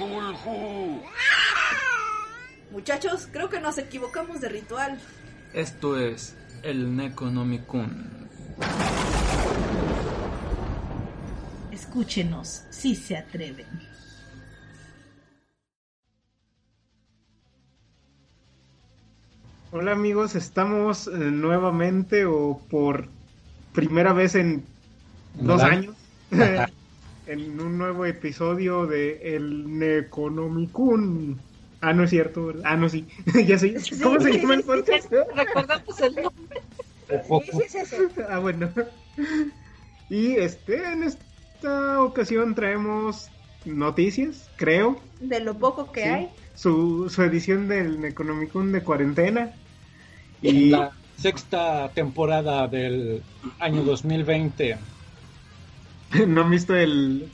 Cthulhu. Muchachos, creo que nos equivocamos de ritual. Esto es el Necronomicon. Escúchenos si se atreven. Hola amigos, estamos eh, nuevamente o por primera vez en dos ¿Verdad? años en un nuevo episodio de El Necronomicon. Ah, no es cierto, ¿verdad? Ah, no, sí. ya sé. ¿Cómo se llama el podcast? Recordamos el nombre. Sí, sí, sí, sí. Ah, bueno. Y este, en esta ocasión traemos noticias, creo. De lo poco que Sí. hay. Su, su edición del Necronomicon de cuarentena. En Y la sexta temporada del año 2020. no han visto el,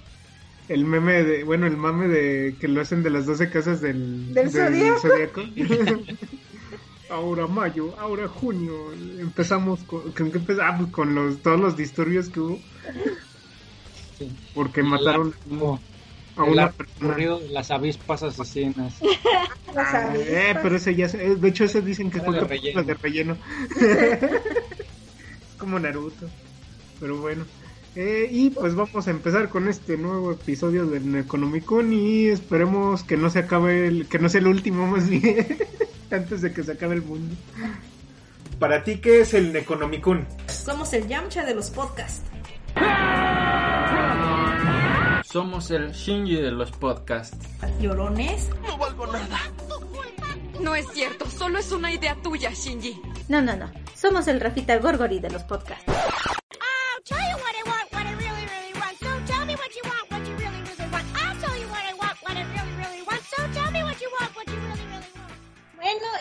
el meme de, bueno, el mame de que lo hacen de las 12 casas del, ¿Del Zodíaco? Zodíaco. ahora mayo, ahora junio. Empezamos con, ¿con qué empezamos? Con los, todos los disturbios que hubo. Sí. Porque mataron a una persona. las avispas asesinas. Las Ah, avispas. eh, pero ese ya, de hecho ese dicen que fue de relleno. de relleno. es como Naruto. Pero bueno. Eh, y pues vamos a empezar con este nuevo episodio del Necronomicon y esperemos que no se acabe el, que no sea el último más bien antes de que se acabe el mundo. Para ti, ¿qué es el Necronomicon? Somos el Yamcha de los podcasts. Somos el Shinji de los podcasts. Llorones. No valgo nada. No es cierto, solo es una idea tuya, Shinji. No, no, no. Somos el Rafita Gorgori de los podcasts. I'll tell you what I want,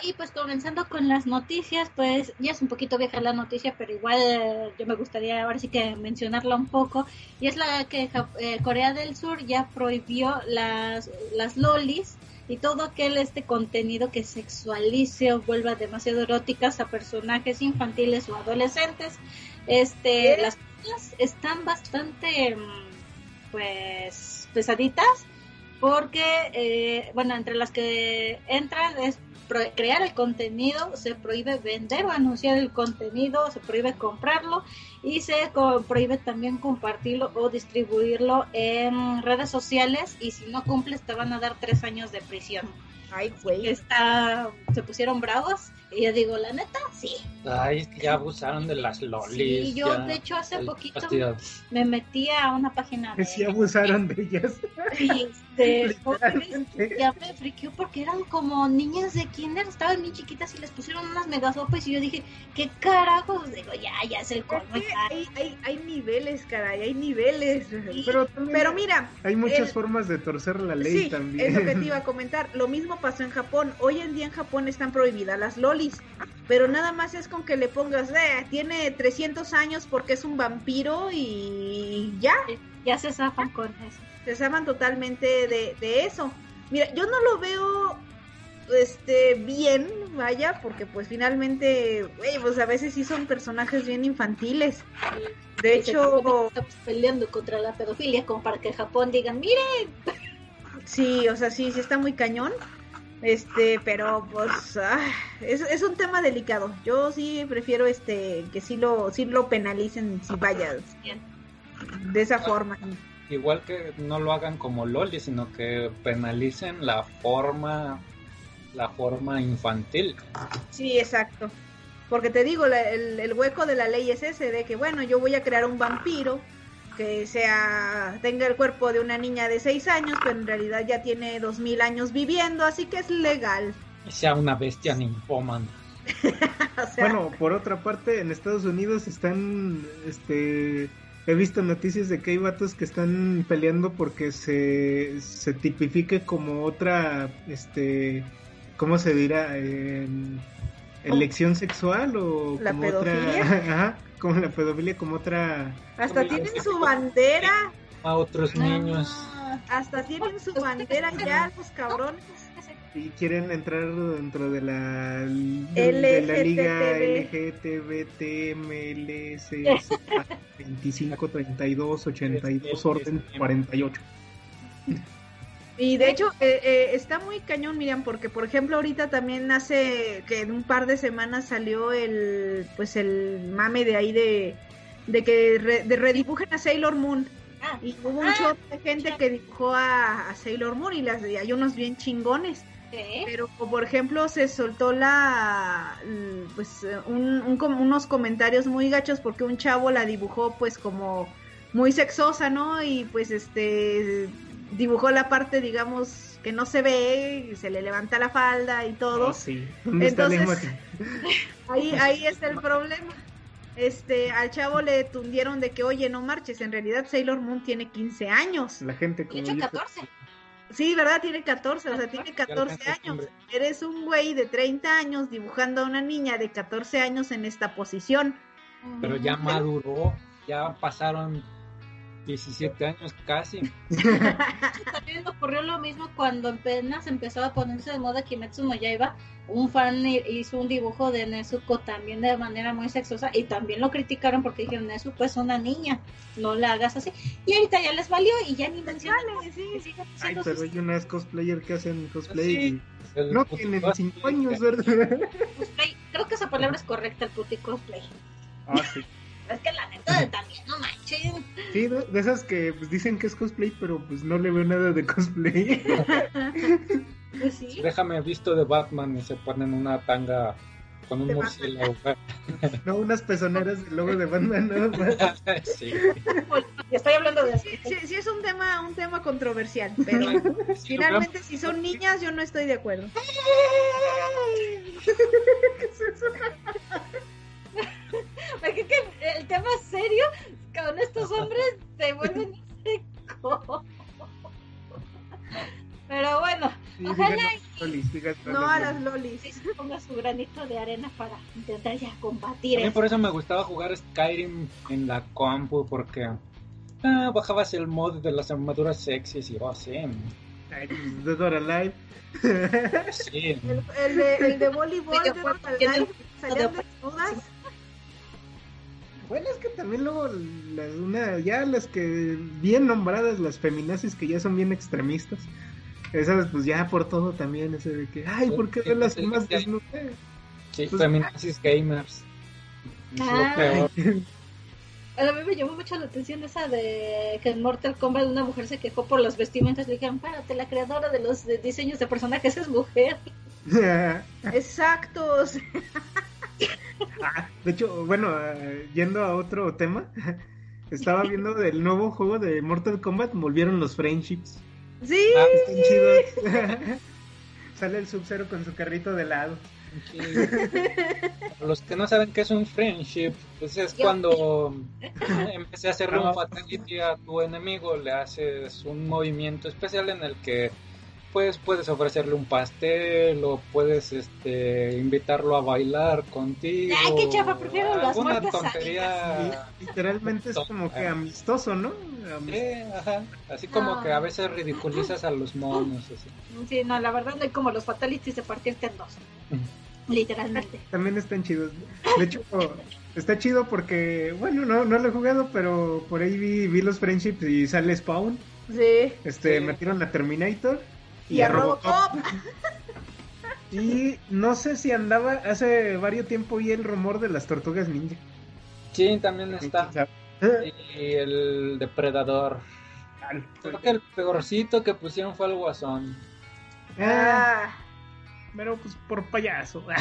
y pues comenzando con las noticias, pues ya es un poquito vieja la noticia, pero igual eh, yo me gustaría ahora sí que mencionarla un poco. Y es la que eh, Corea del Sur ya prohibió las, las lolis y todo aquel este contenido que sexualice o vuelva demasiado eróticas a personajes infantiles o adolescentes. Este, ¿Qué? las cosas están bastante mm, pues pesaditas porque eh, bueno entre las que entran es crear el contenido se prohíbe vender o anunciar el contenido se prohíbe comprarlo y se co- prohíbe también compartirlo o distribuirlo en redes sociales y si no cumples te van a dar tres años de prisión Ay, güey. está se pusieron bravos y yo digo la neta sí Ay, es que ya abusaron de las lolis. Sí, yo, ya. de hecho, hace poquito- fastidio. me metí a una página de Si abusaron de ellas. y este, Literalmente. ya me friqueó porque eran como niñas de kinder, estaban bien chiquitas y les pusieron unas megasopes y yo dije, ¿qué carajos? Digo, ya, ya es el colmo. Hay, hay, hay niveles, caray, hay niveles. Pero, también Pero mira, hay muchas el- formas de torcer la ley sí, también. es lo que te iba a comentar. Lo mismo pasó en Japón. Hoy en día en Japón están prohibidas las lolis. Pero nada más es con que le pongas, eh, tiene 300 años porque es un vampiro y ya. Ya se zafan con eso. Se saben totalmente de, de eso. Mira, yo no lo veo este bien, vaya, porque pues finalmente, güey, pues a veces sí son personajes bien infantiles. De hecho, estamos peleando contra la pedofilia como para que Japón digan, miren, Sí, o sea, sí, sí está muy cañón. Este, pero pues ah, es, es un tema delicado. Yo sí prefiero este que sí lo sí lo penalicen si vayas Bien. de esa forma. Igual que no lo hagan como loli, sino que penalicen la forma, la forma infantil. Sí, exacto. Porque te digo, la- el, el hueco de la ley es ese de que bueno, yo voy a crear un vampiro que sea tenga el cuerpo de una niña de seis años, pero en realidad ya tiene dos mil años viviendo, así que es legal. Sea una bestia ninfómana. O sea, Bueno, por otra parte, en Estados Unidos están, este, he visto noticias de que hay vatos que están peleando porque se, se tipifique como otra, este, ¿cómo se dirá? Em, elección sexual o ¿La como pedofilia? otra, ajá, como la pedofilia como otra, hasta tienen su bandera. A otros niños. Hasta tienen su bandera ya los cabrones. y quieren entrar dentro de la, de la liga LGTB. LGBT MLS 25 32 82 orden 48 Y de hecho, eh, eh, está muy cañón, Miriam, porque por ejemplo ahorita también hace que en un par de semanas salió el pues el mame de ahí de, de que re- de redibujen a Sailor Moon. Ah, Y hubo un Ah, show de gente que dibujó a, a Sailor Moon y, las, y hay unos bien chingones. Pero por ejemplo se soltó la l- pues un- un unos comentarios muy gachos porque un chavo la dibujó pues como muy sexosa, ¿no? Y pues este dibujó la parte digamos que no se ve, y se le levanta la falda y todo. Oh, sí. ¿Dónde está la Entonces- imagen? Ahí ahí está el problema. Este, al chavo le tundieron de que, oye, no marches, en realidad Sailor Moon tiene 15 años. La gente De como hecho, yo- 14. Sí, ¿verdad? Tiene 14, o sea, tiene 14 alcanza el años. Eres un güey de 30 años dibujando a una niña de 14 años en esta posición. Pero ya maduró, ya pasaron 17 años casi. También me ocurrió lo mismo cuando apenas empezaba a ponerse de moda Kimetsu no Yaiba. Un fan hi- hizo un dibujo de Nezuko también de manera muy sexosa y también lo criticaron porque dijeron Nezuko es una niña, no la hagas así. Y ahorita ya les valió y ya ni mencionan. Sí. Ay, pero sus hay unas cosplayer que hacen cosplay. Sí. El y No tienen cosplay, 5 años, ¿verdad? cosplay. Creo que esa palabra es correcta, el puti cosplay. Ah, sí. Es que la neta también, no manchen. Sí, de, de esas que pues, dicen que es cosplay, pero pues no le veo nada de cosplay. Pues sí. Déjame visto de Batman y se ponen una tanga con un murciélago. no, unas pezoneras del logo de Batman, más. sí. Y estoy hablando de Sí, sí, sí es un tema, un tema controversial, pero Sí, finalmente si son niñas yo no estoy de acuerdo. Porque que el tema es serio, con estos hombres se vuelven secos. Pero bueno, Sí, Ojalá lolis, No a las lolis. sí se ponga su granito de arena para intentar ya combatir También eso. por eso me gustaba jugar Skyrim en la compu, porque ah, bajabas el mod de las armaduras sexys y oh, sí, pues, Dead or Alive. sí. El, el de, el de voleibol, Sí, de tiene- salían desnudas. Bueno, es que también luego las, una, ya las que bien nombradas, las feminazis que ya son bien extremistas. Esas pues ya por todo también, ese de que, ay, ¿por qué Sí, las sí, más sí. desnudas? Sí, Pues- feminazis gamers. Ah. lo peor. A mí me llamó mucho la atención esa de que en Mortal Kombat una mujer se quejó por los vestimentas. Le dijeron, párate, la creadora de los de diseños de personajes es mujer. Exacto. Ah, de hecho, bueno, yendo a otro tema, estaba viendo del nuevo juego de Mortal Kombat, volvieron los friendships. Sí, Ah, Están chidos. Sale el Sub-Zero con su carrito de lado. Sí. Para Los que no saben qué es un friendship, pues es cuando empecé a hacerle Ah. un fatality a tu enemigo, le haces un movimiento especial en el que pues puedes ofrecerle un pastel o puedes este invitarlo a bailar contigo. Ay, qué chafa, prefiero las muertes tontería. Y literalmente es como que amistoso, ¿no? Sí, ajá. Así como No. que a veces ridiculizas a los monos. Así. Sí, no, la verdad no hay como los fatalities de partirte en dos. Literalmente. También están chidos. De hecho, está chido porque, bueno, no, no lo he jugado, pero por ahí vi, vi los friendships y sale Spawn. sí. Este, Sí. metieron a Terminator Y a Robocop. Y no sé si andaba, hace varios tiempo y el rumor de las tortugas ninja. Sí, también está. Y el depredador. Creo que el peorcito que pusieron fue el guasón. Ah, Ah, pero pues por payaso.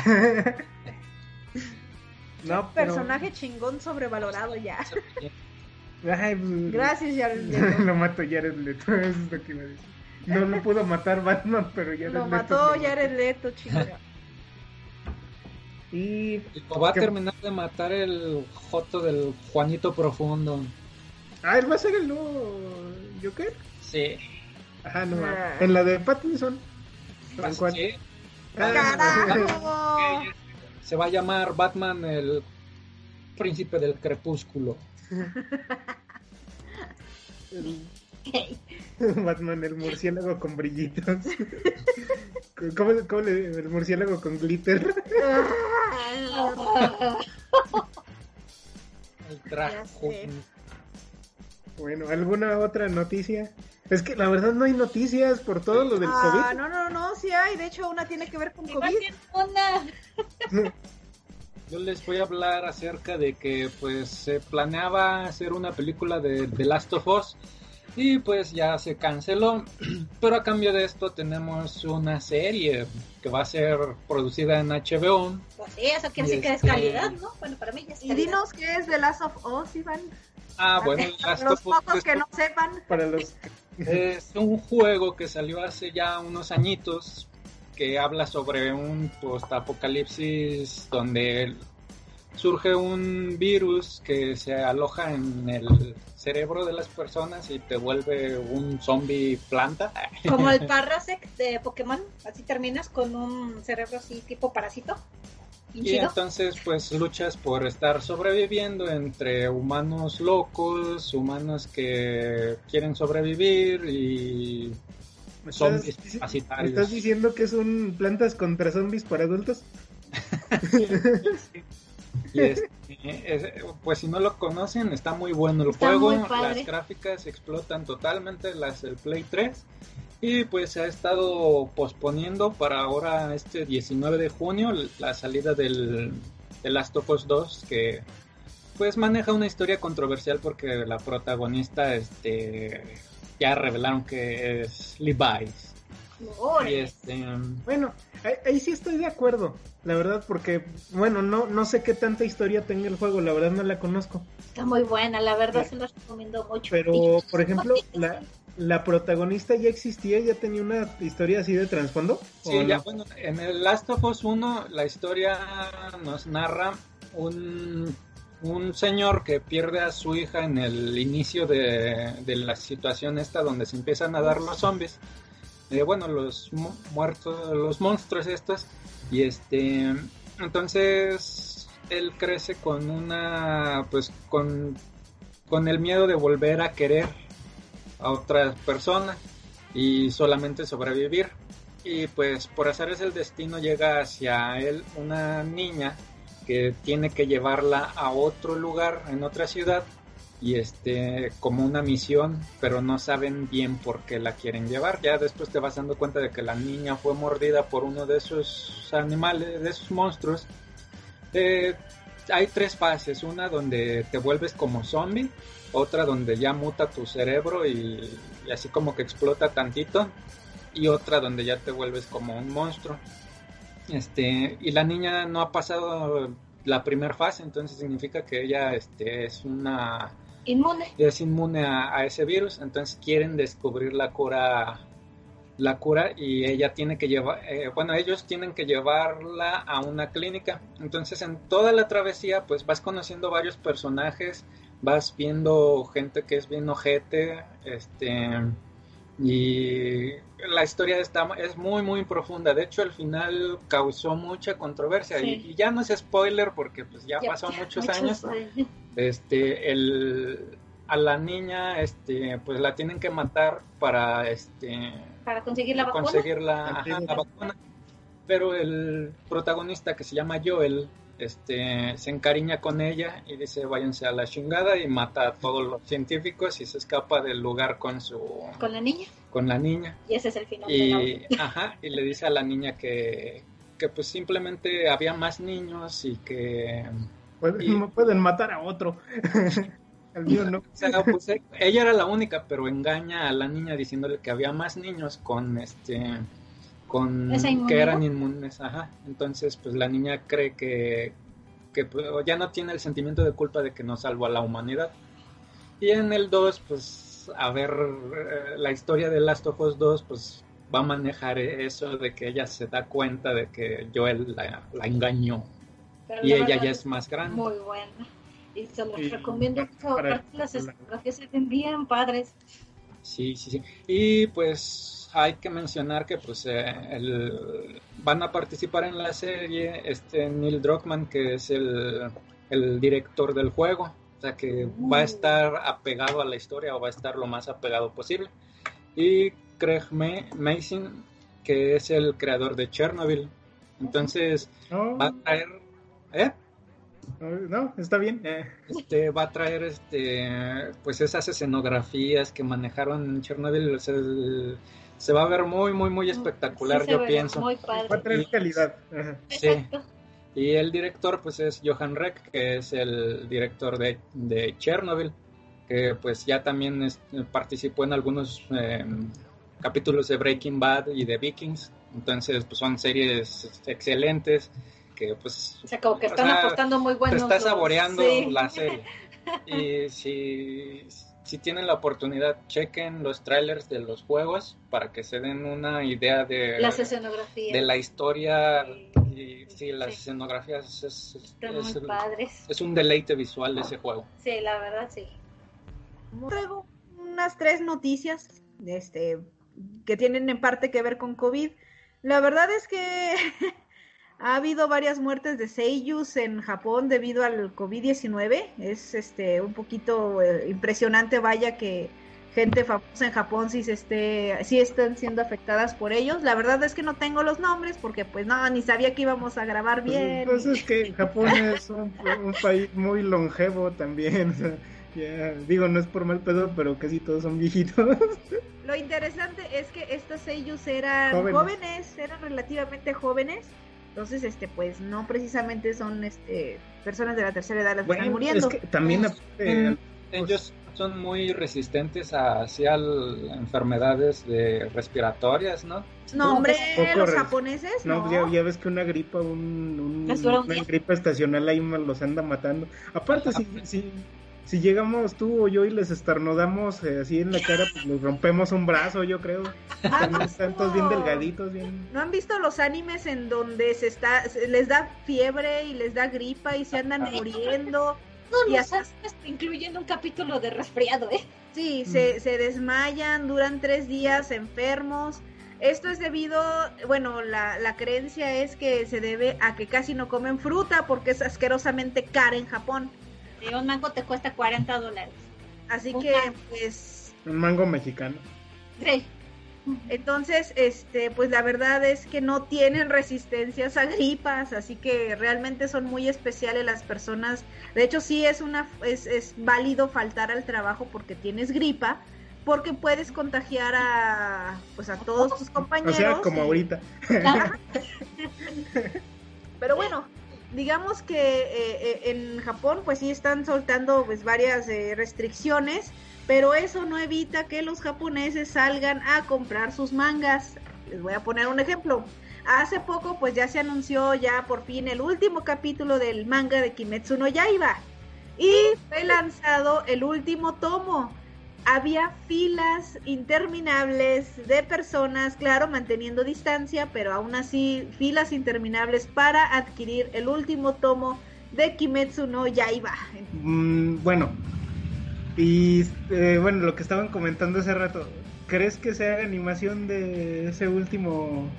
no, pero... personaje chingón sobrevalorado ya. Ay, pues, Gracias, Jared Leto. lo mató Jared Leto, eso es lo que a decir. No lo pudo matar Batman, pero Jared Lo Leto mató lo Jared Leto, chinga. Y lo va a terminar de matar el joto del Juanito Profundo. Ah, él va a ser el nuevo Joker. Sí. Ajá, no. Ah. En la de Pattinson. Cual. Sí. Ah, ¡Carajo! Se va a llamar Batman el príncipe del crepúsculo. Batman, el murciélago con brillitos. ¿Cómo, cómo le, el murciélago con glitter? El queen. Bueno, ¿alguna otra noticia? Es que la verdad no hay noticias por todo lo del Ah, COVID. no, no, no, sí hay. De hecho, una tiene que ver con COVID. una. Yo les voy a hablar acerca de que pues se planeaba hacer una película de The Last of Us y pues ya se canceló, pero a cambio de esto tenemos una serie que va a ser producida en HBO. Pues sí, eso quiere decir que es Este- calidad, ¿no? Bueno, para mí ya es Y dinos qué es The Last of Us, Iván. Ah, bueno, Last Los of Us pocos es, que no sepan. Para los es un juego que salió hace ya unos añitos que habla sobre un post-apocalipsis donde surge un virus que se aloja en el cerebro de las personas y te vuelve un zombie planta. Como el Parasect de Pokémon, así terminas con un cerebro así tipo parásito. Y chido. entonces pues luchas por estar sobreviviendo entre humanos locos, humanos que quieren sobrevivir y ¿Me estás, zombies dici- me parasitarios. estás diciendo que es un plantas contra zombies para adultos? Y este, es- pues si no lo conocen, está muy bueno el Está juego. Las gráficas explotan totalmente las del Play 3. Y pues se ha estado posponiendo para ahora este 19 de junio la salida del, de Last of Us 2 que pues maneja una historia controversial porque la protagonista este ya revelaron que es Levi's. Y este Bueno, ahí, ahí sí estoy de acuerdo, la verdad, porque, bueno, no, no sé qué tanta historia tenga el juego, la verdad no la conozco. Está muy buena, la verdad se los recomiendo mucho. Pero, por ejemplo, la, la protagonista ya existía, ya tenía una historia así de trasfondo. Sí, ¿o ya, no? bueno, en el Last of Us 1 la historia nos narra un, un señor que pierde a su hija en el inicio de, de la situación esta donde se empiezan a dar los zombies. Bueno, los mu- muertos, los monstruos estos. Y este, entonces él crece con una, pues con, con el miedo de volver a querer a otras personas y solamente sobrevivir y pues por hacer el destino llega hacia él una niña que tiene que llevarla a otro lugar en otra ciudad y este como una misión pero no saben bien por qué la quieren llevar. Ya después te vas dando cuenta de que la niña fue mordida por uno de esos animales de esos monstruos. Eh, hay tres fases. Una donde te vuelves como zombie otra donde ya muta tu cerebro y, y así como que explota tantito y otra donde ya te vuelves como un monstruo. Este, y la niña no ha pasado la primera fase, entonces significa que ella este, es una Inmune. es inmune a, ese virus, entonces quieren descubrir la cura la cura y ella tiene que llevar, eh, bueno, ellos tienen que llevarla a una clínica. Entonces en toda la travesía pues vas conociendo varios personajes, vas viendo gente que es bien ojete, este y la historia está es muy muy profunda. De hecho, el final causó mucha controversia Sí. y, y ya no es spoiler porque pues ya, pasó muchos, años. Este el a la niña este pues la tienen que matar para este Para conseguir la vacuna. conseguir la, ajá, Entiendo. la vacuna. Pero el protagonista que se llama Joel, este, se encariña con ella y dice váyanse a la chingada y mata a todos los científicos y se escapa del lugar con su, Con la niña. con la niña. Y ese es el final. de la Y, ajá, y le dice a la niña que, que pues simplemente había más niños y que Pueden, Y- pueden matar a otro. El mío no. O sea, pues, ella era la única, pero engaña a la niña diciéndole que había más niños con este con ¿Esa que eran inmunes, ajá. Entonces, pues la niña cree que que pues, ya no tiene el sentimiento de culpa de que no salvó a la humanidad. Y en el 2, pues a ver eh, la historia de Last of Us 2, pues va a manejar eso de que ella se da cuenta de que Joel la, la engañó Pero y la ella ya es más grande. Muy buena. Y se los Y recomiendo mucho. para- Aparte, las para- escenografías se ven bien padres. Sí, sí, sí. Y pues hay que mencionar que pues eh, el- van a participar en la serie este Neil Druckmann, que es el, el director del juego. O sea que va a estar apegado a la historia o va a estar lo más apegado posible. Y Craig Ma- Mason, que es el creador de Chernobyl. Entonces No, va a traer... ¿Eh? No, está bien. Eh, Este va a traer este pues esas escenografías que manejaron en Chernobyl. Se, se va a ver muy, muy, muy espectacular, Sí yo ve pienso. Muy va a padre. traer calidad. Ajá. Sí. Exacto. Y el director pues es Johan Reck, que es el director de, de Chernobyl, que pues ya también es- participó en algunos eh, capítulos de Breaking Bad y de Vikings. Entonces pues son series excelentes que pues O sea, como que O están sea, apostando muy te buenos. está los- saboreando sí. la serie. Y si, si tienen la oportunidad, chequen los trailers de los juegos para que se den una idea de, Las escenografías. de la historia. Sí. Y sí, las Sí. escenografías es, es- Están es- muy padres. es un deleite visual de ese juego. Sí, la verdad, sí. Traigo unas tres noticias este, que tienen en parte que ver con COVID. La verdad es que ha habido varias muertes de seiyus en Japón debido al COVID-19. Es este un poquito eh, impresionante, vaya que gente famosa en Japón sí se esté sí están siendo afectadas por ellos. La verdad es que no tengo los nombres porque pues no ni sabía que íbamos a grabar bien. Pues es que Japón es un, un país muy longevo también. o sea, ya, digo, no es por mal pedo, pero casi todos son viejitos. Lo interesante es que estos seiyus eran Jóvenes. jóvenes. eran relativamente jóvenes. Entonces, este, pues no precisamente son este personas de la tercera edad las que están Bueno, muriendo. es que también Pues, Ellos son muy resistentes a, hacia enfermedades de respiratorias, ¿no? No, hombre, los japoneses, no, no. Ya, ya ves que una gripa, un, un- una gripa estacional ahí los anda matando. Aparte, si, si, si llegamos tú o yo y les estornudamos eh, así en la cara, pues les rompemos un brazo, yo creo. Ah, están todos bien no. delgaditos, bien... ¿No han visto los animes en donde se está, se- les da fiebre y les da gripa y se andan muriendo? No, Y no hasta- incluyendo un capítulo de resfriado, ¿eh? Sí, Mm. se, se desmayan, duran tres días enfermos. Esto es debido, bueno, la, la creencia es que se debe a que casi no comen fruta porque es asquerosamente cara en Japón. Un mango te cuesta 40 dólares. Así Un que, mango. pues, Un mango mexicano. Sí. entonces, este, pues la verdad es que no tienen resistencias a gripas, así que realmente son muy especiales las personas. De hecho, sí es una, es, es válido faltar al trabajo porque tienes gripa, porque puedes contagiar a, pues a todos tus O compañeros. sea, como y- ahorita. Pero bueno, digamos que eh, eh, en Japón pues sí están soltando pues varias eh, restricciones, pero eso no evita que los japoneses salgan a comprar sus mangas. Les voy a poner un ejemplo. Hace poco pues ya se anunció ya por fin el último capítulo del manga de Kimetsu no Yaiba y fue lanzado el último tomo. Había filas interminables de personas, claro, manteniendo distancia, pero aún así filas interminables para adquirir el último tomo de Kimetsu no Yaiba. Mm, bueno, y eh, bueno, lo que estaban comentando hace rato, ¿crees que se haga animación de ese último?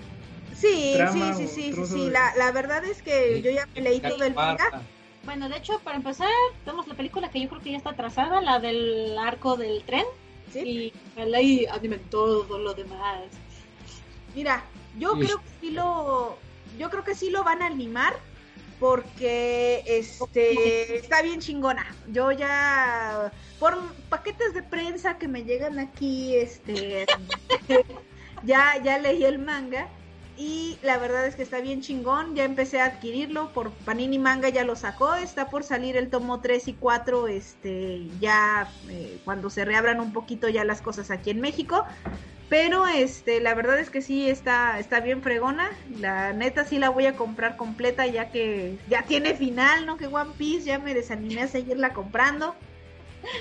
Sí, sí, sí, sí, sí, sí. de- La, la verdad es que yo ya me leí todo el manga. Bueno, de hecho, para empezar, tenemos la película que yo creo que ya está atrasada, la del arco del tren. ¿sí? Y y animen todo lo demás. Mira, yo Sí. creo que sí lo, yo creo que sí lo van a animar porque este está bien chingona. Yo ya por paquetes de prensa que me llegan aquí, este ya ya leí el manga y la verdad es que está bien chingón. Ya empecé a adquirirlo por Panini Manga ya lo sacó, está por salir el tomo 3 y 4 este ya eh, cuando se reabran un poquito ya las cosas aquí en México. Pero este, la verdad es que sí está, está bien fregona. La neta sí la voy a comprar completa ya que ya tiene final, ¿no? Que One Piece ya me desanimé a seguirla comprando.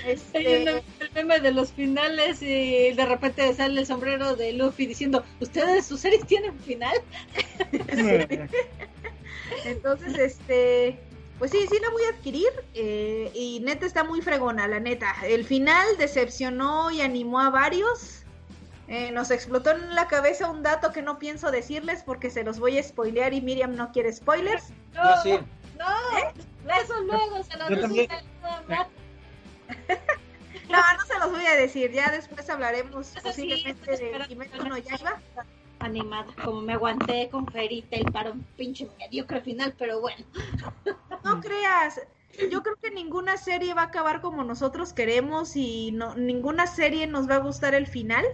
Hay Este, un- el meme de los finales y de repente sale el sombrero de Luffy diciendo, ¿ustedes, sus series tienen final? entonces, este, pues sí, sí la voy a adquirir. eh, y neta está muy fregona, la neta. El final decepcionó y animó a varios. Eh, nos explotó en la cabeza un dato que no pienso decirles porque se los voy a spoilear y Miriam no quiere spoilers. No, Yo sí. no, eso luego se lo No, no se los voy a decir. Ya después hablaremos Eso sí, posiblemente espera, de Kimetsu no Yaiba. Animada, como me aguanté con Ferita el para un pinche mediocre final, pero bueno. no creas. Yo creo que ninguna serie va a acabar como nosotros queremos y no, ninguna serie nos va a gustar el final.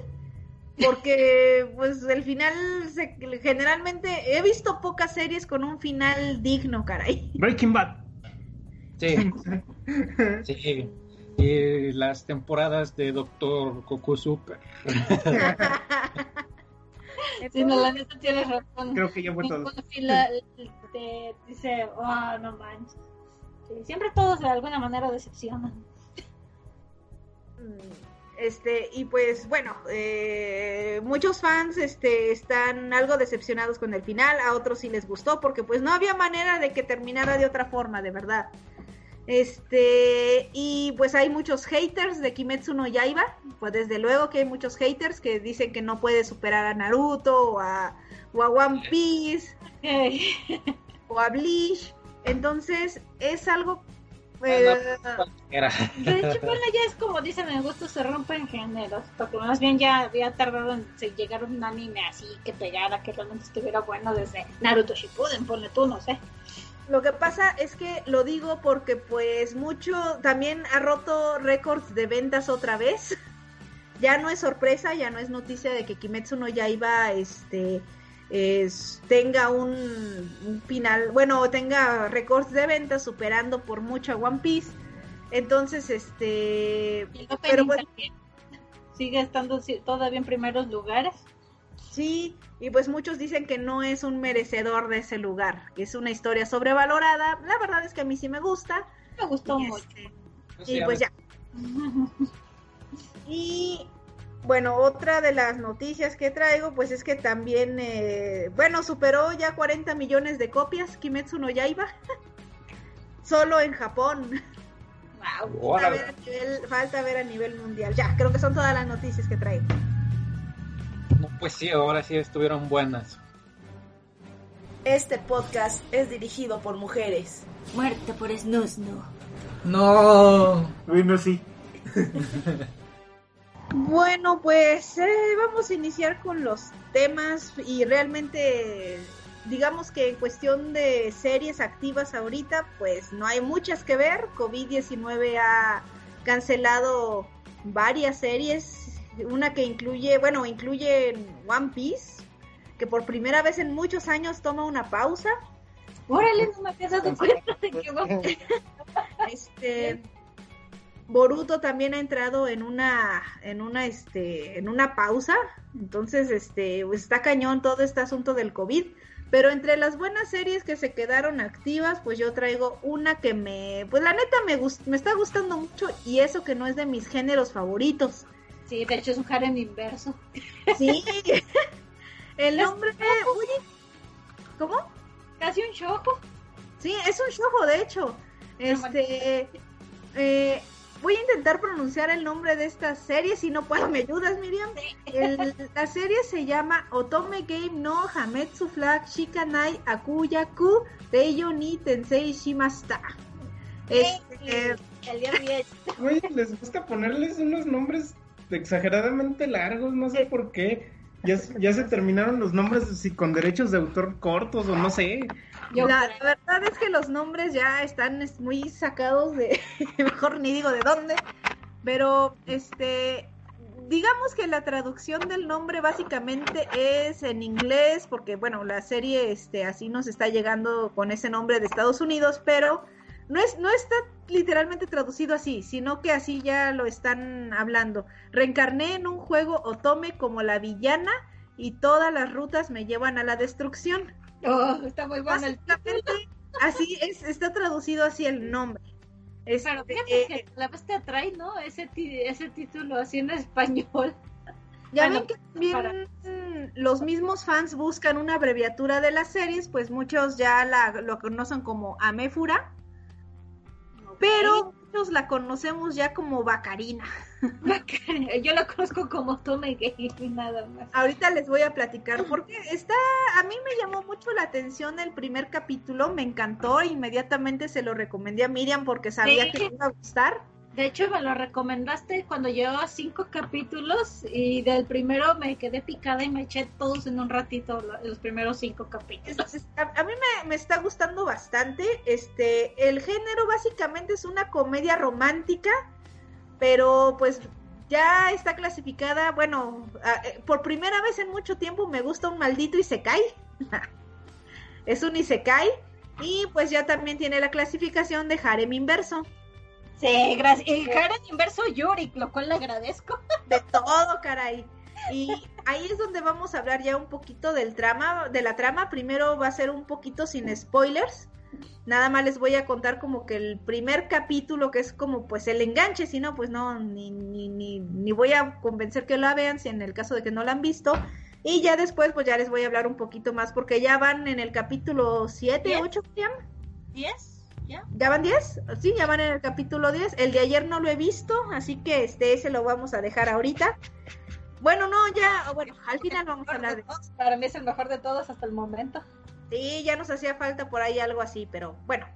Porque, pues, el final, se- generalmente, he visto pocas series con un final digno, caray. Breaking Bad. Sí, sí. Y las temporadas de Doctor Coco Super. Sí, no, la neta tienes razón. Creo que ya fue todo. Te dice, oh, no manches. Sí, siempre todos de alguna manera decepcionan. Este, y pues bueno, eh, muchos fans este, están algo decepcionados con el final, a otros sí les gustó, porque pues no había manera de que terminara de otra forma, de verdad. Este, y pues hay muchos haters de Kimetsu no Yaiba, pues desde luego que hay muchos haters que dicen que no puede superar a Naruto o a, o a One Piece o a Bleach, entonces es algo... eh, Era. De hecho, bueno, ya es como dicen, en gusto se rompen géneros, porque más bien ya había tardado en llegar un anime así que pegara, que realmente estuviera bueno desde Naruto Shippuden, ponle tú, no sé. Lo que pasa es que lo digo porque pues mucho también ha roto récords de ventas otra vez. Ya no es sorpresa, ya no es noticia de que Kimetsu no Yaiba este es- tenga un, un final, bueno, tenga récords de ventas superando por mucho a One Piece. Entonces, este pero pues, también sigue estando todavía en primeros lugares. Sí, y pues muchos dicen que no es un merecedor de ese lugar, que es una historia sobrevalorada. La verdad es que a mí sí me gusta. Me gustó Y, mucho. este, y pues ya. Y bueno, otra de las noticias que traigo, pues es que también, eh, bueno, superó ya 40 millones de copias Kimetsu no Yaiba. Solo en Japón. Wow. Falta ver, a nivel, falta ver a nivel mundial. Ya, creo que son todas las noticias que traigo. No, pues sí, ahora sí estuvieron buenas. Este podcast es dirigido por mujeres. Muerte por Snusno. No. Bueno, sí. Bueno, pues eh, vamos a iniciar con los temas y realmente digamos que en cuestión de series activas ahorita, pues no hay muchas que ver. COVID-19 ha cancelado varias series, una que incluye, bueno, incluye One Piece, que por primera vez en muchos años toma una pausa. Órale, no me había dado cuenta de que va. Este Boruto también ha entrado en una en una este en una pausa, entonces este pues, está cañón todo este asunto del COVID, pero entre las buenas series que se quedaron activas, pues yo traigo una que me pues la neta me gust- me está gustando mucho y eso que no es de mis géneros favoritos. Sí, de hecho es un harem inverso. Sí. El nombre oye, ¿Cómo? Casi un shojo. Sí, es un shojo, de hecho. Este, eh, voy a intentar pronunciar el nombre de esta serie, si no puedes, ¿me ayudas, Miriam? El- la serie se llama Otome Game no Hametsu Flag Shikanai Akuyaku Teiyo ni Tensei Shimasta. Este, El día 10. Oye, les gusta ponerles unos nombres exageradamente largos, no sé por qué. Ya, se- ya se terminaron los nombres si con derechos de autor cortos o no sé. Yo la, la verdad es que los nombres ya están es, muy sacados de, mejor ni digo de dónde, pero este, digamos que la traducción del nombre básicamente es en inglés, porque bueno, la serie este, así nos está llegando con ese nombre de Estados Unidos, pero no, es, no está literalmente traducido así, sino que así ya lo están hablando. Reencarné en un juego Otome como la villana y todas las rutas me llevan a la destrucción. Oh, está muy bueno el así es, está traducido así el nombre. Este, Pero fíjate que la vez te atrae, ¿no? Ese, ese título así en español. ya bueno, ven que también mm, los mismos fans buscan una abreviatura de las series, pues muchos ya la, lo conocen como Amefura, pero muchos la conocemos ya como Bacarina. Yo lo conozco como Tome Game y nada más. Ahorita les voy a platicar porque está, a mí me llamó mucho la atención el primer capítulo, me encantó, inmediatamente se lo recomendé a Miriam porque sabía Sí. que le iba a gustar. De hecho, me lo recomendaste cuando llevaba cinco capítulos y del primero me quedé picada y me eché todos en un ratito lo- los primeros cinco capítulos. A, mí me, está gustando bastante. Este, el género básicamente es una comedia romántica, pero pues ya está clasificada. Bueno, eh, por primera vez en mucho tiempo me gusta un maldito Isekai. es un Isekai. Y pues ya también tiene la clasificación de harem inverso. Sí, gracias. Y Karen inverso Yuri, lo cual le agradezco. de todo, caray. Y ahí es donde vamos a hablar ya un poquito del trama, de la trama. Primero va a ser un poquito sin spoilers. Nada más les voy a contar como que el primer capítulo, que es como pues el enganche, si no, pues no, ni, ni, ni, ni voy a convencer que la vean, si en el caso de que no la han visto. Y ya después, pues ya les voy a hablar un poquito más, porque ya van en el capítulo 7, Diez. 8, ¿ya? ¿Diez? ¿Ya? ¿Ya van 10? Sí, ya van en el capítulo 10. El de ayer no lo he visto, así que este ese lo vamos a dejar ahorita. Bueno, no, ya, bueno, al final vamos a hablar de Para mí es el mejor de todos hasta el momento. Sí, ya nos hacía falta por ahí algo así, pero bueno.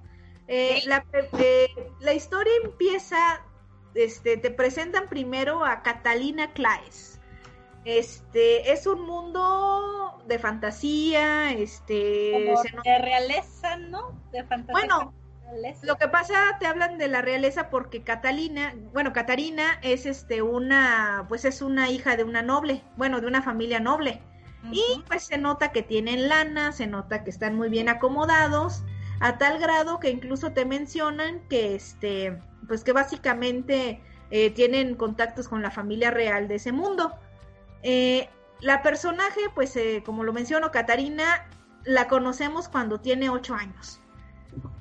Eh, Sí. la, eh, la historia empieza, este, te presentan primero a Catalina Claes. Este, es un mundo de fantasía, este, Como se de realeza, ¿no? De fantasía. Bueno. Lo que pasa, te hablan de la realeza porque Catalina, bueno, Catarina es este una, pues es una hija de una noble, bueno, de una familia noble. Y pues se nota que tienen lana, se nota que están muy bien acomodados, a tal grado que incluso te mencionan que este, pues que básicamente eh, tienen contactos con la familia real de ese mundo. Eh, la personaje, pues eh, como lo menciono, Catarina, la conocemos cuando tiene ocho años.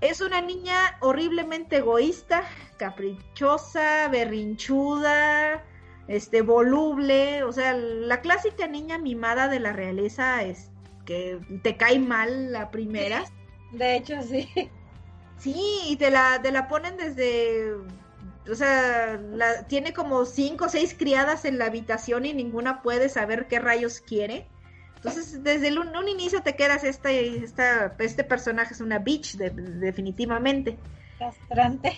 Es una niña horriblemente egoísta, caprichosa, berrinchuda, este, voluble, o sea, la clásica niña mimada de la realeza es que te cae mal la primera. De hecho, sí. Sí, y te la, te la ponen desde, o sea, la, tiene como cinco o seis criadas en la habitación y ninguna puede saber qué rayos quiere. Entonces, desde el, un, un inicio te quedas, esta, esta, este personaje es una bitch, de- definitivamente. Castrante.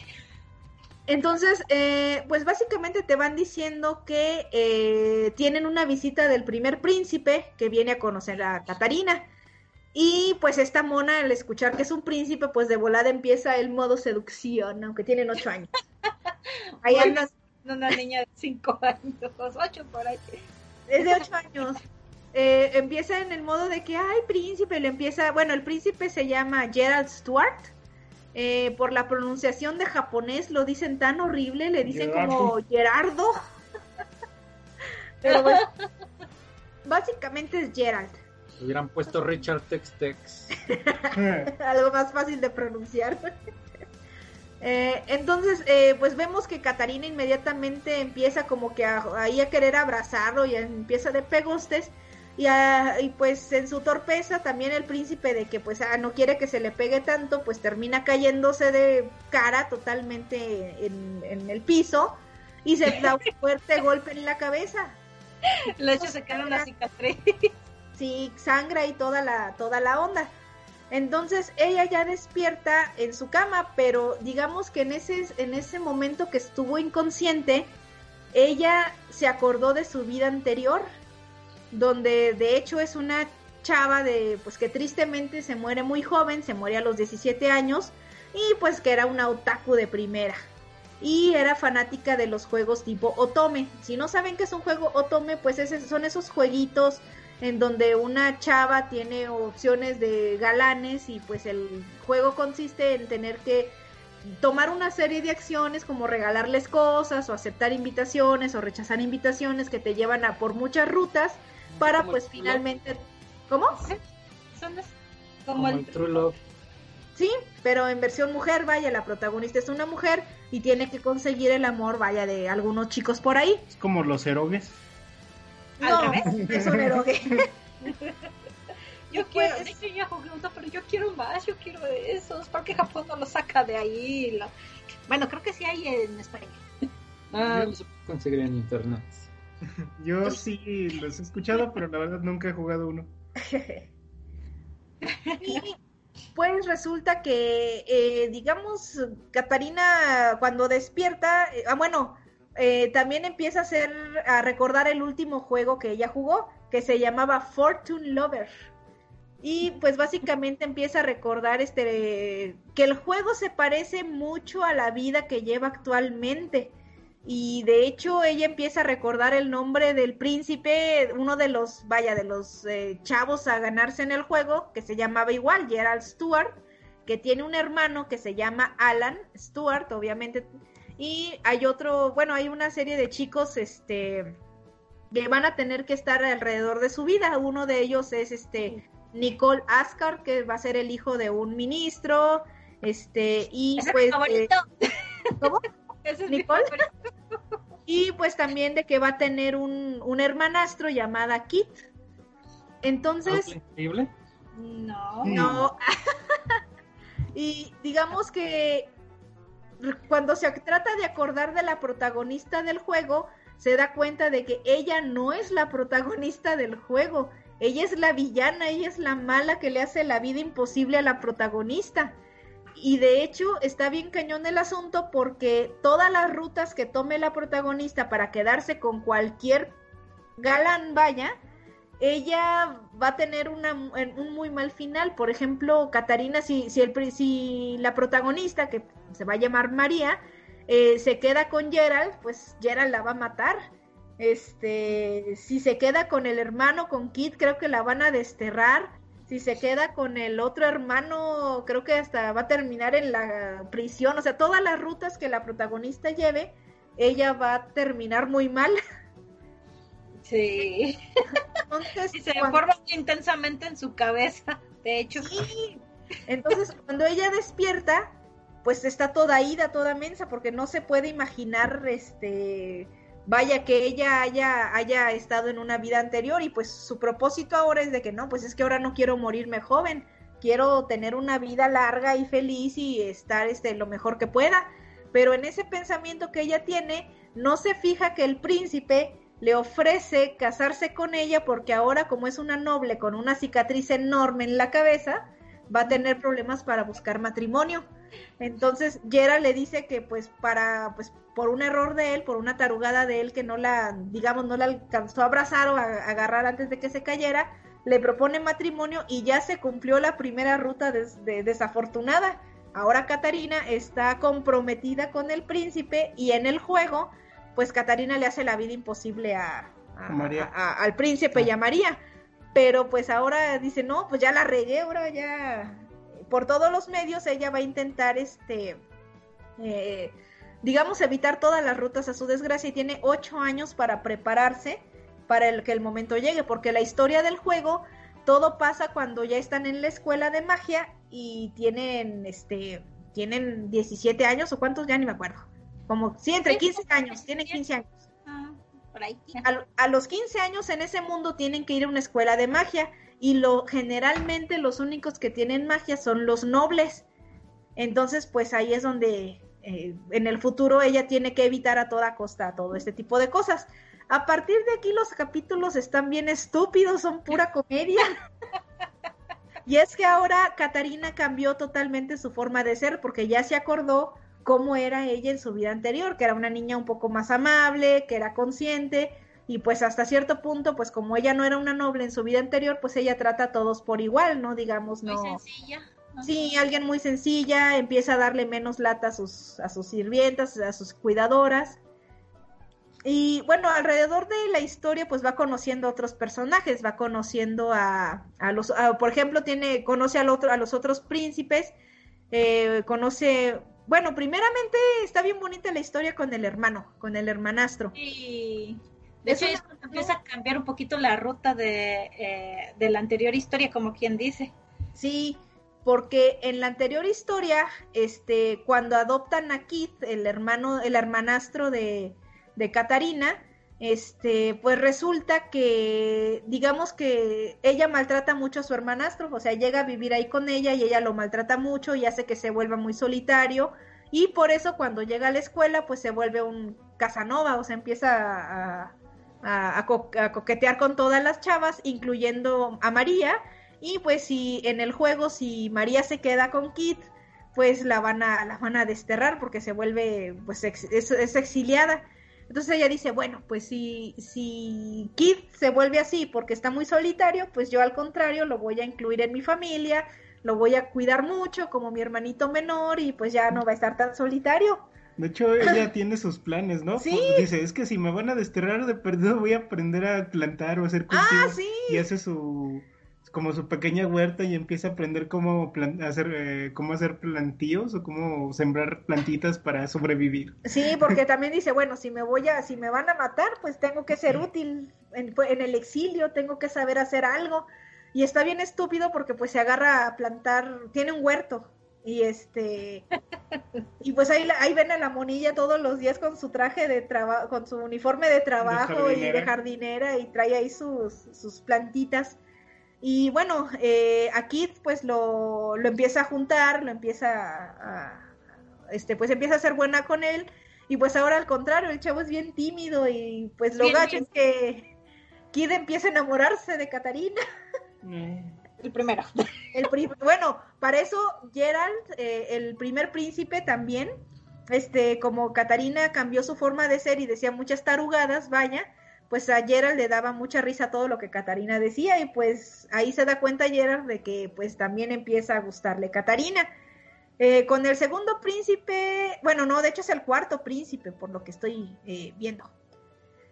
Entonces, eh, pues básicamente te van diciendo que eh, tienen una visita del primer príncipe que viene a conocer a Catarina. Y pues esta mona, al escuchar que es un príncipe, pues de volada empieza el modo seducción, aunque tienen ocho años. Ahí Bueno, andan Una niña de cinco años, ocho por ahí. desde ocho años. Eh, empieza en el modo de que, ay, príncipe, le empieza, bueno, el príncipe se llama Gerald Stuart. Eh, por la pronunciación de japonés lo dicen tan horrible, le dicen como Gerardo. Pero bueno, básicamente es Gerald, Hubieran puesto Richard Tex Tex. algo más fácil de pronunciar. Eh, entonces, eh, pues vemos que Catarina inmediatamente empieza como que a- ahí a querer abrazarlo y empieza de pegostes. Y, a- y pues en su torpeza también el príncipe de que pues ah, no quiere que se le pegue tanto, pues termina cayéndose de cara totalmente en, en el piso y se da un fuerte golpe en la cabeza. De hecho, se queda una cicatriz. Sí, sangra y toda la, toda la onda. Entonces ella ya despierta en su cama, pero digamos que en ese, en ese momento que estuvo inconsciente, ella se acordó de su vida anterior, donde de hecho es una chava de, pues que tristemente se muere muy joven, se muere a los 17 años, y pues que era una otaku de primera. Y era fanática de los juegos tipo Otome. Si no saben qué es un juego Otome, pues ese- son esos jueguitos en donde una chava tiene opciones de galanes y pues el juego consiste en tener que tomar una serie de acciones como regalarles cosas o aceptar invitaciones o rechazar invitaciones que te llevan a por muchas rutas para Como pues finalmente ¿Cómo? Son es- Como como el el True Love. Sí, pero en versión mujer, vaya, la protagonista es una mujer y tiene que conseguir el amor, vaya, de algunos chicos por ahí. Es como los erogues. Al No, revés. es un eroge. Yo quiero, de hecho ya jugué uno, pero yo quiero más, yo quiero de esos. ¿Por qué Japón no lo saca de ahí? Lo- Bueno, creo que sí hay en España. Ah, Yo lo supe conseguir en internet. Yo sí los he escuchado, pero la verdad nunca he jugado uno. Y pues resulta que, eh, digamos, Catarina cuando despierta, eh, ah, bueno, eh, también empieza a hacer, a recordar el último juego que ella jugó, que se llamaba Fortune Lover. Y pues básicamente empieza a recordar este que el juego se parece mucho a la vida que lleva actualmente. Y de hecho ella empieza a recordar el nombre del príncipe, uno de los, vaya, de los eh, chavos a ganarse en el juego, que se llamaba igual, Gerald Stewart, que tiene un hermano que se llama Alan Stewart, obviamente. Y hay otro, bueno, hay una serie de chicos, este, que van a tener que estar alrededor de su vida. Uno de ellos es este Nicole Ascar, que va a ser el hijo de un ministro, este, y es pues... eh, ¿Cómo? Nicole. Y pues también de que va a tener un, un hermanastro llamada Kit. Entonces, increíble. No. no. y digamos que cuando se trata de acordar de la protagonista del juego, se da cuenta de que ella no es la protagonista del juego. Ella es la villana, ella es la mala que le hace la vida imposible a la protagonista. Y de hecho está bien cañón el asunto porque todas las rutas que tome la protagonista para quedarse con cualquier galán vaya, ella va a tener una, un muy mal final. Por ejemplo, Catarina, si, si, si la protagonista, que se va a llamar María, eh, se queda con Gerald, pues Gerald la va a matar. Este, si se queda con el hermano, con Kit, creo que la van a desterrar. Si se queda con el otro hermano, creo que hasta va a terminar en la prisión. O sea, todas las rutas que la protagonista lleve, ella va a terminar muy mal. Sí. Entonces, Y se cuando- forma intensamente en su cabeza. De hecho, Sí. Entonces, cuando ella despierta, pues está toda ida, toda mensa, porque no se puede imaginar, este, vaya que ella haya, haya estado en una vida anterior y pues su propósito ahora es de que no, pues es que ahora no quiero morirme joven, quiero tener una vida larga y feliz y estar, este, lo mejor que pueda. Pero en ese pensamiento que ella tiene, no se fija que el príncipe le ofrece casarse con ella porque ahora como es una noble con una cicatriz enorme en la cabeza, va a tener problemas para buscar matrimonio. Entonces Yera le dice que pues para pues por un error de él, por una tarugada de él que no la digamos no la alcanzó a abrazar o a, a agarrar antes de que se cayera, le propone matrimonio y ya se cumplió la primera ruta des- de- desafortunada. Ahora Catarina está comprometida con el príncipe y en el juego pues Catarina le hace la vida imposible a, María. a- al príncipe y a María. Pero pues ahora dice, no, pues ya la regué, ahora ya por todos los medios ella va a intentar este eh, digamos evitar todas las rutas a su desgracia y tiene ocho años para prepararse para el que el momento llegue, porque la historia del juego todo pasa cuando ya están en la escuela de magia y tienen este tienen 17 años o cuántos ya ni me acuerdo. Como sí, entre Sí, 15 como años, tienen 15 años. ah, a los 15 años en ese mundo tienen que ir a una escuela de magia y lo generalmente los únicos que tienen magia son los nobles. Entonces, pues ahí es donde eh, en el futuro ella tiene que evitar a toda costa todo este tipo de cosas. A partir de aquí los capítulos están bien estúpidos, son pura comedia. Y es que ahora Catarina cambió totalmente su forma de ser porque ya se acordó cómo era ella en su vida anterior, que era una niña un poco más amable, que era consciente y pues hasta cierto punto, pues como ella no era una noble en su vida anterior, pues ella trata a todos por igual, ¿no? Digamos, Muy no. sencilla. Sí, alguien muy sencilla, empieza a darle menos lata a sus, a sus sirvientas, a sus cuidadoras. Y bueno, alrededor de la historia, pues va conociendo a otros personajes, va conociendo a, a los, a- por ejemplo, tiene, conoce al otro, a los otros príncipes, eh, conoce, bueno, primeramente está bien bonita la historia con el hermano, con el hermanastro. Y de Es hecho es cuando empieza a cambiar un poquito la ruta de, eh, de la anterior historia, como quien dice. Sí, porque en la anterior historia, este, cuando adoptan a Kit, el hermano, el hermanastro de, de Catarina, este, pues resulta que, digamos que ella maltrata mucho a su hermanastro, o sea, llega a vivir ahí con ella y ella lo maltrata mucho y hace que se vuelva muy solitario. Y por eso cuando llega a la escuela, pues se vuelve un Casanova, o sea, empieza a, a- a co- a coquetear con todas las chavas, incluyendo a María, y pues si en el juego si María se queda con Kit, pues la van a la van a desterrar porque se vuelve pues es exiliada. Entonces ella dice, bueno, pues si si Kit se vuelve así porque está muy solitario, pues yo al contrario lo voy a incluir en mi familia, lo voy a cuidar mucho como mi hermanito menor y pues ya no va a estar tan solitario. De hecho, ella tiene sus planes, ¿no? Sí. Pues dice, es que si me van a desterrar de perdido voy a aprender a plantar o hacer cultivos. Ah, sí. Y hace su como su pequeña huerta y empieza a aprender cómo hacer eh, cómo hacer plantíos o cómo sembrar plantitas para sobrevivir. Sí, porque también dice, bueno, si me voy a, si me van a matar, pues tengo que ser útil en, en el exilio, tengo que saber hacer algo. Y está bien estúpido porque pues se agarra a plantar, tiene un huerto. Y este, y pues ahí, la- ahí ven a la monilla todos los días con su traje de trabajo, con su uniforme de trabajo y de jardinera. y trae ahí sus, sus plantitas. Y bueno, eh, aquí pues lo, lo empieza a juntar, lo empieza a, a- este, pues empieza a ser buena con él. Y pues ahora al contrario, el chavo es bien tímido y pues lo gacho es que Kid empieza a enamorarse de Catarina. El primero. El pri- bueno, para eso Gerald, eh, el primer príncipe también, este, como Catarina cambió su forma de ser y decía muchas tarugadas, vaya, pues a Gerald le daba mucha risa todo lo que Catarina decía y pues ahí se da cuenta Gerald de que pues también empieza a gustarle Catarina. Eh, con el segundo príncipe, bueno, no, de hecho es el cuarto príncipe, por lo que estoy eh, viendo.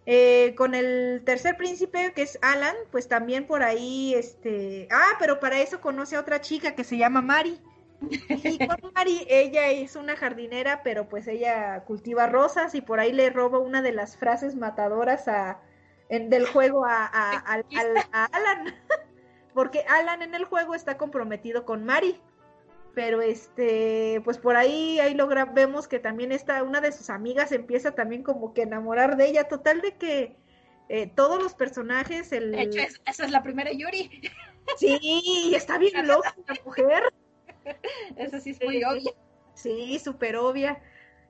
Eh, con el tercer príncipe, que es Alan, pues también por ahí, este... Ah, pero para eso conoce a otra chica que se llama Mari. Y con Mari, ella es una jardinera, pero pues ella cultiva rosas y por ahí le roba una de las frases matadoras a, en- del juego a, a- al- al- a Alan. Porque Alan en el juego está comprometido con Mari. Pero este, pues por ahí, ahí logra, vemos que también está, una de sus amigas empieza también como que enamorar de ella. Total de que eh, todos los personajes, el... De hecho, es- esa es la primera Yuri. Sí, está bien loca la mujer. Esa sí es muy obvia. Sí, súper obvia.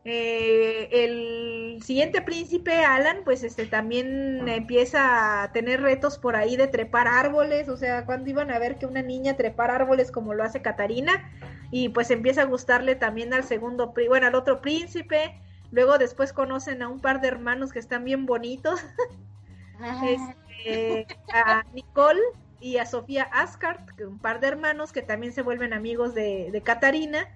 Eh, el siguiente príncipe, Alan, pues este también empieza a tener retos por ahí de trepar árboles, o sea, cuando iban a ver que una niña trepar árboles como lo hace Catarina, y pues empieza a gustarle también al segundo, bueno, al otro príncipe, luego después conocen a un par de hermanos que están bien bonitos, este, a Nicole y a Sofía Ascart, un par de hermanos que también se vuelven amigos de, de Catarina.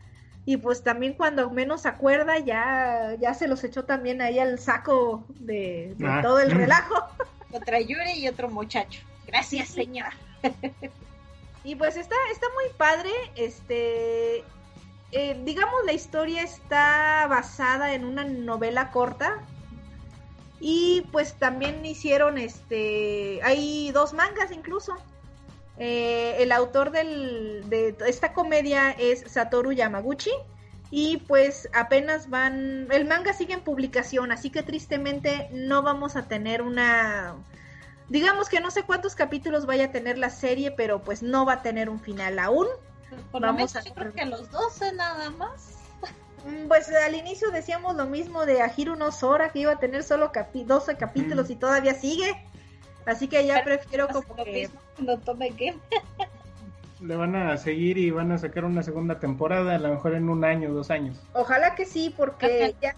Y pues también cuando menos se acuerda, ya, ya se los echó también ahí al saco de, de Ah. todo el relajo. Otra Yuri y otro muchacho. Gracias, señor. Y pues está, está muy padre. Este, eh, digamos, la historia está basada en una novela corta. Y pues también hicieron, este, hay dos mangas incluso. Eh, el autor del, de esta comedia es Satoru Yamaguchi. Y pues apenas van, el manga sigue en publicación, así que tristemente no vamos a tener una, digamos que no sé cuántos capítulos vaya a tener la serie, pero pues no va a tener un final aún. Por lo Vamos menos a- yo creo que los 12 nada más. Mm, Pues al inicio decíamos lo mismo de Ahiru no Sora, que iba a tener solo capi 12 capítulos y todavía sigue. Así que ya prefiero como Lo que... mismo cuando tome Game. Le van a seguir y van a sacar una segunda temporada, a lo mejor en un año, dos años. Ojalá que sí, porque ya,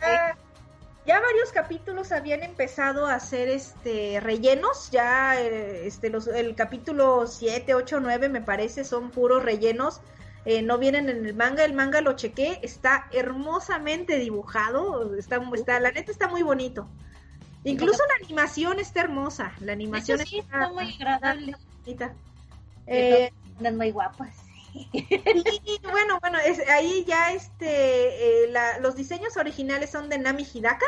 ya varios capítulos habían empezado a hacer este rellenos. Ya eh, este los, el capítulo 7, 8, 9 me parece son puros rellenos. Eh, no vienen en el manga, el manga lo chequé, está hermosamente dibujado, está, está, la neta está muy bonito. Incluso la animación está hermosa, la animación sí, está, está muy agradable. Eh, Andan muy guapas. y bueno, bueno, es, ahí ya este, eh, la- los diseños originales son de Nami Hidaka,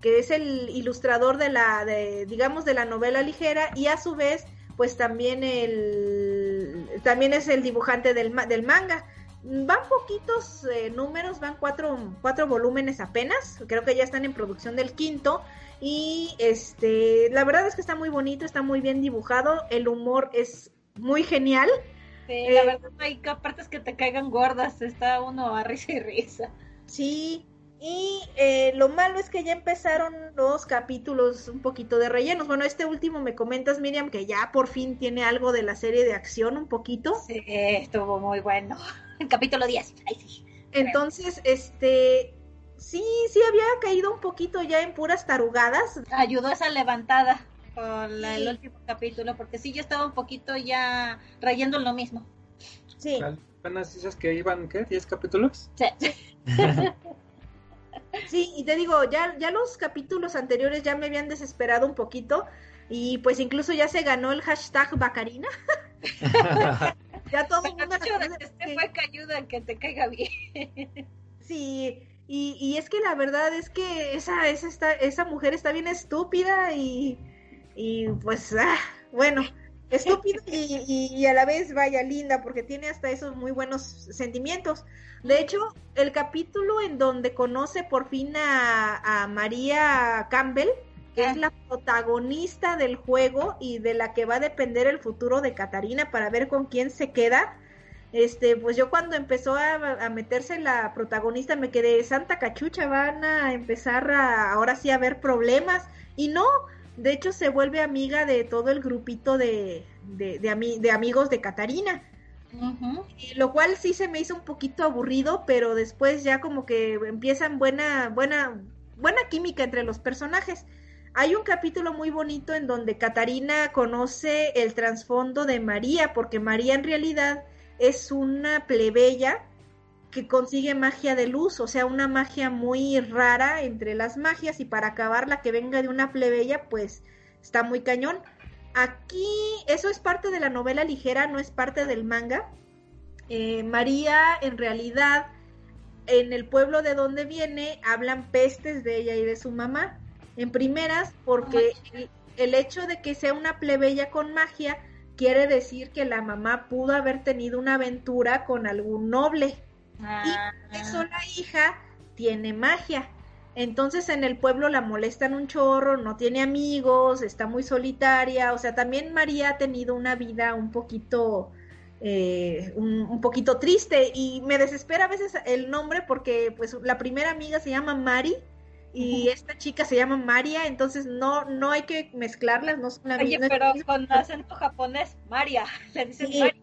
que es el ilustrador de la, de, digamos, de la novela ligera y a su vez, pues también el, también es el dibujante del, del manga. Van poquitos eh, números, van cuatro, cuatro volúmenes apenas, creo que ya están en producción del quinto y este, la verdad es que está muy bonito, está muy bien dibujado, el humor es muy genial. Sí, la Eh, verdad, hay partes que te caigan gordas. Está uno a risa y risa. Sí, Y eh, lo malo es que ya empezaron los capítulos un poquito de rellenos. Bueno, este último me comentas, Miriam, que ya por fin tiene algo de la serie de acción un poquito. Sí, estuvo muy bueno. El capítulo 10. Ahí sí. Entonces, este, sí, sí había caído un poquito ya en puras tarugadas. Ayudó esa levantada con la- el último capítulo, porque sí, yo estaba un poquito ya rayando lo mismo. Sí, Apenas dices que iban, ¿qué? ¿10 capítulos? Sí. sí, y te digo, ya, ya los capítulos anteriores ya me habían desesperado un poquito. Y pues incluso ya se ganó el hashtag Bacarina. ya todo el mundo este fue que ayuda que te caiga bien. Sí, y, y es que la verdad es que esa, esa, está, esa mujer está bien estúpida y, y pues, ah, bueno, estúpida y, y- y a la vez vaya linda porque tiene hasta esos muy buenos sentimientos. De hecho, el capítulo en donde conoce por fin a, a María Campbell, que es la protagonista del juego y de la que va a depender el futuro de Catarina para ver con quién se queda. Este, pues yo cuando empezó a, a meterse la protagonista me quedé, Santa Cachucha, van a empezar a, ahora sí a ver problemas. Y no, de hecho se vuelve amiga de todo el grupito de, de, de, ami- de amigos de Catarina. Y lo cual sí se me hizo un poquito aburrido, pero después ya como que empiezan buena, buena, buena química entre los personajes. Hay un capítulo muy bonito en donde Catarina conoce el trasfondo de María, porque María en realidad es una plebeya que consigue magia de luz, o sea, una magia muy rara entre las magias y para acabar la que venga de una plebeya, pues está muy cañón. Aquí eso es parte de la novela ligera, no es parte del manga. Eh, María en realidad en el pueblo de donde viene hablan pestes de ella y de su mamá. En primeras, porque el, el hecho de que sea una plebeya con magia quiere decir que la mamá pudo haber tenido una aventura con algún noble. Ah, Por eso la hija tiene magia. Entonces en el pueblo la molestan un chorro, no tiene amigos, está muy solitaria. O sea, también María ha tenido una vida un poquito, eh, un, un poquito triste y me desespera a veces el nombre porque pues la primera amiga se llama Mari y esta chica se llama María, entonces no, no hay que mezclarlas, no son la Oye, misma- pero con acento japonés, María, le dicen Sí. María.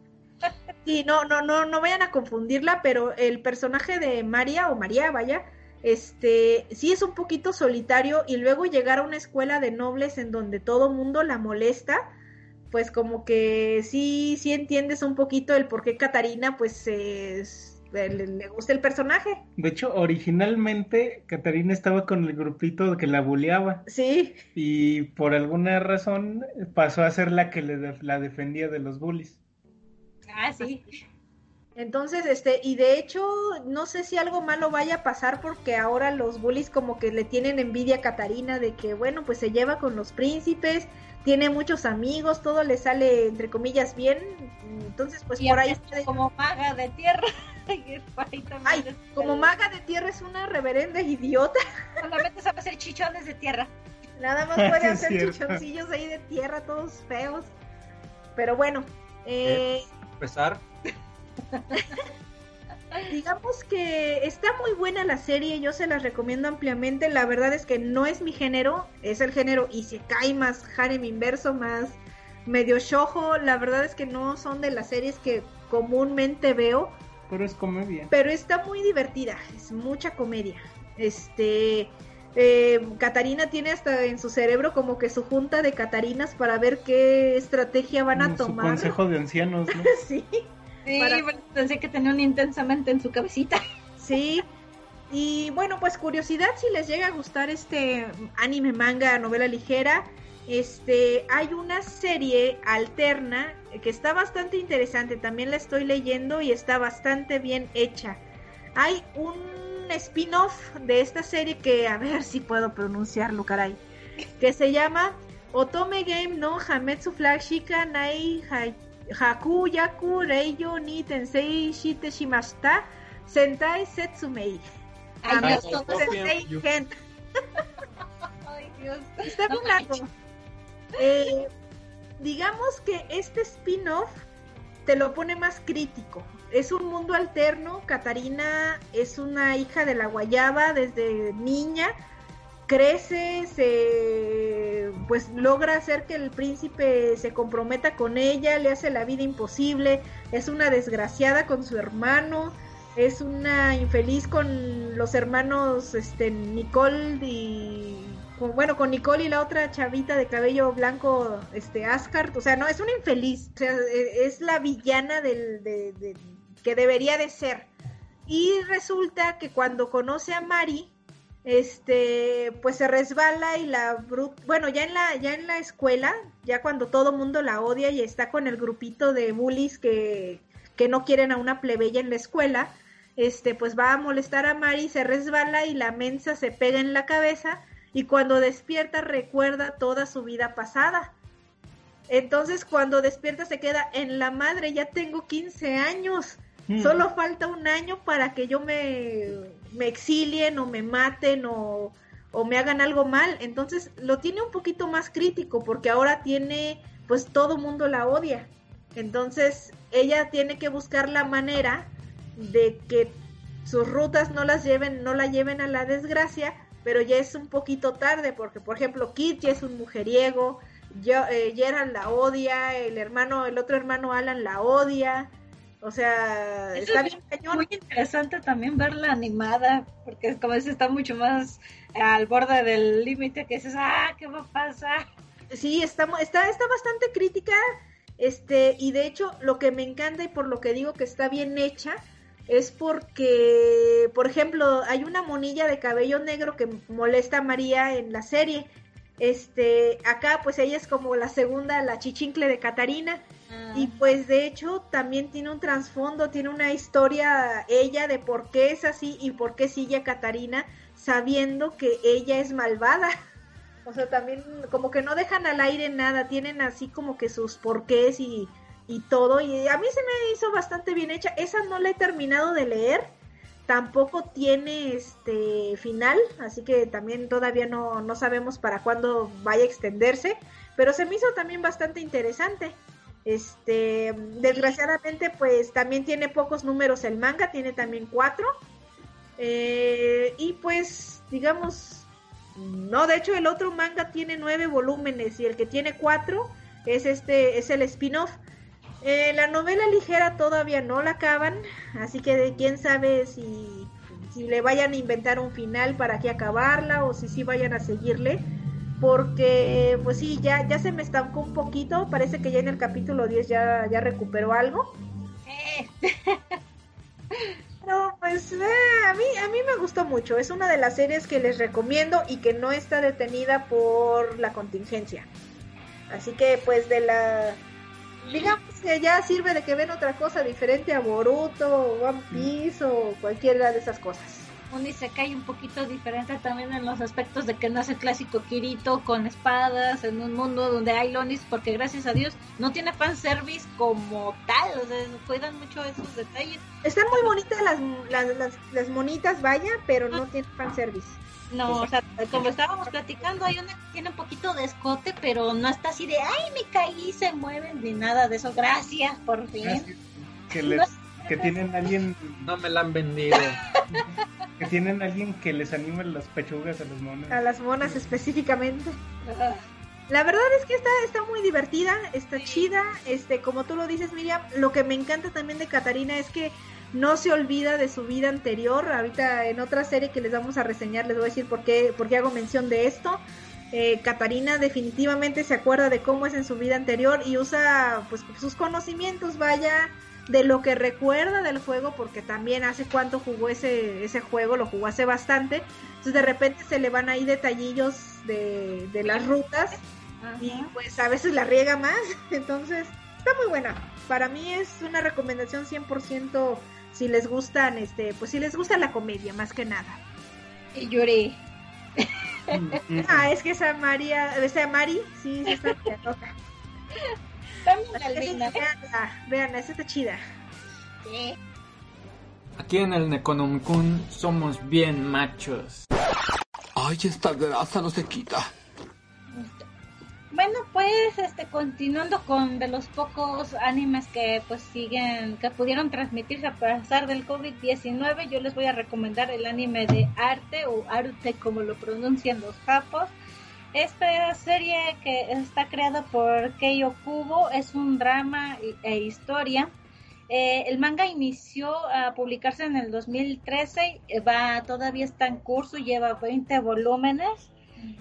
Sí, no, no, no, no vayan a confundirla, pero el personaje de María o María, vaya, este, sí es un poquito solitario y luego llegar a una escuela de nobles en donde todo mundo la molesta, pues como que sí, sí entiendes un poquito el por qué Catarina, pues es- le, le gusta el personaje. De hecho, originalmente Catarina estaba con el grupito que la buleaba Sí, y por alguna razón pasó a ser la que le def- la defendía de los bullies. Ah, sí. Entonces, este, y de hecho, no sé si algo malo vaya a pasar porque ahora los bullies como que le tienen envidia a Catarina de que, bueno, pues se lleva con los príncipes, tiene muchos amigos, todo le sale, entre comillas, bien. Entonces, pues y por ahí... como maga de tierra. Ahí Ay, como maga de tierra es una reverenda idiota. Solamente sabe hacer chichones de tierra. Nada más puede hacer cierto. chichoncillos ahí de tierra, todos feos. Pero bueno, eh, Empezar. Digamos que está muy buena la serie, yo se las recomiendo ampliamente. La verdad es que no es mi género, es el género Isekai más harem inverso, más medio shojo. La verdad es que no son de las series que comúnmente veo, Pero es comedia. pero está muy divertida, es mucha comedia. Este, eh, Catarina tiene hasta en su cerebro como que su junta de Catarinas para ver qué estrategia van a Su tomar. consejo de ancianos, ¿no? sí. Sí, Para- pensé que tenía un intensamente en su cabecita. Sí. Y bueno, pues curiosidad si les llega a gustar este anime, manga, novela ligera, este hay una serie alterna que está bastante interesante, también la estoy leyendo y está bastante bien hecha. Hay un spin-off de esta serie que a ver si puedo pronunciarlo, caray, que se llama Otome Game no Hametsu Flag Shika Nai Haku Yaku Reiyo ni Tensei Shite Shimashita Sentai Setsumei. Ay, Dios. Sensei Gen. Ay, Dios. Está largo. Eh, digamos que este spin-off te lo pone más crítico. es un mundo alterno. Katarina es una hija de la guayaba desde niña. Crece, se pues logra hacer que el príncipe se comprometa con ella, le hace la vida imposible, es una desgraciada con su hermano, es una infeliz con los hermanos este Nicole y bueno, con Nicole y la otra chavita de cabello blanco, este Asgard, o sea, no, es una infeliz, o sea, e- es la villana del, de- de- que debería de ser. Y resulta que cuando conoce a Mari, este, pues se resbala y la bru- bueno, ya en la, ya en la escuela, ya cuando todo mundo la odia y está con el grupito de bullies que, que no quieren a una plebeya en la escuela, este, pues va a molestar a Mari, se resbala y la mensa se pega en la cabeza y cuando despierta recuerda toda su vida pasada. Entonces cuando despierta se queda en la madre, ya tengo 15 años. Mm. Solo falta un año para que yo me, me exilien o me maten o, o me hagan algo mal. Entonces lo tiene un poquito más crítico porque ahora tiene, pues todo mundo la odia. Entonces ella tiene que buscar la manera de que sus rutas no las lleven, no la lleven a la desgracia, pero ya es un poquito tarde porque, por ejemplo, Kit ya es un mujeriego, yo, eh, la odia, el hermano, el otro hermano Alan la odia. O sea, Eso está es bien cañón. muy interesante también verla animada, porque como dices, está mucho más al borde del límite que dices, ah, ¿qué va a pasar? Sí, está, está, está bastante crítica, este, y de hecho lo que me encanta y por lo que digo que está bien hecha es porque, por ejemplo, hay una monilla de cabello negro que molesta a María en la serie. Este, acá pues ella es como la segunda, la chichincle de Catarina. Y pues de hecho también tiene un trasfondo, tiene una historia ella de por qué es así y por qué sigue a Catarina sabiendo que ella es malvada. O sea, también como que no dejan al aire nada, tienen así como que sus porqués y, y todo. Y a mí se me hizo bastante bien hecha. Esa no la he terminado de leer. Tampoco tiene este final, así que también todavía no, no sabemos para cuándo vaya a extenderse. Pero se me hizo también bastante interesante. Este, desgraciadamente, pues también tiene pocos números el manga, tiene también cuatro. Eh, y pues, digamos, no, de hecho el otro manga tiene nueve volúmenes y el que tiene cuatro es este, es el spin-off. Eh, la novela ligera todavía no la acaban, así que de quién sabe si, si le vayan a inventar un final para que acabarla o si sí vayan a seguirle. Porque, pues sí, ya, ya se me estancó un poquito. Parece que ya en el capítulo 10 ya, ya recuperó algo. Pero pues eh, a mí a mí me gustó mucho. Es una de las series que les recomiendo y que no está detenida por la contingencia. Así que pues de la digamos que ya sirve de que ven otra cosa diferente a Boruto, One Piece o cualquiera de esas cosas. Un Isekai un poquito diferente también en los aspectos de que no es el clásico Kirito con espadas en un mundo donde hay lonis, porque gracias a Dios no tiene fanservice como tal, o sea, cuidan mucho esos detalles. Están muy bonitas las, las, las, las monitas, vaya, pero no tienen fanservice. No, o sea, como estábamos platicando, hay una que tiene un poquito de escote, pero no está así de, ay, me caí, se mueven, ni nada de eso. Gracias, por fin. Gracias. Que, les, que tienen alguien No me la han vendido. que tienen alguien que les anime las pechugas a los monos. A las monas específicamente. La verdad es que está, está muy divertida, está chida, este, como tú lo dices Miriam, lo que me encanta también de Catarina es que no se olvida de su vida anterior, ahorita en otra serie que les vamos a reseñar les voy a decir por qué, por qué hago mención de esto, eh, Catarina definitivamente se acuerda de cómo es en su vida anterior y usa pues sus conocimientos, vaya, de lo que recuerda del juego, porque también hace cuánto jugó ese, ese juego, lo jugó hace bastante, entonces de repente se le van ahí detallillos de, de las rutas y pues a veces la riega más, entonces está muy buena. Para mí es una recomendación 100% si les gustan, este, pues si les gusta la comedia, más que nada. Y lloré. ah, es que esa María, esa Mari, sí, sí está loca. También veanla, esa está chida. Sí. Aquí en el Necronomicon somos bien machos. Ay, esta grasa no se quita. Bueno, pues este continuando con de los pocos animes que pues siguen que pudieron transmitirse a pesar del COVID-19, yo les voy a recomendar el anime de Arte o Arte como lo pronuncian los japos. Esta serie que está creada por Keiyo Kubo es un drama e historia. Eh, el manga inició a publicarse en el 2013, eh, va todavía está en curso, lleva 20 volúmenes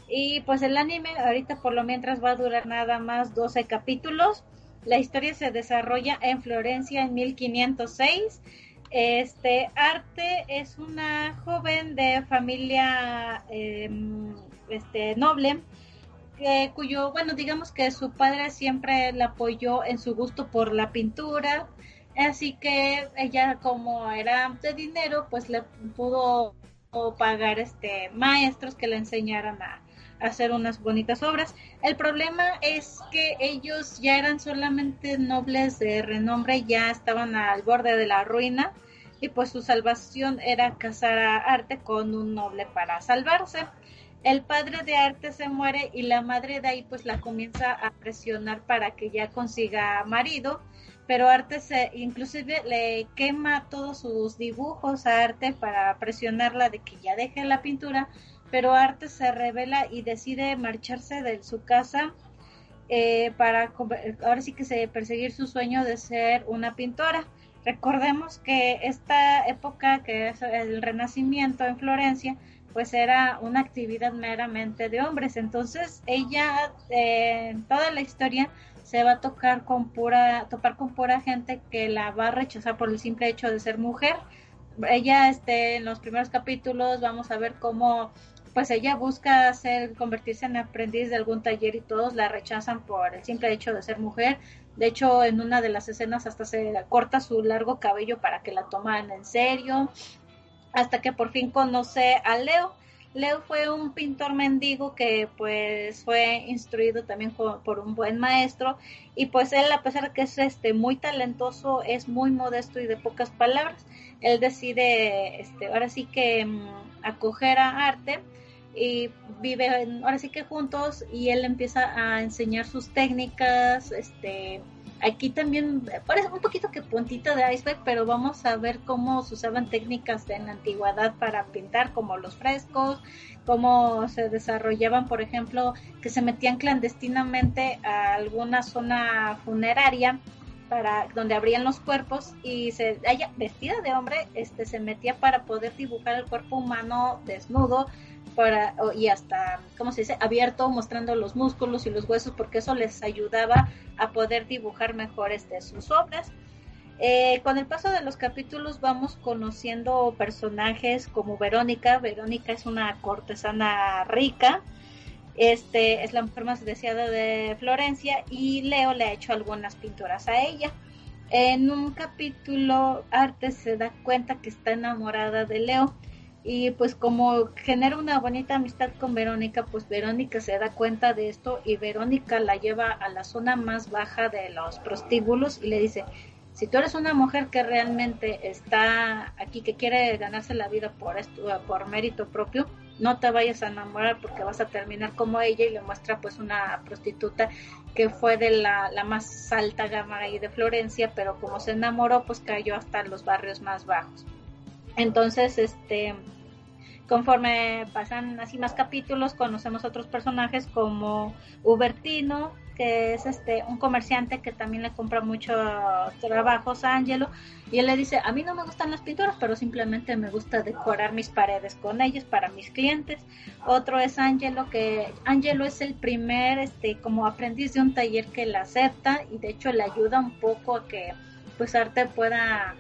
y pues el anime ahorita por lo mientras va a durar nada más 12 capítulos. La historia se desarrolla en Florencia en 1506. Este arte es una joven de familia em, este, noble que, cuyo, bueno, digamos que su padre siempre la apoyó en su gusto por la pintura, así que ella como era de dinero, pues le pudo pagar este maestros que le enseñaran a, hacer unas bonitas obras. El problema es que ellos ya eran solamente nobles de renombre, ya estaban al borde de la ruina y pues su salvación era casar a Arte con un noble para salvarse. El padre de Arte se muere y la madre de ahí pues la comienza a presionar para que ya consiga marido, pero Arte se inclusive le quema todos sus dibujos a Arte para presionarla de que ya deje la pintura pero Arte se revela y decide marcharse de su casa eh, para ahora sí que se perseguir su sueño de ser una pintora. Recordemos que esta época que es el Renacimiento en Florencia, pues era una actividad meramente de hombres. Entonces ella, eh, en toda la historia, se va a tocar con pura, topar con pura gente que la va a rechazar por el simple hecho de ser mujer. Ella, este, en los primeros capítulos, vamos a ver cómo pues ella busca hacer, convertirse en aprendiz de algún taller y todos la rechazan por el simple hecho de ser mujer. De hecho, en una de las escenas hasta se corta su largo cabello para que la toman en serio. Hasta que por fin conoce a Leo. Leo fue un pintor mendigo que pues fue instruido también por un buen maestro y pues él a pesar de que es este muy talentoso es muy modesto y de pocas palabras él decide este ahora sí que mm, acoger a arte y viven ahora sí que juntos y él empieza a enseñar sus técnicas, este aquí también parece un poquito que puntito de iceberg, pero vamos a ver cómo se usaban técnicas en la antigüedad para pintar como los frescos, cómo se desarrollaban, por ejemplo, que se metían clandestinamente a alguna zona funeraria para donde abrían los cuerpos y se ella vestida de hombre este se metía para poder dibujar el cuerpo humano desnudo para, y hasta, ¿cómo se dice?, abierto, mostrando los músculos y los huesos, porque eso les ayudaba a poder dibujar mejor este, sus obras. Eh, con el paso de los capítulos vamos conociendo personajes como Verónica. Verónica es una cortesana rica, este es la mujer más deseada de Florencia y Leo le ha hecho algunas pinturas a ella. En un capítulo, Arte se da cuenta que está enamorada de Leo y pues como genera una bonita amistad con Verónica, pues Verónica se da cuenta de esto y Verónica la lleva a la zona más baja de los prostíbulos y le dice, si tú eres una mujer que realmente está aquí, que quiere ganarse la vida por esto, por mérito propio, no te vayas a enamorar porque vas a terminar como ella y le muestra pues una prostituta que fue de la, la más alta gama ahí de Florencia, pero como se enamoró pues cayó hasta los barrios más bajos. Entonces, este, conforme pasan así más capítulos, conocemos otros personajes como Hubertino, que es este un comerciante que también le compra muchos trabajos a Angelo y él le dice, a mí no me gustan las pinturas, pero simplemente me gusta decorar mis paredes con ellas para mis clientes. Otro es Angelo, que Angelo es el primer este como aprendiz de un taller que la acepta y de hecho le ayuda un poco a que pues arte pueda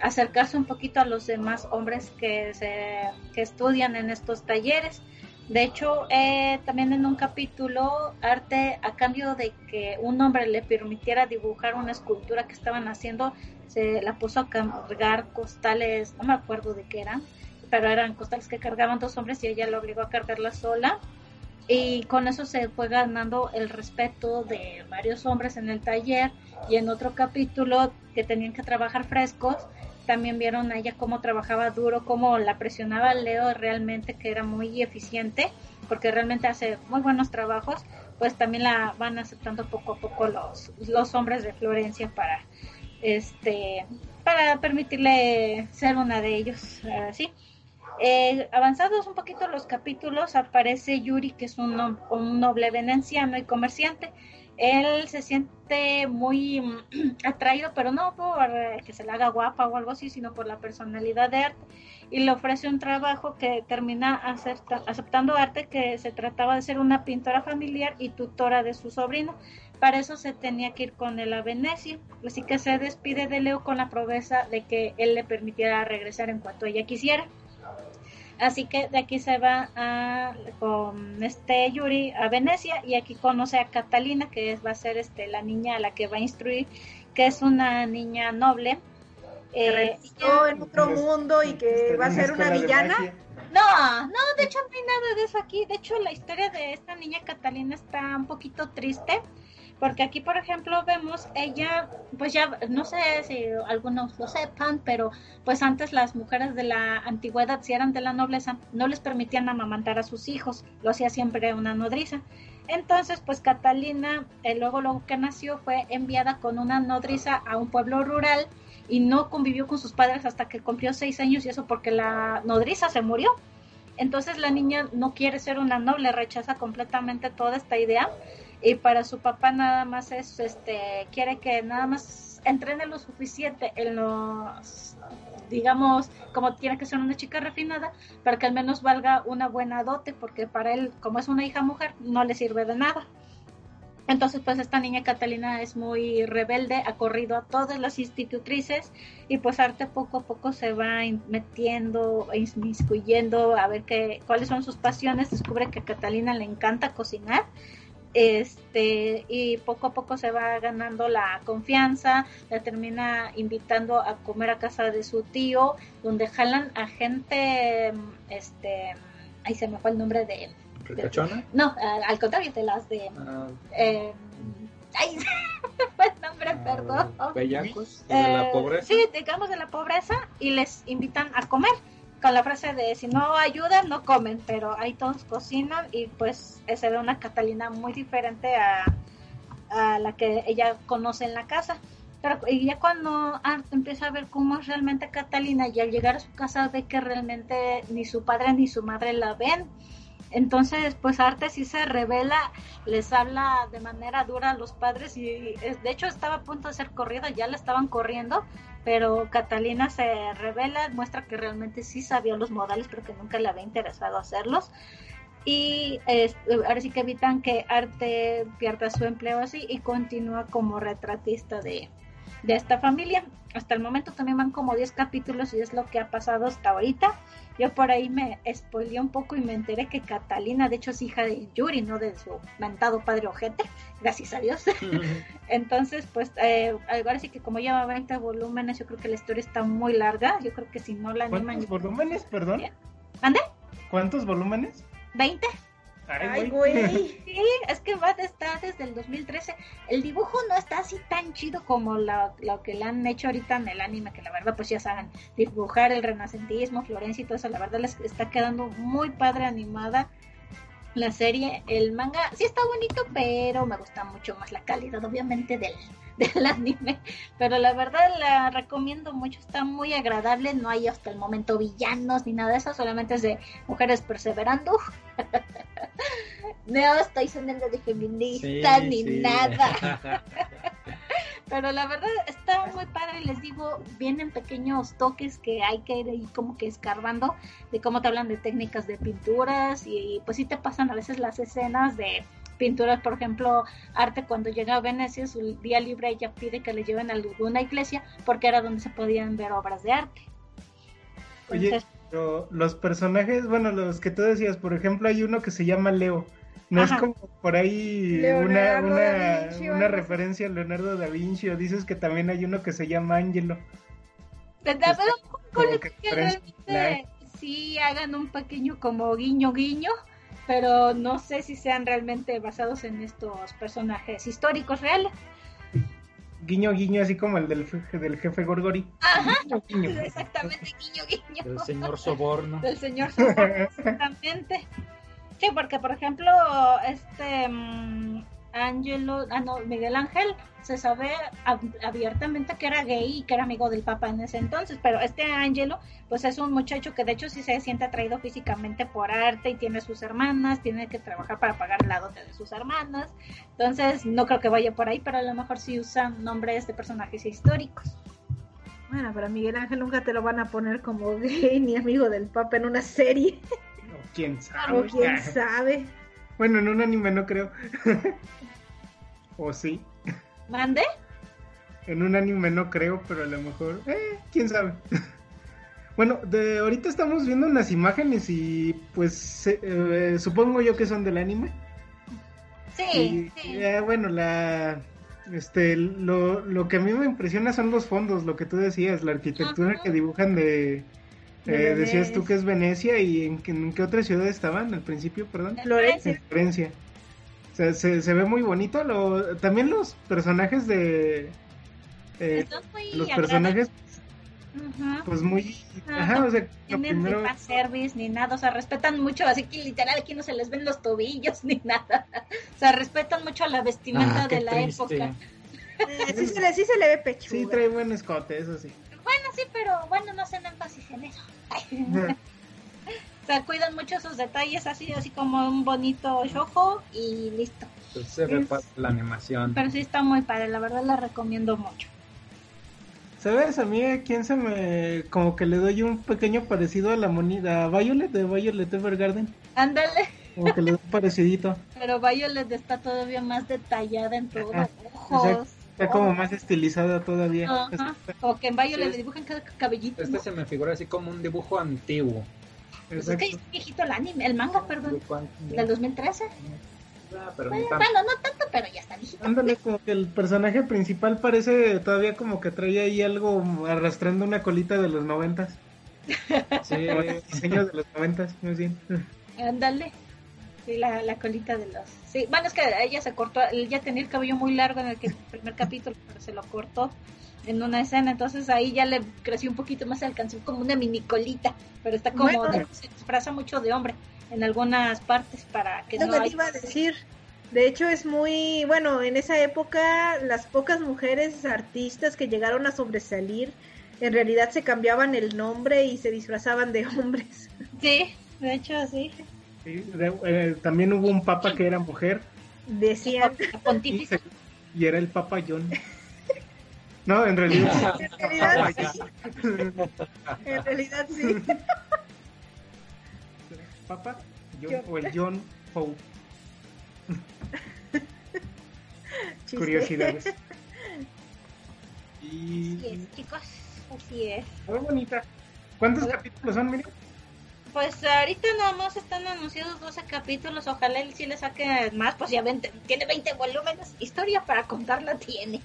acercarse un poquito a los demás hombres que, se, que estudian en estos talleres. De hecho, eh, también en un capítulo, Arte, a cambio de que un hombre le permitiera dibujar una escultura que estaban haciendo, se la puso a cargar costales, no me acuerdo de qué eran, pero eran costales que cargaban dos hombres y ella lo obligó a cargarla sola. Y con eso se fue ganando el respeto de varios hombres en el taller. Y en otro capítulo que tenían que trabajar frescos, también vieron a ella cómo trabajaba duro, cómo la presionaba Leo realmente, que era muy eficiente, porque realmente hace muy buenos trabajos, pues también la van aceptando poco a poco los, los hombres de Florencia para este para permitirle ser una de ellos así eh, avanzados un poquito los capítulos aparece Yuri que es un, un noble veneciano y comerciante él se siente muy mm, atraído pero no por eh, que se le haga guapa o algo así sino por la personalidad de arte y le ofrece un trabajo que termina acepta- aceptando arte que se trataba de ser una pintora familiar y tutora de su sobrino. Para eso se tenía que ir con él a Venecia, así que se despide de Leo con la promesa de que él le permitiera regresar en cuanto ella quisiera. Así que de aquí se va a, con este Yuri a Venecia y aquí conoce a Catalina, que es, va a ser este, la niña a la que va a instruir, que es una niña noble. Que Eh, en otro mundo y que va a ser una villana. no, no, de hecho no hay nada de eso aquí. De hecho, la historia de esta niña Catalina está un poquito triste. Porque aquí, por ejemplo, vemos ella, pues ya, no sé si algunos lo sepan, pero pues antes las mujeres de la antigüedad, si eran de la nobleza, no les permitían amamantar a sus hijos, lo hacía siempre una nodriza. Entonces, pues Catalina, eh, luego, luego que nació, fue enviada con una nodriza a un pueblo rural y no convivió con sus padres hasta que cumplió seis años y eso porque la nodriza se murió. Entonces la niña no quiere ser una noble, rechaza completamente toda esta idea y para su papá nada más es, este, quiere que nada más entrene lo suficiente en los, digamos, como tiene que ser una chica refinada, para que al menos valga una buena dote, porque para él, como es una hija mujer, no le sirve de nada. Entonces, pues esta niña Catalina es muy rebelde, ha corrido a todas las institutrices y pues Arte poco a poco se va metiendo, inmiscuyendo a ver qué, cuáles son sus pasiones. Descubre que a Catalina le encanta cocinar este y poco a poco se va ganando la confianza, la termina invitando a comer a casa de su tío, donde jalan a gente, este, ahí se me fue el nombre de, ¿Ricachona? no, al contrario, de las de, Ah, eh, ay, el nombre, perdón. bellacos de la Eh, pobreza. Sí, digamos de la pobreza y les invitan a comer con la frase de si no ayudan no comen, pero ahí todos cocinan y pues se ve una Catalina muy diferente a, a la que ella conoce en la casa. Pero ya cuando Art empieza a ver cómo es realmente Catalina y al llegar a su casa ve que realmente ni su padre ni su madre la ven. Entonces, pues Arte sí se revela, les habla de manera dura a los padres y de hecho estaba a punto de ser corrida, ya la estaban corriendo, pero Catalina se revela, muestra que realmente sí sabía los modales, pero que nunca le había interesado hacerlos. Y eh, ahora sí que evitan que Arte pierda su empleo así y continúa como retratista de, de esta familia. Hasta el momento también van como 10 capítulos y es lo que ha pasado hasta ahorita. Yo por ahí me spoileé un poco y me enteré que Catalina, de hecho, es hija de Yuri, no de su mentado padre ojete, gracias a Dios. Entonces, pues, eh, ahora sí que como lleva 20 volúmenes, yo creo que la historia está muy larga. Yo creo que si no la animan. ¿Cuántos volúmenes, perdón? ¿Ande? ¿Cuántos volúmenes? ¿20? Ay, güey. Sí, es que va a estar desde el 2013. El dibujo no está así tan chido como lo, lo que le han hecho ahorita en el anime, que la verdad, pues ya saben, dibujar el renacentismo, Florencia y todo eso, la verdad les está quedando muy padre animada la serie. El manga sí está bonito, pero me gusta mucho más la calidad, obviamente, del, del anime. Pero la verdad la recomiendo mucho, está muy agradable. No hay hasta el momento villanos ni nada de eso, solamente es de mujeres perseverando. No estoy sonando de feminista ni nada. Pero la verdad está muy padre, les digo, vienen pequeños toques que hay que ir ahí como que escarbando de cómo te hablan de técnicas de pinturas y pues sí te pasan a veces las escenas de pinturas, por ejemplo, Arte cuando llega a Venecia, su día libre ella pide que le lleven a alguna iglesia porque era donde se podían ver obras de arte. Oye, pero los personajes, bueno, los que tú decías, por ejemplo, hay uno que se llama Leo. ¿No Ajá. es como por ahí una, Leonardo una, Vinci referencia a Leonardo da Vinci? O dices que también hay uno que se llama Angelo. te un poco de que realmente sí hagan un pequeño como guiño guiño, pero no sé si sean realmente basados en estos personajes históricos reales. Guiño, guiño, así como el del, del jefe Gorgori. Ajá, Guiño, guiño. exactamente, guiño guiño. El señor Soborno. Del señor Soborno, exactamente. Sí, porque por ejemplo, este mm, Angelo, ah no, Miguel Ángel se sabe ab- abiertamente que era gay y que era amigo del Papa en ese entonces, pero este Angelo, pues es un muchacho que de hecho sí se siente atraído físicamente por arte y tiene sus hermanas, tiene que trabajar para pagar la dote de sus hermanas, entonces no creo que vaya por ahí, pero a lo mejor sí usan nombres de personajes históricos. Bueno, pero Miguel Ángel nunca te lo van a poner como gay ni amigo del Papa en una serie. O quién sabe. O quién sabe. Bueno, en un anime no creo. o sí. ¿Mande? En un anime no creo, pero a lo mejor, eh, quién sabe. bueno, de ahorita estamos viendo unas imágenes y pues eh, supongo yo que son del anime. Sí, Y, sí. eh, bueno, la este lo, lo que a mí me impresiona son los fondos, lo que tú decías, la arquitectura Ajá. que dibujan de eh, decías tú que es Venecia y en, qué- en qué otra ciudad estaban al principio, perdón. Florencia. En Florencia. O sea, se, se ve muy bonito. Lo, también los personajes de. eh, los personajes, Ujú. pues muy. Ajá. Ajá, o sea, tienen primero. ni service ni nada, o sea, respetan mucho, así que literal aquí no se les ven los tobillos ni nada. O sea, respetan mucho la vestimenta Ah, de la triste. época. Eh, sí, se le, sí se le ve pechuga. Sí, trae buen escote, eso sí. Bueno, sí, pero bueno, no hacen énfasis en eso. Sea, cuidan mucho esos detalles, así así como un bonito shojo y listo. Pues se ve padre la animación. Pero sí está muy padre, la verdad la recomiendo mucho. ¿Sabes? A mí, ¿a quién se me. Como que le doy un pequeño parecido a la moneda. A Violet de Violet Evergarden. Ándale, Como que le doy un parecidito. pero Violet está todavía más detallada en todo, Ajá. ojos. Está como más estilizada todavía. Ajá. O que en Violet Sí. le dibujan cada cabellito. Este ¿no? se me figura así como un dibujo antiguo. Pues es que es viejito el anime, el manga, perdón, antiguo. del 2013. Ah, pero Bueno, tanto. bueno, no tanto, pero ya está viejito. Ándale, como que el personaje principal parece todavía como que trae ahí algo arrastrando una colita de los noventas. Sí, Como el diseño de los noventas, muy bien. Ándale. Sí, la, la colita de los... Sí, bueno, es que ella se cortó, ella tenía el cabello muy largo en el, que- el primer capítulo, pero se lo cortó en una escena, entonces ahí ya le creció un poquito más, se alcanzó como una mini colita, pero está como, Bueno. de- se disfraza mucho de hombre en algunas partes para que no iba a decir. De hecho, es muy. Bueno, en esa época, las pocas mujeres artistas que llegaron a sobresalir, en realidad se cambiaban el nombre y se disfrazaban de hombres. Sí, de hecho sí. Sí, de- eh, también hubo un papa que era mujer Decían. La pontífice. y era el papa John. No, en realidad En realidad sí. En realidad sí. papa John, John. o el John Pope. Chiste. Curiosidades. Así Y es, chicos, así es. muy bonita. ¿Cuántos capítulos son, Miriam? Pues ahorita nada más están anunciados 12 capítulos, ojalá él sí le saque más, pues ya ven, tiene 20 volúmenes, historia para contarla tiene.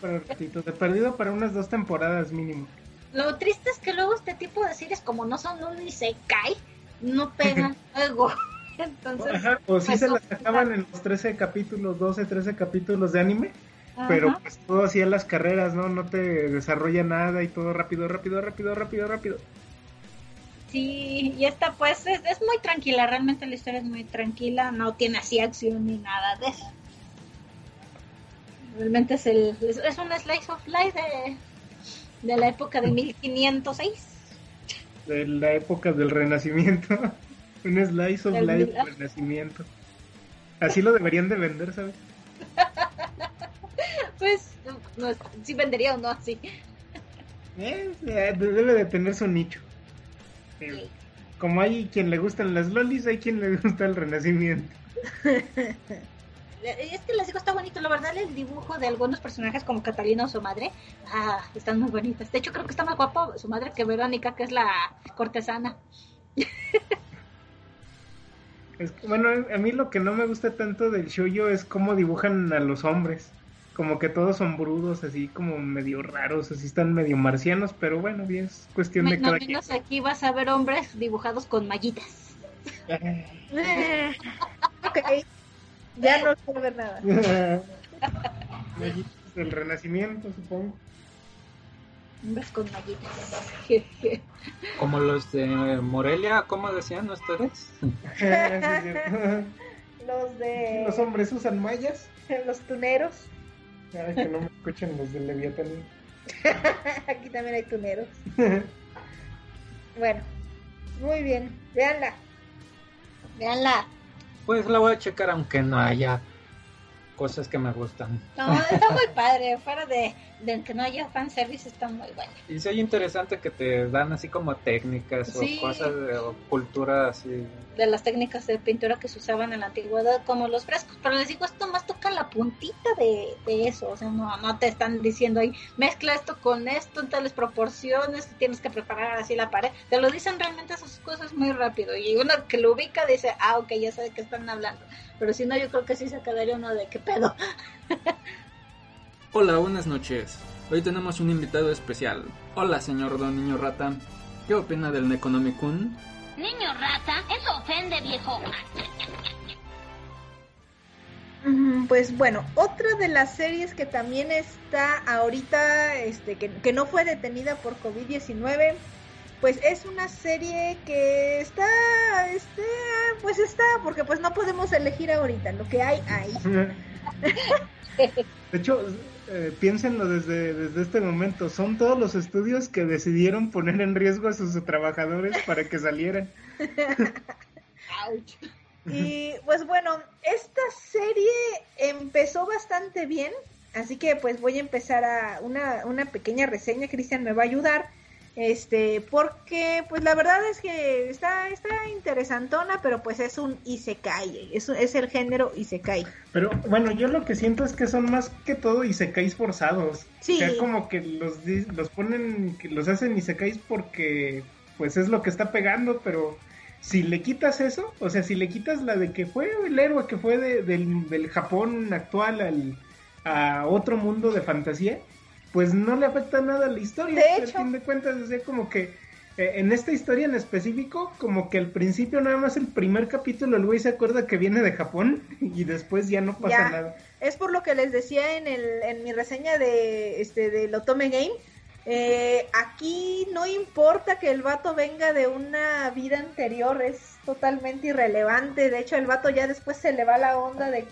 Para ratito, de perdido para unas dos temporadas mínimo. Lo triste es que luego este tipo de series como no son un isekai, no pegan luego. Entonces, Ajá, o sí pues, se las sacaban en los 13 capítulos, 12, 13 capítulos de anime, Ajá. pero pues todo hacía las carreras, ¿no? No te desarrolla nada y todo rápido, rápido, rápido, rápido, rápido. Sí, y esta pues es, es muy tranquila, realmente la historia es muy tranquila, no tiene así acción ni nada de eso. Realmente es, el, es, es un slice of life de, de la época de 1506. De la época del renacimiento. Un slice of Del life del renacimiento. Así lo deberían de vender, ¿sabes? Pues, no, no, sí vendería o no así. Eh, eh, debe de tener su nicho. Como hay quien le gustan las lolis, hay quien le gusta el renacimiento. Es que les digo, está bonito, la verdad, el dibujo de algunos personajes como Catalina o su madre, ah, están muy bonitas. De hecho, creo que está más guapa su madre que Verónica, que es la cortesana. Es que, bueno, a mí lo que no me gusta tanto del shoujo es cómo dibujan a los hombres. Como que todos son brudos, así como medio raros, así están medio marcianos, pero bueno, bien, es cuestión de Menos, cada quien. menos aquí vas a ver hombres dibujados con mallitas. Eh, ok. Ya no quiero ver nada. Mellitos del renacimiento, supongo. Beso con mallitas. Como los de Morelia, ¿cómo decían ustedes? Los de Los hombres usan mallas. los tuneros. Ay, que no me escuchen los del Leviatán. Aquí también hay tuneros. Bueno, muy bien. Veanla. Veanla. Pues la voy a checar aunque no haya cosas que me gustan. No, está muy padre. Fuera de, de que no haya fanservice, está muy bueno. Y sí, interesante que te dan así como técnicas Sí. o cosas de o cultura así. De las técnicas de pintura que se usaban en la antigüedad, como los frescos. Pero les digo, esto más toca la puntita de, de eso. O sea, no, no te están diciendo ahí, mezcla esto con esto en tales proporciones, tienes que preparar así la pared. Te lo dicen realmente esas cosas muy rápido. Y uno que lo ubica dice, ah, ok, ya sabe de qué están hablando. Pero si no, yo creo que sí se quedaría uno de qué pedo. Hola, buenas noches. Hoy tenemos un invitado especial. Hola, señor Don Niño Rata. ¿Qué opina del Necronomicon? Niño rata, eso ofende, viejo. Pues bueno, otra de las series que también está ahorita, este, que, que no fue detenida por COVID-19, pues es una serie que está, este, pues está, porque pues no podemos elegir ahorita, lo que hay, hay. De hecho, eh, piénsenlo desde, desde este momento. Son todos los estudios que decidieron poner en riesgo a sus trabajadores para que salieran. Ouch. Y pues bueno, esta serie empezó bastante bien, así que pues voy a empezar a una, una pequeña reseña, Cristian me va a ayudar, este, porque pues la verdad es que está, está interesantona, pero pues es un isekai, es, es el género isekai. Pero bueno, yo lo que siento es que son más que todo isekais forzados. Sí. O sea, como que los, los ponen, que los hacen isekais porque pues es lo que está pegando, pero si le quitas eso, o sea, si le quitas la de que fue el héroe que fue de- del, del Japón actual al, a otro mundo de fantasía, pues no le afecta nada a la historia. De Al hecho. fin de cuentas, o sea, como que eh, en esta historia en específico, como que al principio nada más el primer capítulo el güey se acuerda que viene de Japón y después ya no pasa Ya. nada. Es por lo que les decía en, el, en mi reseña de este del Otome Game. eh, aquí no importa que el vato venga de una vida anterior, es totalmente irrelevante. De hecho, el vato ya después se le va la onda de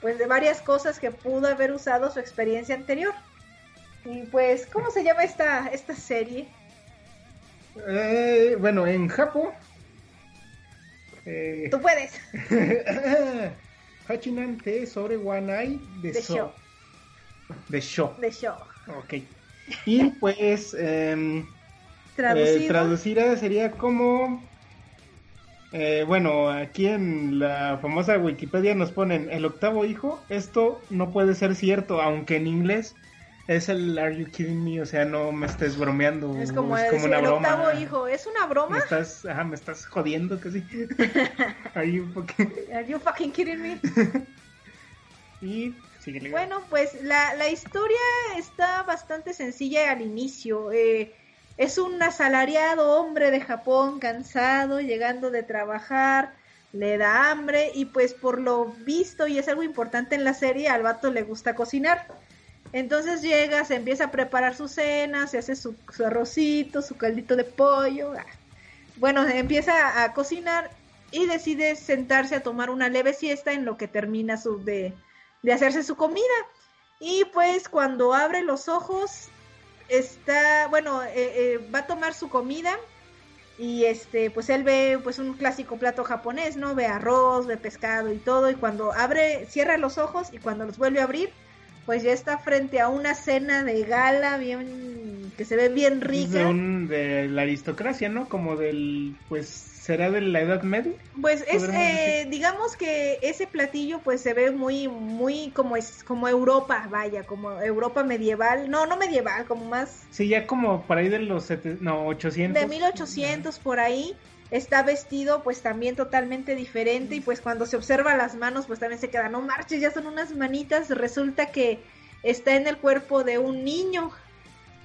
pues de varias cosas que pudo haber usado su experiencia anterior. Y pues, ¿cómo se llama esta, esta serie? Eh, bueno, en Japón. Eh, Tú puedes. Hachinan te sobre wanai de, so. show. De show. De show. Ok. Y pues em, Traducido. eh, traducida sería como eh, bueno, aquí en la famosa Wikipedia nos ponen el octavo hijo. Esto no puede ser cierto, aunque en inglés es el Are you kidding me? O sea, no me estés bromeando. es como, es decir, una el broma. octavo hijo. ¿Es una broma? Me estás, ajá, me estás jodiendo casi. Are you fucking kidding me? Y síguele. Bueno, pues la, la historia está bastante sencilla al inicio. Eh, es un asalariado hombre de Japón cansado, llegando de trabajar, le da hambre y pues por lo visto, y es algo importante en la serie, al vato le gusta cocinar. Entonces llega, se empieza a preparar su cena, se hace su, su arrocito, su caldito de pollo. ah. Bueno, empieza a cocinar y decide sentarse a tomar una leve siesta en lo que termina su de, de hacerse su comida. Y pues cuando abre los ojos, está, bueno, eh, eh, va a tomar su comida y este, pues él ve pues un clásico plato japonés, ¿no? Ve arroz, ve pescado y todo y cuando abre, cierra los ojos y cuando los vuelve a abrir, pues ya está frente a una cena de gala bien, que se ve bien Es de, rica. un- de la aristocracia, ¿no? Como del, pues, ¿será de la Edad Media? Pues es, eh, digamos que ese platillo pues se ve muy, muy como es, como Europa, vaya, como Europa medieval, no, no medieval, como más Sí, ya como por ahí de los, sete- no, 800. de 1800 por ahí, está vestido pues también totalmente diferente y pues cuando se observa las manos pues también se queda, no marches, ya son unas manitas, resulta que está en el cuerpo de un niño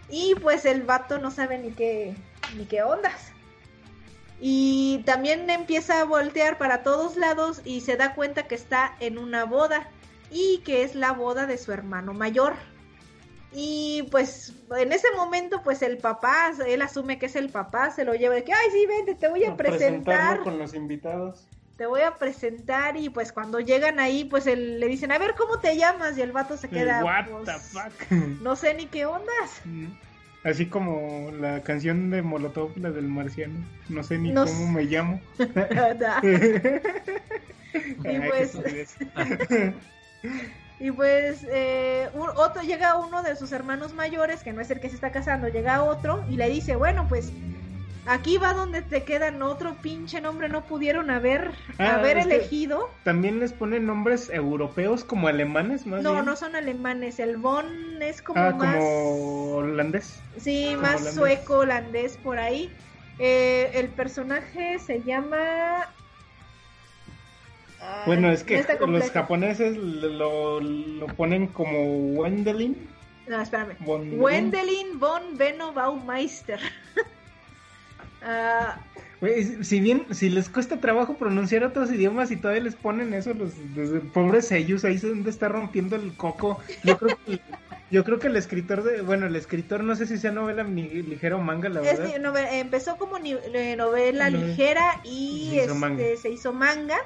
y pues el vato no sabe ni qué, ni qué ondas. Y también empieza a voltear para todos lados y se da cuenta que está en una boda y que es la boda de su hermano mayor. Y pues en ese momento, pues el papá, él asume que es el papá, se lo lleva de que, ay, sí, vente, te voy a presentar, con los invitados. te voy a presentar. Y pues cuando llegan ahí, pues él- le dicen, a ver, ¿cómo te llamas? Y el vato se queda, What pues, the fuck. no sé ni qué ondas. Así como la canción de Molotov, la del marciano. No sé ni No cómo sé. me llamo. Y pues. Y pues eh, un- otro llega uno de sus hermanos mayores, que no es el que se está casando, llega otro y le dice, bueno, pues aquí va donde te quedan otro pinche nombre, no pudieron haber, Ah, haber elegido. También les ponen nombres europeos como alemanes, más No, bien. no son alemanes, el Von es como ah, más... como holandés. Sí, como más holandés. sueco, holandés, por ahí. Eh, el personaje se llama... Ay, Bueno, es que los japoneses lo, lo ponen como Wendelin. No, espérame. Von- Wendelin von Benno Baumeister. Ah, si bien, si les cuesta trabajo pronunciar otros idiomas y todavía les ponen eso, los, los pobres sellos, ahí es donde está rompiendo el coco. Yo creo que, yo creo que el escritor de, bueno, el escritor no sé si sea novela ni ligera o manga, la verdad. empezó como ni- eh, novela No, ligera y se hizo este, se hizo manga.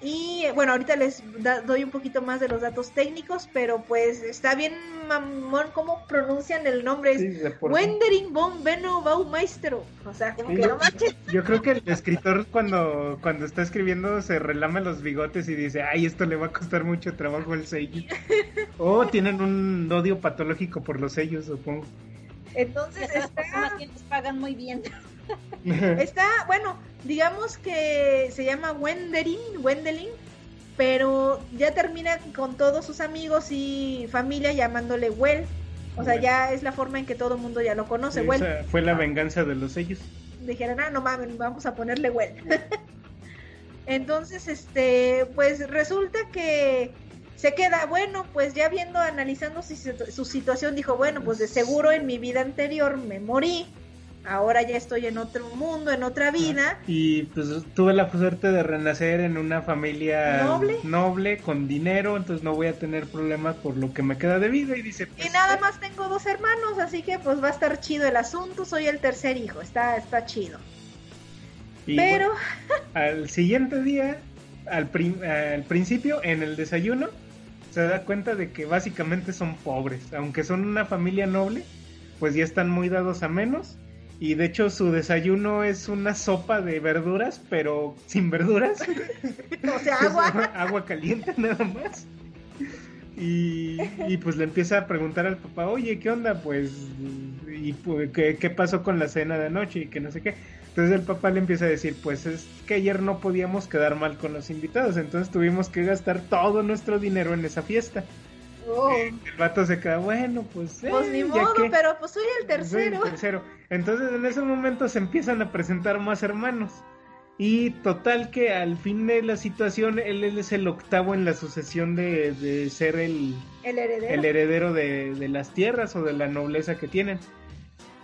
Y bueno, ahorita les da- doy un poquito más de los datos técnicos, pero pues está bien mamón cómo pronuncian el nombre. Sí, de por- Wenderin von Benno Baumeister. O sea, como Sí, que yo, no manches. yo creo que el escritor cuando, cuando está escribiendo se relame los bigotes y dice, ay, esto le va a costar mucho trabajo el sello. o tienen un odio patológico por los sellos, supongo. Entonces Esas está... personas que les pagan muy bien. Está, bueno, digamos que se llama Wendelin, pero ya termina con todos sus amigos y familia llamándole Well. O sea, Well. ya es la forma en que todo el mundo ya lo conoce, Well. Fue la venganza de los sellos. Dijeron, ah, no mames, vamos a ponerle Well. Entonces, este, pues resulta que se queda, bueno, pues ya viendo, analizando su situación, dijo, bueno, pues de seguro en mi vida anterior me morí, ahora ya estoy en otro mundo, en otra vida. Y pues tuve la suerte de renacer en una familia ¿Noble? noble, con dinero, entonces no voy a tener problemas por lo que me queda de vida. Y dice, pues, Y nada más tengo dos hermanos, así que pues va a estar chido el asunto. Soy el tercer hijo, está, está chido. y Pero, bueno, al siguiente día, al, al principio, en el desayuno, se da cuenta de que básicamente son pobres. Aunque son una familia noble, pues ya están muy dados a menos. Y de hecho su desayuno es una sopa de verduras, pero sin verduras. o sea, agua. agua caliente nada más. Y, y pues le empieza a preguntar al papá, oye, ¿qué onda? Pues, y, pues, ¿qué, qué pasó con la cena de anoche? Y que no sé qué. Entonces el papá le empieza a decir, pues es que ayer no podíamos quedar mal con los invitados, entonces tuvimos que gastar todo nuestro dinero en esa fiesta. Oh, El vato se queda, bueno, pues... eh, pues ni modo, que". pero pues soy el Soy el tercero. tercero. Entonces en ese momento se empiezan a presentar más hermanos. Y total que al fin de la situación él, él es el octavo en la sucesión de, de ser el, El heredero. el heredero de, de las tierras o de la nobleza que tienen.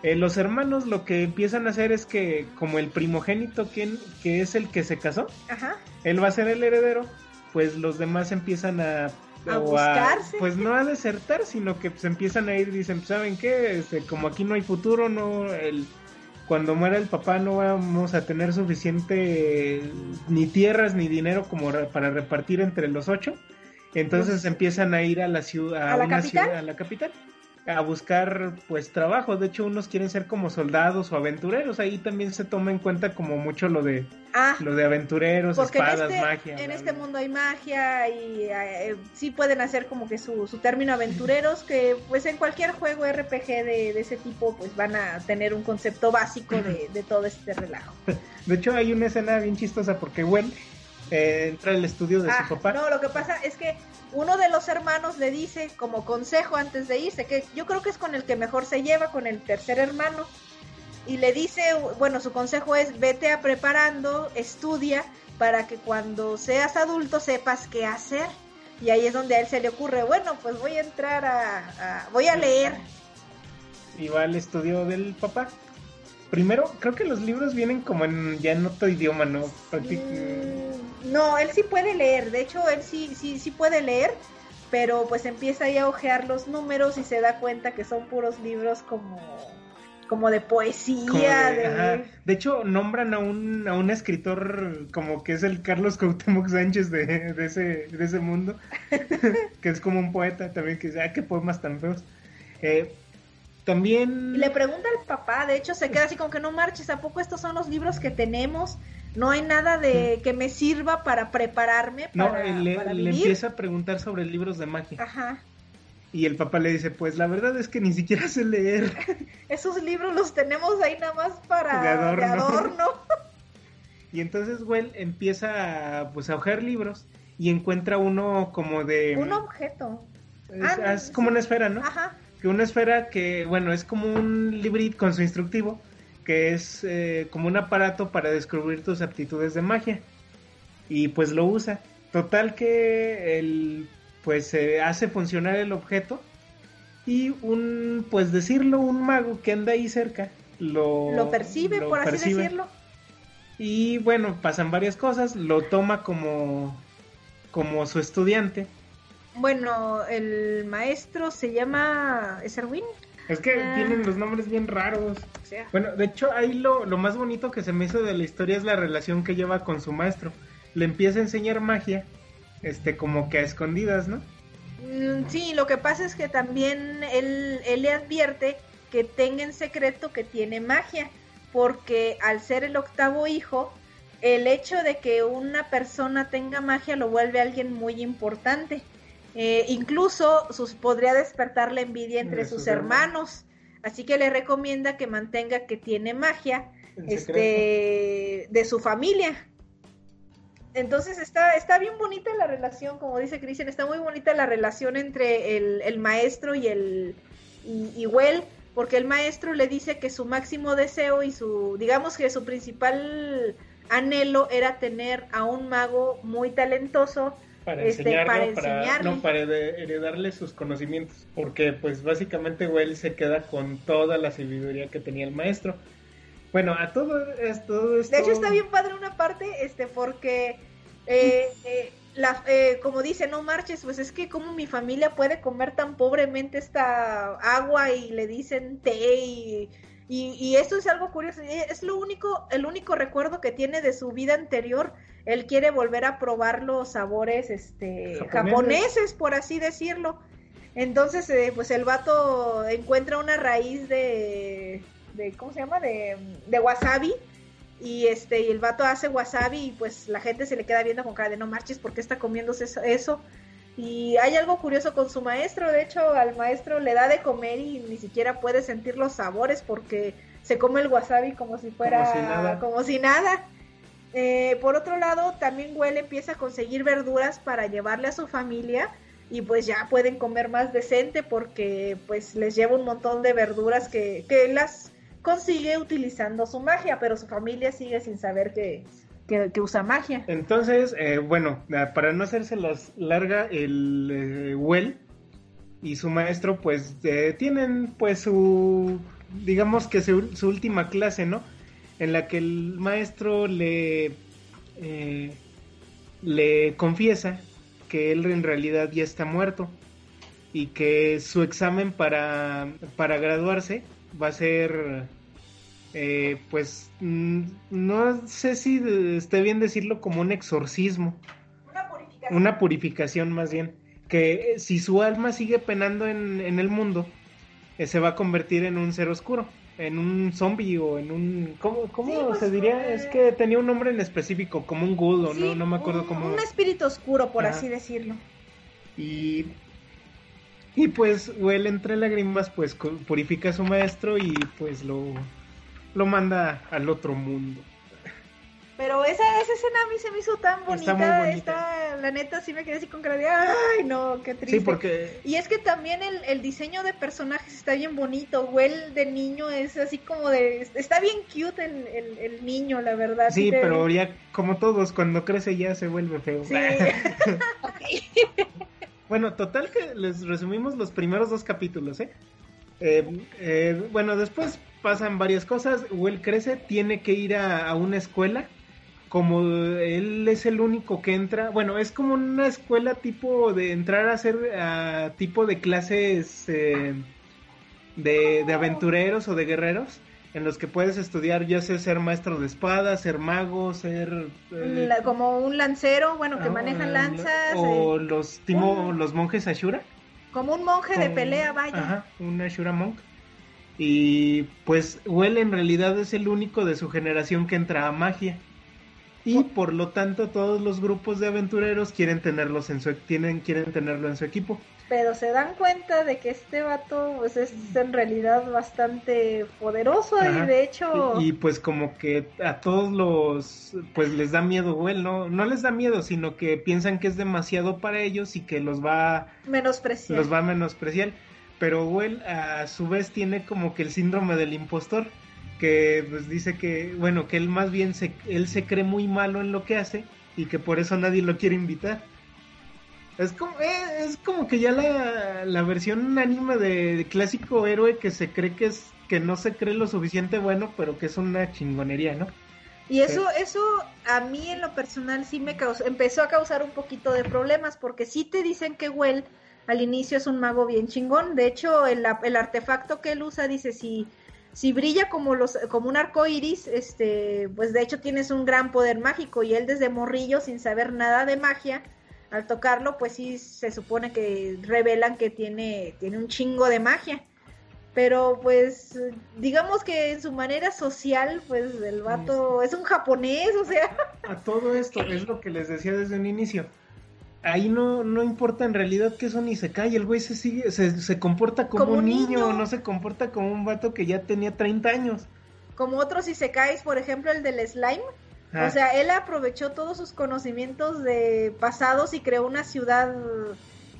Eh, los hermanos lo que empiezan a hacer es que como el primogénito quien, que es el que se casó, Ajá. él va a ser el heredero, pues los demás empiezan a... A buscarse. pues no a desertar, sino que se empiezan a ir, dicen, pues, ¿saben qué? Este, como aquí no hay futuro, no el cuando muera el papá no vamos a tener suficiente eh, ni tierras ni dinero como re- para repartir entre los ocho. Entonces Pues, empiezan a ir a la ciudad, ¿a una capital? ciudad, a la capital, a buscar pues trabajo. De hecho, unos quieren ser como soldados o aventureros. Ahí también se toma en cuenta como mucho lo de Ah, lo de aventureros, porque en espadas, este, magia. en este mundo hay magia y eh, sí pueden hacer como que su, su término aventureros, que pues en cualquier juego RPG de, de ese tipo pues van a tener un concepto básico de, de todo este relajo. De hecho, hay una escena bien chistosa porque Gwen eh, entra al estudio de Ah, su papá. no, lo que pasa es que uno de los hermanos le dice como consejo antes de irse, que yo creo que es con el que mejor se lleva, con el tercer hermano, y le dice, bueno, su consejo es vete a preparando, estudia, para que cuando seas adulto sepas qué hacer. Y ahí es donde a él se le ocurre, bueno, pues voy a entrar a, a- voy a leer. y va al estudio del papá. Primero, creo que los libros vienen como en ya en otro idioma, ¿no? Practic- Mm, no, él sí puede leer, de hecho él sí, sí, sí puede leer, pero pues empieza ahí a ojear los números y se da cuenta que son puros libros como como de poesía, Como de, de- ajá. De hecho, nombran a un, a un escritor como que es el Carlos Cuauhtémoc Sánchez de, de ese, de ese mundo, que es como un poeta también, que dice, ah, qué poemas tan feos. Eh, también... Le pregunta al papá, de hecho se queda así como que no marches, ¿a poco estos son los libros que tenemos? No hay nada de que me sirva para prepararme No, para, él le, para le vivir. empieza a preguntar sobre libros de magia. Ajá. Y el papá le dice, pues la verdad es que ni siquiera sé leer. Esos libros los tenemos ahí nada más para De adorno. de adorno. Y entonces Well empieza a, pues, a hojear libros y encuentra uno como de... Un objeto. es, ah, no, es como una esfera, ¿no? Ajá. Que una esfera que, bueno, es como un librito con su instructivo, que es eh, como un aparato para descubrir tus aptitudes de magia. Y pues lo usa. Total que el, pues se hace funcionar el objeto y un, pues decirlo, un mago que anda ahí cerca lo, Lo percibe, lo por así percibe. decirlo. Y bueno, pasan varias cosas, lo toma como, como su estudiante. Bueno, el maestro se llama... ¿Es Erwin? Es que Ah. tienen los nombres bien raros. O sea, Bueno, de hecho, ahí lo, lo más bonito que se me hizo de la historia es la relación que lleva con su maestro. Le empieza a enseñar magia, este, como que a escondidas, ¿no? Mm, Sí, lo que pasa es que también él, él le advierte que tenga en secreto que tiene magia, porque al ser el octavo hijo, el hecho de que una persona tenga magia lo vuelve alguien muy importante. Eh, incluso sus, podría despertar la envidia entre sus, hermanos. Así que le recomienda que mantenga que tiene magia este, de su familia. Entonces está, está bien bonita la relación, como dice Cristian, está muy bonita la relación entre el, el maestro y el y, y Well, porque el maestro le dice que su máximo deseo y su, digamos que su principal anhelo era tener a un mago muy talentoso Para este, enseñarlo, para para, no, para heredarle sus conocimientos. Porque, pues, básicamente, Well se queda con toda la sabiduría que tenía el maestro. Bueno, a todo esto... esto De hecho está bien padre una parte, este, porque eh, eh, la, eh, como dice, no marches, pues es que como mi familia puede comer tan pobremente esta agua y le dicen té y, y, y eso es algo curioso, es lo único, el único recuerdo que tiene de su vida anterior, él quiere volver a probar los sabores, este, Japoneses. japoneses, por así decirlo. Entonces, eh, pues el vato encuentra una raíz de, de ¿cómo se llama? De, de wasabi. Y este, y el vato hace wasabi y pues la gente se le queda viendo con cara de no marches, ¿por qué está comiéndose eso? eso? Y hay algo curioso con su maestro, de hecho al maestro le da de comer y ni siquiera puede sentir los sabores porque se come el wasabi como si fuera Como si nada. como si nada. Eh, por otro lado, también Huele empieza a conseguir verduras para llevarle a su familia y pues ya pueden comer más decente porque pues les lleva un montón de verduras que, que las consigue utilizando su magia, pero su familia sigue sin saber que, que, usa magia. Entonces, eh, bueno, eh, para no hacerse las larga, el eh, Well y su maestro, pues eh, tienen pues su, digamos que su, su última clase, ¿no? En la que el maestro le, eh, le confiesa que él en realidad ya está muerto y que su examen para, para graduarse va a ser eh, pues mm, no sé si esté bien decirlo como un exorcismo, Una purificación. una purificación más bien, que eh, si su alma sigue penando en, en el mundo, eh, se va a convertir en un ser oscuro, en un zombie o en un... ¿Cómo, cómo Sí, pues, se diría? eh, Es que tenía un nombre en específico, como un ghoul, o Sí, no, no me acuerdo un, cómo... Un espíritu oscuro, por así decirlo. Y, y pues Well entre lágrimas pues purifica a su maestro y pues lo, lo manda al otro mundo. Pero esa, esa escena a mí se me hizo tan bonita. Está muy bonita. está- la neta sí me quedé así con cara de, ay, no, qué triste. Sí, porque Y es que también el, el diseño de personajes está bien bonito. Will de niño es así como de. Está bien cute el, el, el niño, la verdad. sí, te- pero ya como todos cuando crece ya se vuelve feo. Sí. Bueno, total que les resumimos los primeros dos capítulos, ¿eh? Eh, eh, bueno, después pasan varias cosas. Will crece, tiene que ir a, a una escuela como él es el único que entra, bueno, es como una escuela tipo de entrar a hacer tipo de clases eh, de, de aventureros o de guerreros, en los que puedes estudiar ya sea ser maestro de espada, ser mago, ser... eh, La- como un lancero, bueno, que ah, manejan lanzas, O eh, los, timo, un- los monjes Ashura. como un monje de pelea, vaya. Ajá, un Ashura Monk. Y pues Well en realidad es el único de su generación que entra a magia. Y por lo tanto todos los grupos de aventureros quieren tenerlos en su tienen quieren tenerlo en su equipo. Pero se dan cuenta de que este vato pues es en realidad bastante poderoso Ajá. y de hecho Y, y, pues como que a todos los pues les da miedo Well, no no les da miedo, sino que piensan que es demasiado para ellos y que los va menospreciar. los va a menospreciar. Pero Well a su vez tiene como que el síndrome del impostor, que pues dice que, bueno, que él más bien se, él se cree muy malo en lo que hace y que por eso nadie lo quiere invitar. Es como, eh, es como que ya la, la versión anime de, de clásico héroe que se cree que es que no se cree lo suficiente bueno, pero que es una chingonería, ¿no? Y eso, eso a mí en lo personal sí me causó, empezó a causar un poquito de problemas, porque sí te dicen que Well al inicio es un mago bien chingón. De hecho, el, el artefacto que él usa dice si, si brilla como los, como un arco iris, este, pues de hecho tienes un gran poder mágico. Y él desde morrillo, sin saber nada de magia, al tocarlo, pues sí se supone que revelan que tiene, tiene un chingo de magia. Pero pues digamos que en su manera social, pues el vato es un japonés, o sea. A todo esto es lo que les decía desde un inicio. Ahí no, no importa en realidad que eso ni se cae, el güey se sigue, se, se comporta como, Como un niño, niño. no se comporta como un vato que ya tenía 30 años. Como otros caes, por ejemplo, el del slime. Ah. O sea, él aprovechó todos sus conocimientos de pasados y creó una ciudad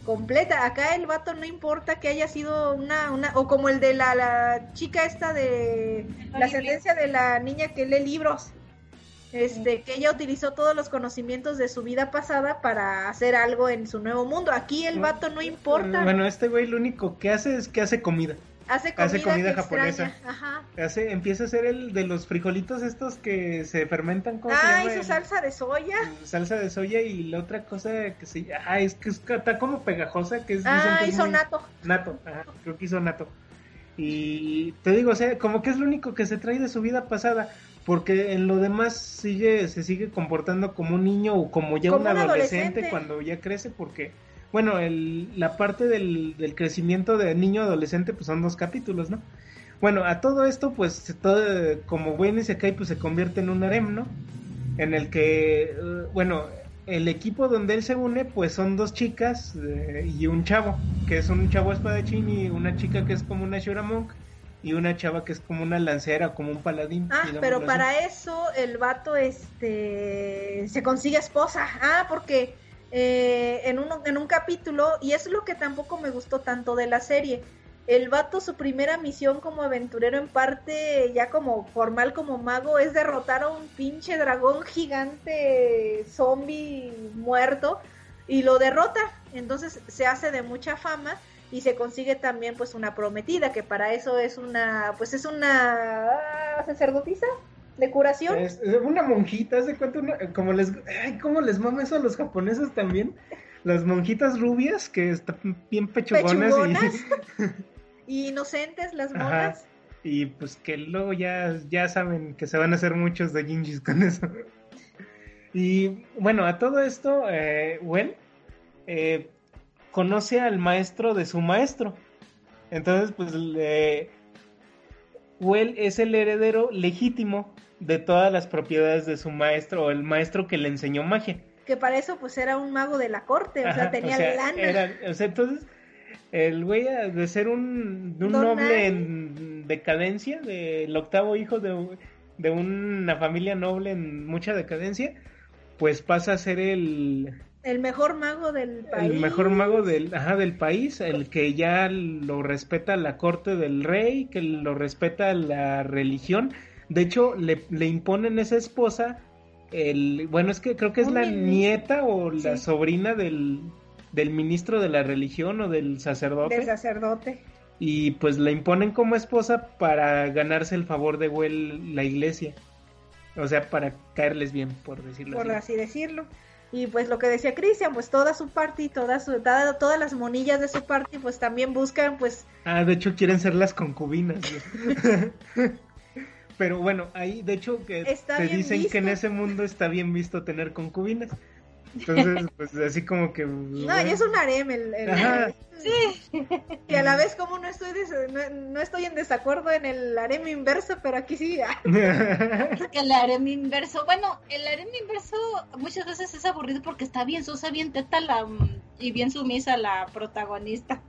completa. Acá el vato no importa que haya sido una, una o como el de la, la chica esta de la sentencia de la niña que lee libros. Este, que ella utilizó todos los conocimientos de su vida pasada para hacer algo en su nuevo mundo. Aquí el vato no importa. Bueno, este güey lo único que hace es que hace comida. hace comida, hace comida japonesa. Ajá. Hace, empieza a ser el de los frijolitos estos que se fermentan ¿cómo se Ah, hizo salsa de soya. salsa de soya y la otra cosa que se ah, es que es- está como pegajosa que es Ah, que es hizo muy- nato. Nato, ajá, creo que hizo Nato. Y te digo, o sea, como que es lo único que se trae de su vida pasada, porque en lo demás sigue, se sigue comportando como un niño o como ya Como un adolescente, adolescente. cuando ya crece, porque, bueno, el, la parte del, del crecimiento de niño adolescente, pues son dos capítulos, ¿no? Bueno, a todo esto, pues, todo, como buen Isekai, pues se convierte en un harem, ¿no? En el que, eh, bueno, el equipo donde él se une, pues son dos chicas eh, y un chavo, que es un chavo espadachín y una chica que es como una Shura Monk y una chava que es como una lancera, como un paladín. Ah, pero así. para eso el vato este se consigue esposa. Ah, porque eh, en, un, en un capítulo, y es lo que tampoco me gustó tanto de la serie, el vato su primera misión como aventurero en parte, ya como formal como mago, es derrotar a un pinche dragón gigante zombie muerto y lo derrota. Entonces se hace de mucha fama y se consigue también pues una prometida que para eso es una pues es una ah, sacerdotisa de curación Es, es una monjita, ¿haz de cuenta? Una- como les, ay, ¿cómo les mama eso a los japoneses también? Las monjitas rubias que están bien pechugonas, Pechugonas. y inocentes las Ajá. monas y, y pues que luego ya, ya saben que se van a hacer muchos de Jinjis con eso. Y bueno, a todo esto, eh, Well eh, conoce al maestro de su maestro. Entonces, pues, le- Well es el heredero legítimo de todas las propiedades de su maestro o el maestro que le enseñó magia. que para eso pues era un mago de la corte o sea tenía o sea, lana era- o sea, entonces, el güey de ser un, de un noble en decadencia, del octavo hijo de, de una familia noble en mucha decadencia, pues pasa a ser el, el mejor mago del país el mejor mago del, ajá, del país, el que ya lo respeta la corte del rey, que lo respeta la religión. De hecho, le, le imponen esa esposa, el, bueno, es que creo que es la nieta o la Sí. sobrina del, del ministro de la religión o del sacerdote. del sacerdote Y pues la imponen como esposa para ganarse el favor de Well, la iglesia. O sea, para caerles bien, por decirlo por así. así decirlo. Y pues lo que decía Cristian, pues toda su party, toda su, toda- todas las monillas de su party, pues también buscan, pues, Ah, de hecho quieren ser las concubinas. Pero bueno, ahí de hecho que te dicen que en ese mundo está bien visto tener concubinas. Entonces, pues así como que... no, y es un harem el, el- Ajá. y a la vez como no estoy des- no, no estoy en desacuerdo en el harem inverso, pero aquí sí, Que el harem inverso, bueno, el harem inverso muchas veces es aburrido porque está bien sosa, bien teta la, y bien sumisa la protagonista.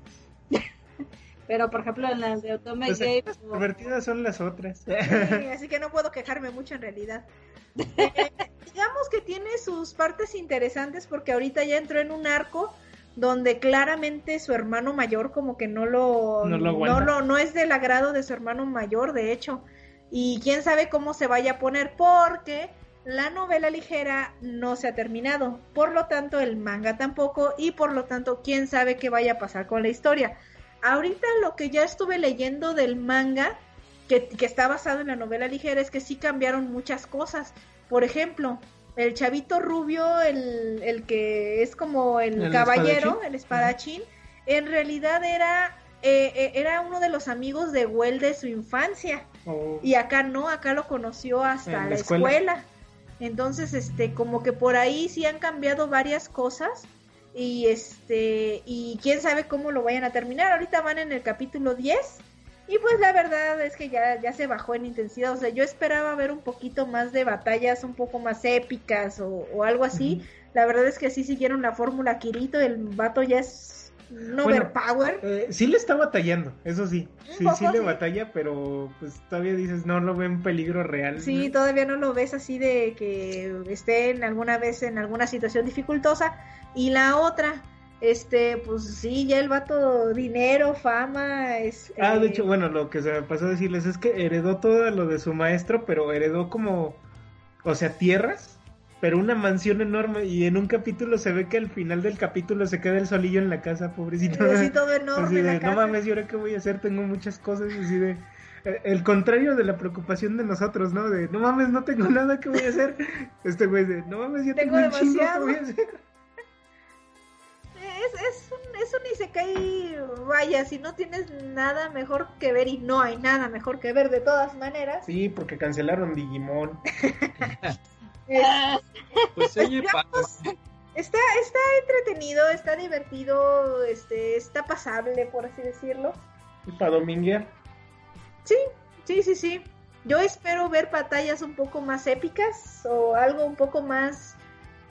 Pero por ejemplo en las de Otome Pues, Gay, las pervertidas son las otras. sí, así que no puedo quejarme mucho en realidad. Eh, digamos que tiene sus partes interesantes porque ahorita ya entró en un arco donde claramente su hermano mayor como que no lo No lo no, lo- no es del agrado de su hermano mayor, de hecho. Y quién sabe cómo se vaya a poner porque la novela ligera no se ha terminado. Por lo tanto, el manga tampoco y por lo tanto, quién sabe qué vaya a pasar con la historia. Ahorita lo que ya estuve leyendo del manga que, que está basado en la novela ligera es que sí cambiaron muchas cosas. Por ejemplo, el chavito rubio, el, el que es como el, ¿El caballero, espadachín? el espadachín, en realidad era, eh, eh, era uno de los amigos de Well de su infancia. O- Y acá no, acá lo conoció hasta la escuela. escuela. Entonces, este, como que por ahí sí han cambiado varias cosas. Y este, y quién sabe cómo lo vayan a terminar. Ahorita van en el capítulo 10. Y pues la verdad es que ya, ya se bajó en intensidad. O sea, yo esperaba ver un poquito más de batallas un poco más épicas o, o algo así. La verdad es que sí siguieron la fórmula Kirito. El vato ya es un Bueno, overpower. eh, sí le está batallando, eso sí. Sí, le sí. batalla, pero pues todavía dices, no lo ve en peligro real. Sí, todavía no lo ves así de que esté en alguna vez en alguna situación dificultosa. Y la otra, este, pues sí, ya el vato, dinero, fama, es... Ah, de eh, hecho, bueno, lo que se me pasó a decirles es que heredó todo lo de su maestro, pero heredó como, o sea, tierras, pero una mansión enorme. Y en un capítulo se ve que al final del capítulo se queda el solillo en la casa, pobrecito. Así todo enorme Así la de, no casa". mames, ¿y ahora qué voy a hacer? Tengo muchas cosas, así de... eh, El contrario de la preocupación de nosotros, ¿no? De, no mames, no tengo nada que voy a hacer. Este güey de, no mames, yo tengo, Tengo un chingo que demasiado. voy a hacer. Es, es un, es un isekai, vaya, si no tienes nada mejor que ver y no hay nada mejor que ver de todas maneras. Sí, porque cancelaron Digimon. es- Pues oye, está, está entretenido, está divertido, este, está pasable, por así decirlo. Y para dominguear. Sí, sí, sí, sí. Yo espero ver batallas un poco más épicas o algo un poco más,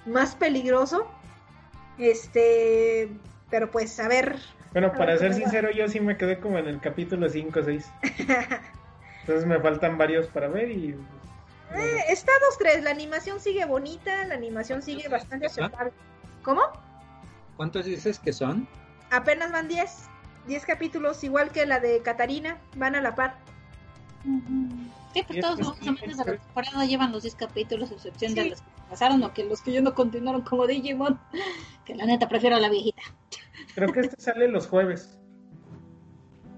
más peligroso. Este, pero pues a ver. Bueno, A para ver ser va. sincero, yo sí me quedé como en el capítulo 5 o 6. Entonces me faltan varios para ver y... Eh, está 2-3, la animación sigue bonita, la animación sigue bastante aceptable. ¿Cómo? ¿cuántos dices que son? Apenas van 10, 10 capítulos, igual que la de Catarina, van a la par. Sí, pues todos de la temporada llevan los 10 capítulos, a excepción Sí. de los que pasaron o que los que yo no continuaron como Digimon, que la neta prefiero a la viejita. Creo que este sale los jueves.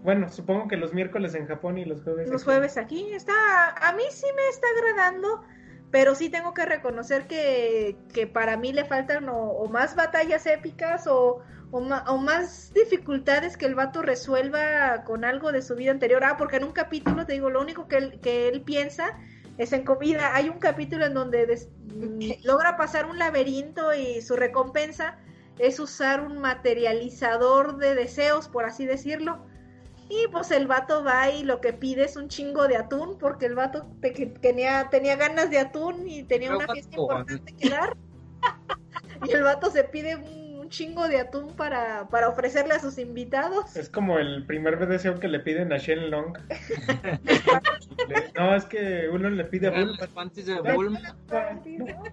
Bueno, supongo que los miércoles en Japón y los jueves. Los aquí. jueves aquí está, a mí sí me está agradando, pero sí tengo que reconocer que, que para mí le faltan o, o más batallas épicas o, o, ma- o más dificultades que el vato resuelva con algo de su vida anterior. Ah, porque en un capítulo, te digo, lo único que él, que él piensa es en comida. Hay un capítulo en donde des- logra pasar un laberinto y su recompensa es usar un materializador de deseos, por así decirlo. Y pues el vato va y lo que pide es un chingo de atún, porque el vato te- que tenía, tenía ganas de atún y tenía una fiesta vato, importante que dar. y el vato se pide un, un chingo de atún para, para ofrecerle a sus invitados. Es como el primer deseo que le piden a Shen Long. No, es que uno le pide a Bulma. panties de Bulma.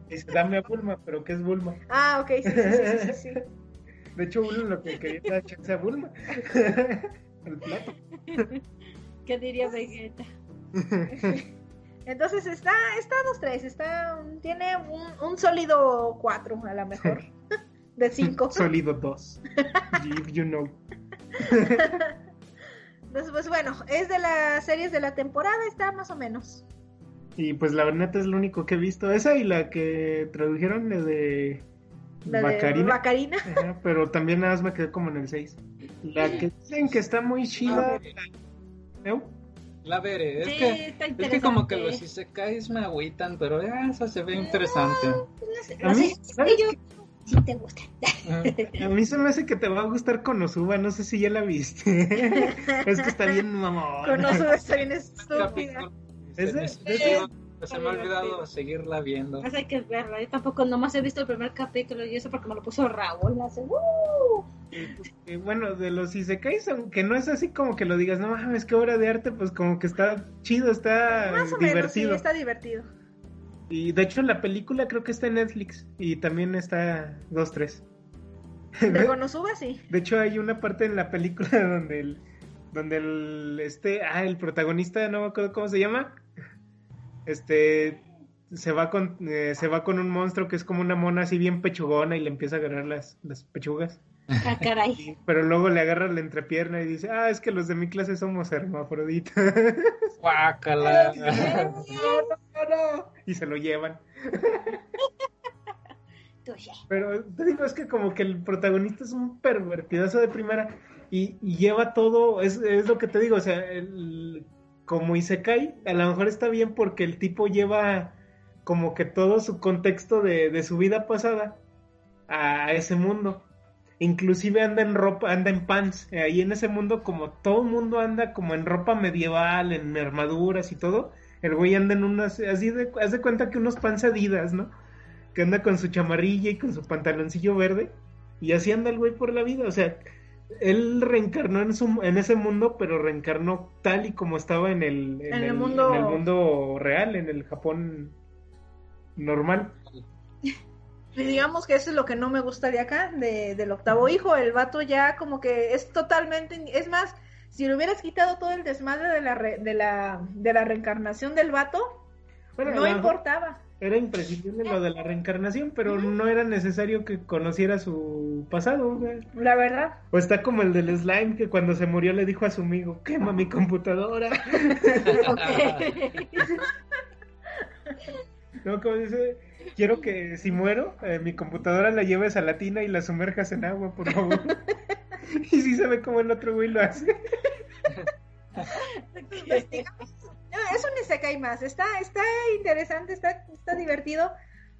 Dice, dame a Bulma, pero ¿qué es Bulma? Ah, ok, sí, sí, sí, sí, sí. De hecho, uno lo que quería era echarse a Bulma. El plato. ¿Qué diría Vegeta? Entonces está, está 2-3, está, tiene un, un sólido 4 a lo mejor, de 5. Sólido 2. If you know. Entonces, pues bueno, es de las series de la temporada, está más o menos. Y pues la neta es lo único que he visto. Esa y la que tradujeron de La de. Ajá, pero también nada más me quedé como en el 6. La que dicen que está muy chida. ¿Eh? La veré, es Sí, que está es que como que los isekais me agüitan, pero ya, eso se ve interesante. No A sé, mí, no sé, ¿sabes yo- qué? sí te gusta. A mí se me hace que te va a gustar Konosuba, no sé si ya la viste. es que está bien mamón. Konosuba está bien estúpida. ¿Es de- me- es de- se me ha olvidado seguirla viendo. Pues hay que verla. Yo tampoco nomás he visto el primer capítulo y eso porque me lo puso Raúl. Hace, ¡uh! Eh, bueno, de los Isekais, aunque no es así como que lo digas, no mames, qué obra de arte, pues como que está chido, está Más o menos, sí, divertido. está divertido. Y de hecho la película creo que está en Netflix y también está 2-3. De Konosuba, sí. De hecho hay una parte en la película donde el, donde el, este, ah, el protagonista, no me acuerdo cómo se llama, este, se va con, eh, se va con un monstruo que es como una mona así bien pechugona y le empieza a agarrar las, las pechugas. Ah, caray. Pero luego le agarra la entrepierna y dice, ah, es que los de mi clase somos hermafroditas. Guácala. y se lo llevan. Pero te digo, es que como que el protagonista es un pervertidazo de primera y, y lleva todo, es, es lo que te digo, o sea, el, como Isekai, a lo mejor está bien porque el tipo lleva como que todo su contexto de, su vida pasada a ese mundo. Inclusive anda en ropa, anda en pants. Ahí en ese mundo, como todo el mundo anda como en ropa medieval, en armaduras y todo, el güey anda en unas, así de, haz de cuenta que unos pants adidas, ¿no? Que anda con su chamarrilla y con su pantaloncillo verde. Y así anda el güey por la vida. O sea, él reencarnó en, su, en ese mundo, pero reencarnó tal y como estaba en el, En el mundo- en el mundo real, en el Japón normal. Y digamos que eso es lo que no me gusta de acá, de, del octavo hijo. El vato ya como que es totalmente... Es más, si le hubieras quitado todo el desmadre de la, re- de la, de la reencarnación del vato, Bueno, no importaba. Era imprescindible lo de la reencarnación, pero no era necesario que conociera su pasado. güey. La verdad. O está como el del slime que cuando se murió le dijo a su amigo, quema mi computadora. No, como dice, quiero que si muero, eh, mi computadora la lleves a la tina y la sumerjas en agua, por favor. y sí se ve como el otro güey lo hace. Es un Isekai más. Está, está interesante, está, está divertido.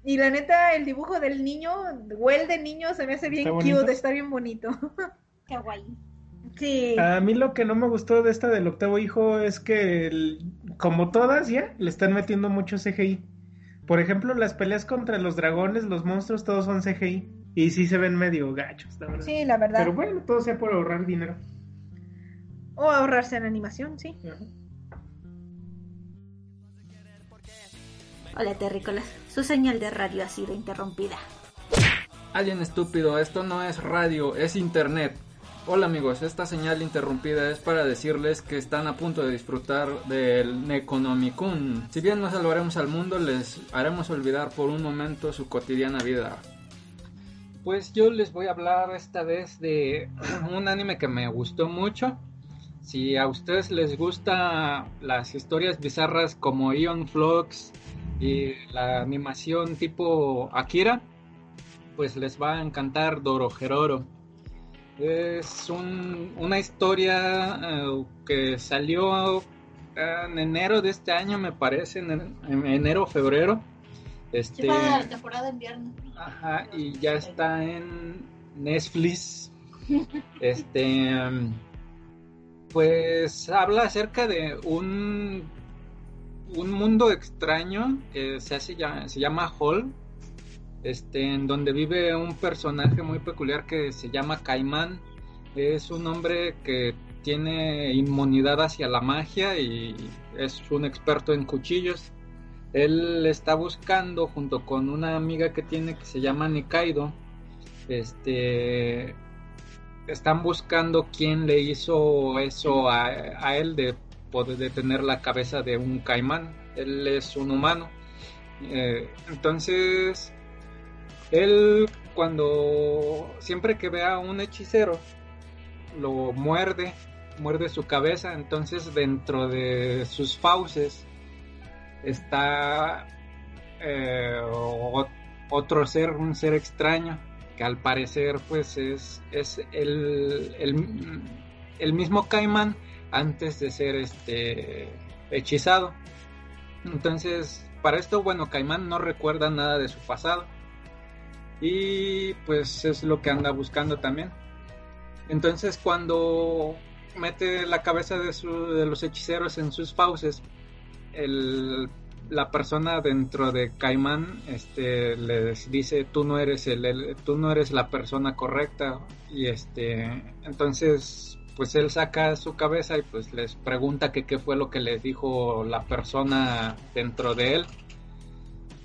Y la neta, el dibujo del niño, o el de niño, se me hace bien ¿Está bonito? cute, está bien bonito. Kawaii. Sí. A mí lo que no me gustó de esta del octavo hijo es que, el- como todas ya, le están metiendo mucho CGI. Por ejemplo, las peleas contra los dragones, los monstruos, todos son CGI. Y sí se ven medio gachos, la verdad. Sí, la verdad. Pero bueno, todo sea por ahorrar dinero. O ahorrarse en animación, sí. Hola, terrícolas. Su señal de radio ha sido interrumpida. Alguien estúpido, esto no es radio, es internet. Hola amigos, esta señal interrumpida es para decirles que están a punto de disfrutar del Necronomicon. Si bien no salvaremos al mundo, les haremos olvidar por un momento su cotidiana vida. Pues yo les voy a hablar esta vez de un anime que me gustó mucho. Si a ustedes les gusta las historias bizarras como Ion Flux y la animación tipo Akira, pues les va a encantar Dorohedoro. Es un- una historia eh, que salió en enero de este año, me parece, en, en enero o febrero. Este, Sí, para la temporada de invierno. Ajá, y ya está en Netflix. Este, pues habla acerca de un un mundo extraño que se hace se llama Hall, este, en donde vive un personaje muy peculiar que se llama Caimán. Es un hombre que tiene inmunidad hacia la magia y es un experto en cuchillos. Él está buscando junto con una amiga que tiene que se llama Nikaido. Este están buscando quién le hizo eso a él de poder de tener la cabeza de un caimán. Él es un humano. Eh, entonces, él cuando siempre que vea a un hechicero lo muerde, muerde su cabeza. Entonces, dentro de sus fauces está eh, otro ser, un ser extraño, que al parecer pues es, es el, el mismo Caimán antes de ser este hechizado. Entonces, para esto, bueno, Caimán no recuerda nada de su pasado. Y pues es lo que anda buscando también. Entonces, cuando mete la cabeza de, su- de los hechiceros en sus fauces, el- la persona dentro de Caimán este, les dice tú no eres el, tú no eres la persona correcta y este entonces pues él saca su cabeza y pues les pregunta que qué fue lo que les dijo la persona dentro de él.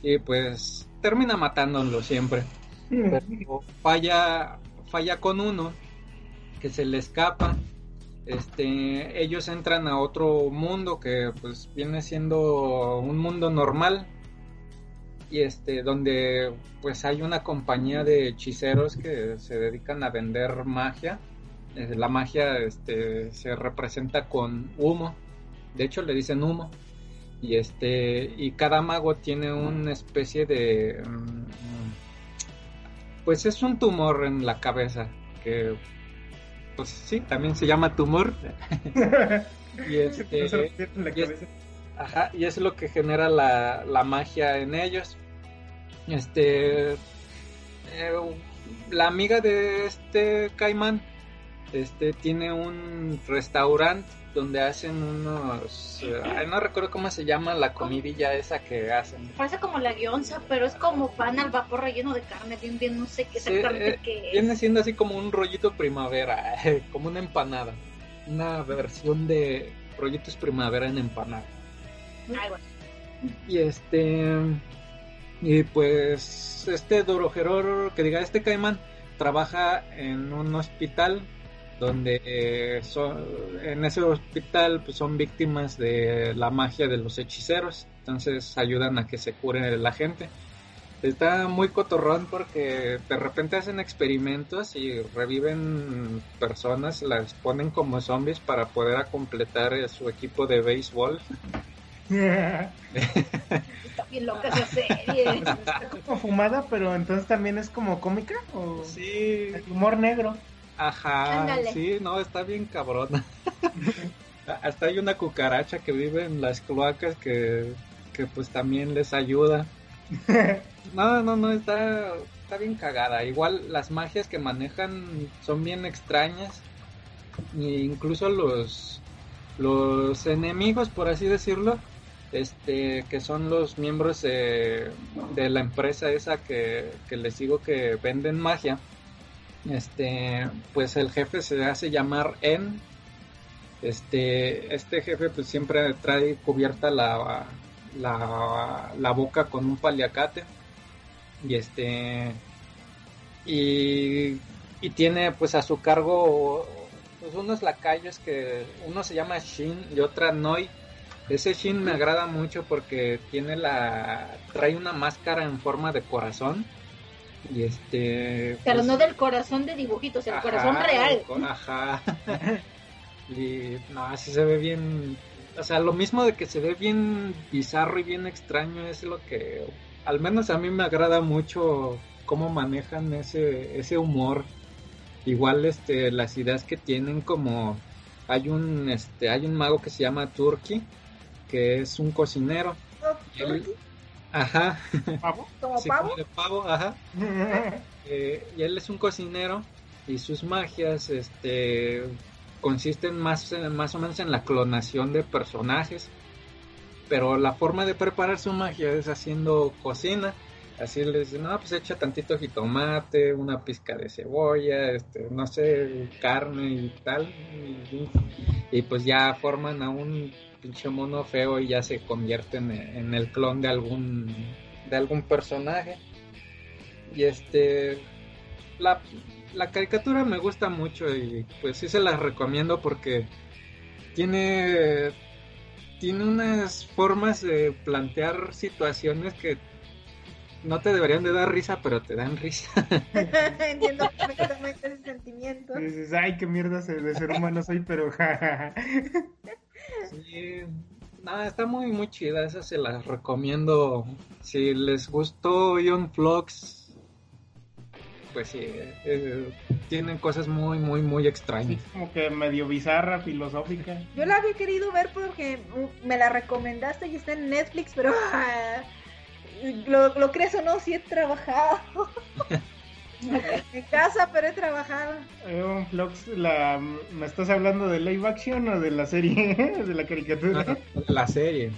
Y pues termina matándolo siempre. Pero falla falla con uno que se le escapa. Este ellos entran a otro mundo que pues viene siendo un mundo normal. Y este donde pues hay una compañía de hechiceros que se dedican a vender magia la magia este se representa con humo de hecho le dicen humo y este y cada mago tiene una especie de mm, pues es un tumor en la cabeza que pues sí también se llama tumor y este No se lo meten en la y es-. Ajá, y es lo que genera la, la magia en ellos. Este. eh, la amiga de este Caimán este, tiene un restaurante donde hacen unos. eh, ay, no recuerdo cómo se llama la comidilla esa que hacen. Parece como la guionza, pero es como pan al vapor relleno de carne, bien, bien, no sé qué Sí, exactamente eh, qué es. viene siendo así como un rollito primavera, como una empanada. Una versión de rollitos primavera en empanada. Ay, bueno. Y este. Y pues. Este Dorojeror, que diga, este Caimán, trabaja en un hospital donde eh, son, en ese hospital pues, son víctimas de la magia de los hechiceros. Entonces ayudan a que se cure la gente. Está muy cotorrón porque de repente hacen experimentos y reviven personas, las ponen como zombies para poder completar eh, su equipo de béisbol. Está bien loca esa serie. como fumada, pero entonces también es como cómica o Sí, el humor negro. Ajá, Ándale. sí, no, está bien cabrona. Hasta hay una cucaracha que vive en las cloacas que, que pues también les ayuda. No, no, no, está, está bien cagada. Igual las magias que manejan son bien extrañas. E incluso los, los enemigos, por así decirlo, este, que son los miembros de, de la empresa esa que, que les digo que venden magia este pues el jefe se hace llamar En. Este este jefe pues siempre trae cubierta la, la, la boca con un paliacate. Y este y, y tiene pues a su cargo pues unos lacayos que uno se llama Shin y otra Noi. Ese Shin me agrada mucho porque tiene la trae una máscara en forma de corazón y este Pero pues, no del corazón de dibujitos, el Ajá, corazón real. Ajá. y no, así se ve bien. O sea, lo mismo de que se ve bien bizarro y bien extraño es lo que, al menos a mí me agrada mucho cómo manejan ese, ese humor. Igual, este, las ideas que tienen como hay un, este, hay un mago que se llama Turkey, que es un cocinero. Y él- ajá. ¿Pavo? Como Sí, pavo. como pavo, ajá. Eh, y él es un cocinero y sus magias este consisten más, más o menos en la clonación de personajes pero la forma de preparar su magia es haciendo cocina así les dicen no pues echa tantito jitomate una pizca de cebolla este no sé carne y tal y, y pues ya forman a un pinche mono feo y ya se convierten en, en el clon de algún de algún personaje y este la, la caricatura me gusta mucho y pues sí se la recomiendo porque tiene tiene unas formas de plantear situaciones que no te deberían de dar risa pero te dan risa Entiendo perfectamente ese sentimiento. Y dices, ay, qué mierda de ser humano soy, pero jajaja. Sí, No, está muy, muy chida. Esa se las recomiendo. Si les gustó Young Vlogs, pues sí, eh, tienen cosas muy, muy, muy extrañas. Como que medio bizarra, filosófica. Yo la había querido ver porque me la recomendaste y está en Netflix, pero ah, lo, lo crees o no, sí he trabajado. en casa, pero he trabajado. Young Vlogs, la, ¿me estás hablando de live action o de la serie? de la caricatura. No, la serie.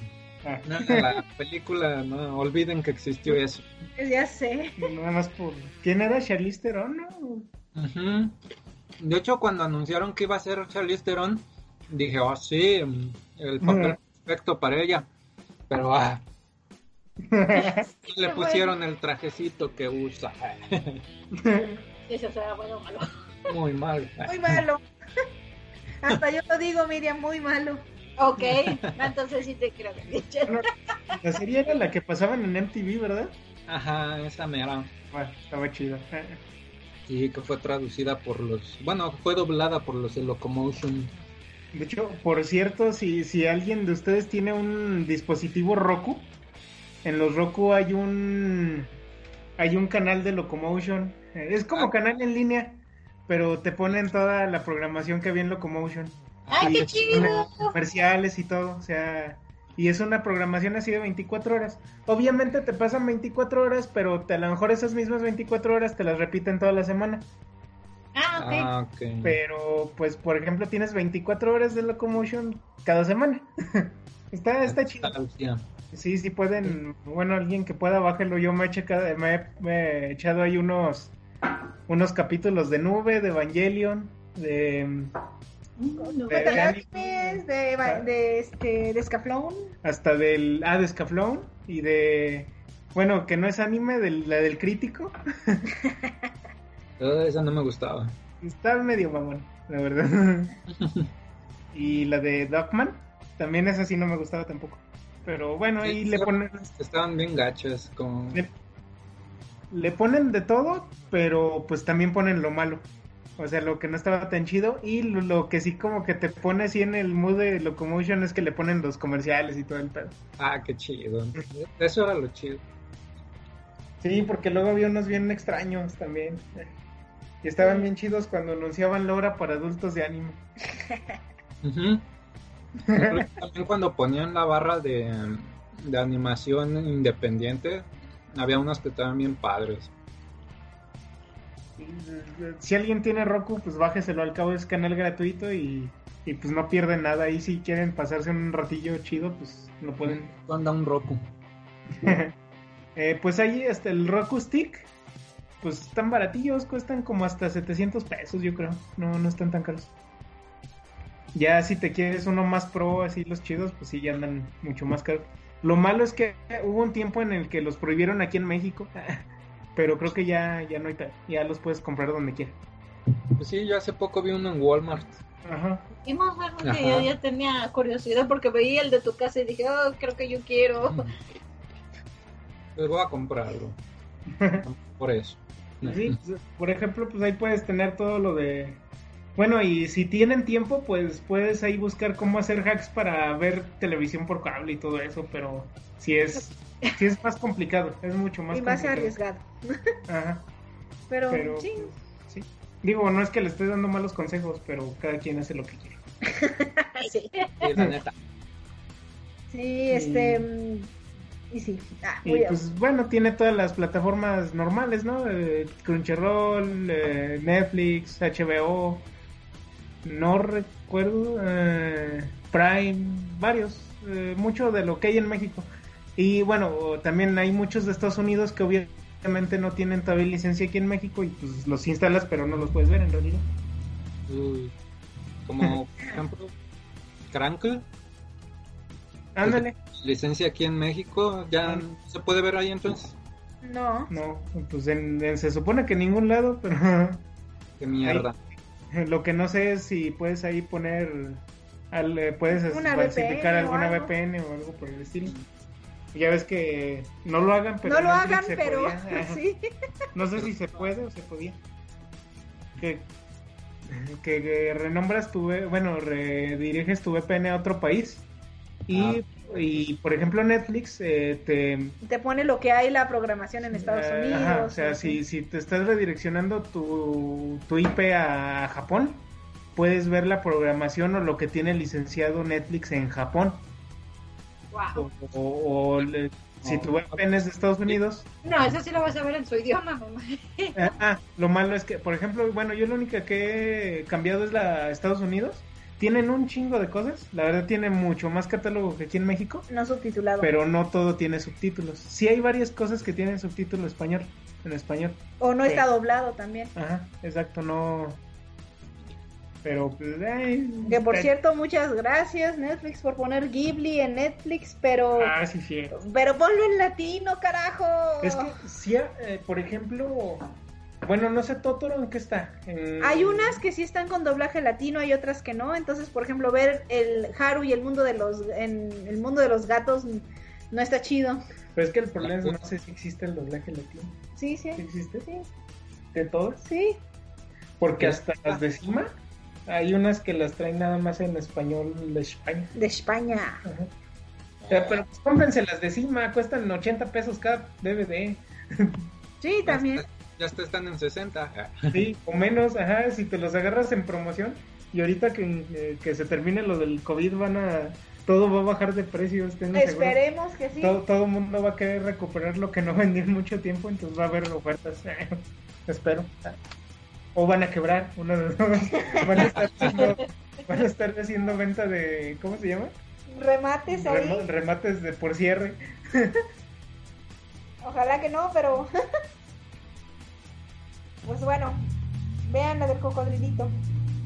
Ah. No, la película, no olviden que existió eso. Ya sé. Nada más por. ¿Quién era Charlize Theron? no? Ujú. De hecho, cuando anunciaron que iba a ser Charlize Theron, dije, oh sí, el papel perfecto para ella. Pero ah, le pusieron el trajecito que usa. Eso será bueno o malo. Muy mal. Muy malo. Hasta yo lo digo, Miriam, muy malo. Ok, entonces sí te creo. La serie era la que pasaban en MTV, ¿verdad? Ajá, esa mera. Bueno, estaba chida. Y que fue traducida por los. Bueno, fue doblada por los de Locomotion. De hecho, por cierto, si, si alguien de ustedes tiene un dispositivo Roku, en los Roku hay un hay un canal de Locomotion. Eh, Es como Ah. canal en línea, pero te ponen toda la programación que había en Locomotion. ¡Ay, Y qué chido! Comerciales y todo, o sea, y es una programación así de 24 horas. Obviamente te pasan 24 horas, pero te, a lo mejor esas mismas 24 horas te las repiten toda la semana. Ah, ok. Ah, ok. Pero, pues, por ejemplo, tienes 24 horas de Locomotion cada semana. está, está chido. Sí, sí pueden, bueno, alguien que pueda, bájelo. Yo me he, checado, me he, me he echado ahí unos, unos capítulos de Nube, de Evangelion, de... No, de- De animes, de, de, de, este, de Scaflón. hasta del... Ah, de Scaflón y de... Bueno, que no es anime, del, la del crítico. Ah, Esa no me gustaba. Está medio mamón, la verdad. y la de Dogman, también esa sí no me gustaba tampoco. Pero bueno, ahí Sí, le ponen... Estaban bien gachas. Como... Le, le ponen de todo, pero pues también ponen lo malo. O sea, lo que no estaba tan chido. Y lo, lo que sí como que te pone así en el mood de Locomotion es que le ponen los comerciales y todo el pedo. Ah, qué chido. Eso era lo chido. Sí, porque luego había unos bien extraños también. Y estaban bien chidos cuando anunciaban la hora para adultos de anime. También cuando ponían la barra de, de animación independiente, había unos que estaban bien padres. Si alguien tiene Roku, pues bájeselo al cabo, es canal gratuito y, y pues no pierden nada. Y si quieren pasarse un ratillo chido, pues lo pueden. Anda un Roku. Eh, pues ahí hasta el Roku Stick, pues están baratillos, cuestan como hasta 700 pesos, yo creo. No, no están tan caros. Ya si te quieres uno más pro, así los chidos, pues sí, ya andan mucho más caros. Lo malo es que hubo un tiempo en el que los prohibieron aquí en México, pero creo que ya, ya no hay tal. Ya los puedes comprar donde quieras. Pues sí, yo hace poco vi uno en Walmart. Ajá. Y más algo que Ajá. yo ya tenía curiosidad porque veía el de tu casa y dije, oh, creo que yo quiero. Pues voy a comprarlo. Por eso. Sí, pues, por ejemplo, pues ahí puedes tener todo lo de... Bueno, y si tienen tiempo, pues puedes ahí buscar cómo hacer hacks para ver televisión por cable y todo eso, pero si es, si es más complicado, es mucho más Y más complicado. arriesgado. Ajá, Pero, pero sí. pues, sí. Digo, no es que le esté dando malos consejos, pero cada quien hace lo que quiere. Sí, Sí, la neta. sí, este. mm, Y sí. Ah, Y pues bueno, tiene todas las plataformas normales, ¿no? Eh, Crunchyroll, eh, Netflix, HBO, no recuerdo, eh, Prime, varios, eh, mucho de lo que hay en México. Y bueno, también hay muchos de Estados Unidos que obviamente no tienen todavía licencia aquí en México y pues los instalas pero no los puedes ver en realidad. Uy. Como, por ejemplo, Crankle, Ándale. licencia aquí en México, ya se puede ver ahí entonces. No. No, pues en- en- se supone que en ningún lado, pero Qué mierda. Lo que no sé es si puedes ahí poner, al, eh, puedes Una falsificar VPN alguna. VPN o algo por el estilo. Ya ves que no lo hagan, pero no lo Netflix hagan, se pero podía. Sí. No sé si se puede o se podía. Que, que, que renombras tu, V- bueno, rediriges tu VPN a otro país Y, y por ejemplo, Netflix eh, te, Te pone lo que hay la programación en Estados Eh, Unidos. ajá, o sea, si, si te estás redireccionando tu, tu IP a Japón, puedes ver la programación o lo que tiene licenciado Netflix en Japón. Wow. O, o- o le- si tu VPN es de Estados Unidos. No, eso sí lo vas a ver en su idioma, mamá. eh, ah, lo malo es que, por ejemplo, bueno, yo lo único que he cambiado es la Estados Unidos. Tienen un chingo de cosas. La verdad, tiene mucho más catálogo que aquí en México. No subtitulado. Pero no todo tiene subtítulos. Sí hay varias cosas que tienen subtítulo español. En español. o no está doblado también. Ajá, exacto, no. Pero, pues, Que por ay, cierto, muchas gracias Netflix por poner Ghibli en Netflix, pero Ah, sí, sí. pero ponlo en latino, carajo. Es que, sí, eh, por ejemplo, bueno, no sé, Totoro, ¿en qué está? En- Hay unas que sí están con doblaje latino, hay otras que no. Entonces, por ejemplo, ver el Haru y el mundo de los en el mundo de los gatos no está chido. Pero es que el problema es no sé si existe el doblaje latino. Sí, sí. ¿Sí existe? Sí. ¿De todas? Sí. Porque hasta las de Cima, hay unas que las traen nada más en español de España. De España. Ajá. O sea, pero pues cómprense las de Cima, cuestan 80 pesos cada DVD. Sí, también. Ya hasta están en 60. Sí, o menos, ajá, si te los agarras en promoción y ahorita que, eh, que se termine lo del COVID van a... Todo va a bajar de precio, estén seguros. Esperemos que sí. Todo, todo el mundo va a querer recuperar lo que no vendió en mucho tiempo, entonces va a haber ofertas. Espero. O van a quebrar, uno de los dos. Van a estar haciendo, van a estar haciendo venta de... ¿Cómo se llama? Remates ahí. Rema- remates de por cierre. Ojalá que no, pero pues bueno, vean la del cocodrilito.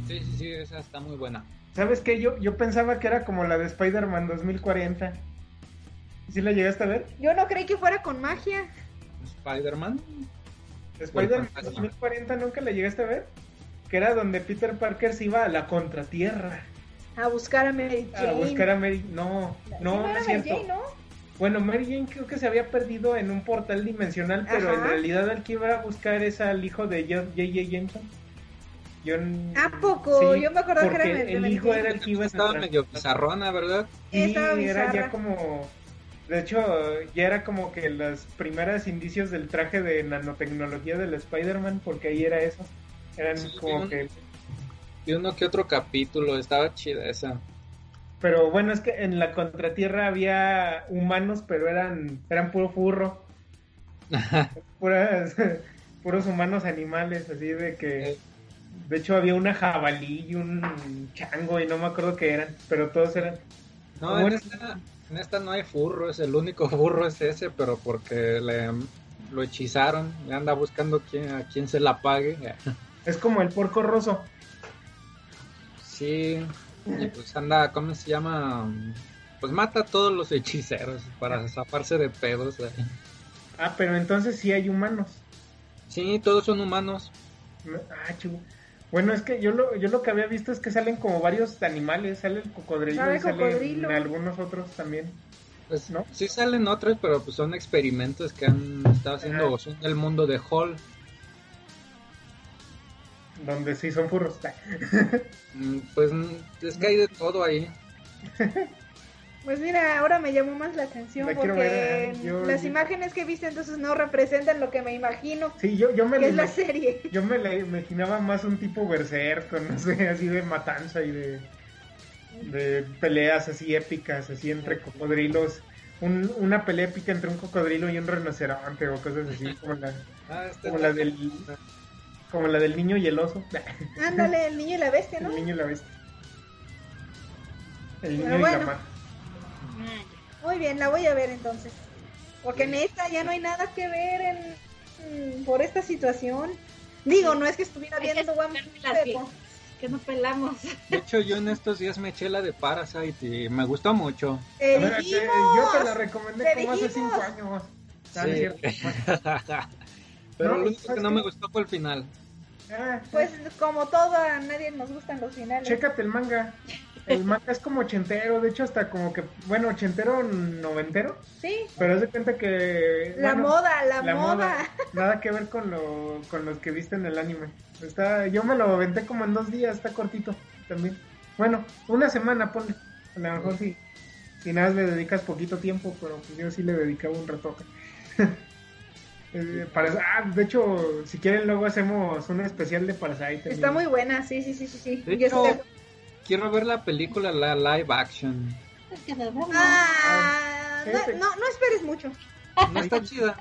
Sí, sí, sí, esa está muy buena. ¿Sabes qué? Yo, yo pensaba que era como la de Spider-Man 2040. ¿Sí la llegaste a ver? Yo no creí que fuera con magia. Spider-Man. Spider-Man fantasma. 2040 nunca la llegaste a ver. Que era donde Peter Parker se iba a la contratierra. A buscar a Mary Jane. A buscar a Mary. No, no, no era es Mary cierto. Jane, ¿no? Bueno, Mary Jane creo que se había perdido en un portal dimensional, pero en Ajá. realidad el que iba a buscar es al hijo de J- J.J. Jameson. Yo ¿A poco? Sí, Yo me acordaba que era el Mary hijo era el que iba a Estaba entrar. medio bizarrona, ¿verdad? Sí, Estaba era bizarra. ya como... De hecho, ya era como que los primeros indicios del traje de nanotecnología del Spider-Man, porque ahí era eso. Eran Sí, como un- que... Y uno que otro capítulo, estaba chida esa. Pero bueno, es que en la contratierra había humanos, pero eran, eran puro furro. Puras, puros humanos animales, así de que... De hecho había una jabalí y un chango y no me acuerdo qué eran, pero todos eran... No, en esta, en esta no hay furros, el único furro es ese, pero porque le, lo hechizaron, y anda buscando quién, a quién se la pague. Es como el porco roso. Sí, y pues anda, ¿cómo se llama? Pues mata a todos los hechiceros para zafarse de pedos. eh. Ah, pero entonces sí hay humanos. Sí, todos son humanos. Ah, chivo. Bueno, es que yo lo, yo lo que había visto es que salen como varios animales. Sale el cocodrilo Sale y el salen cocodrilo. algunos otros también. Pues ¿No? sí salen otros, pero pues son experimentos que han estado haciendo, o son del mundo de Hall. Donde sí son furros. Mm, Pues mm, es que hay de todo ahí. Pues mira, ahora me llamó más la atención La porque ver, ¿eh? Yo- las yo- imagines que he visto entonces no representan lo que me imagino Sí, yo, yo me que es la serie. Yo me la imaginaba más un tipo berserco, no sé, así de matanza y de, de peleas así épicas, así entre cocodrilos. Un- una pelea épica entre un cocodrilo y un rinoceronte o cosas así, como la, Ah, este como la del como la del niño y el oso. Ándale, el niño y la bestia, ¿no? El niño y la bestia. El niño Pero y la mar. Muy bien, la voy a ver entonces. Porque en esta ya no hay nada que ver en, por esta situación. Digo, no es que estuviera viendo One sacarme Piece, las pero- que no pelamos. De hecho, yo en estos días me eché la de Parasite y me gustó mucho. Te te- yo te la recomendé te como hace cinco años. Ah, Sí. Pero No, lo único ¿sabes que no me gustó fue el final. Ah, Pues como todo, a nadie nos gustan los finales. Chécate el manga. El manga es como ochentero, de hecho hasta como que, bueno, ochentero, noventero, Sí, pero haz de cuenta que... la bueno, moda, la, moda. Nada que ver con, lo, con los que viste en el anime. Está, yo me lo aventé como en dos días, está cortito también. Bueno, una semana, ponle. A lo mejor sí, y nada más le dedicas poquito tiempo, pero pues yo sí le dedicaba un ratote. Eh, para, ah, de hecho, si quieren luego hacemos un especial de Parasite. Está muy buena, sí, sí, sí, sí. sí. De Yo hecho, estoy- quiero ver la película, la live action. Es que de verdad. Ah, no, no, no esperes mucho. No está chida.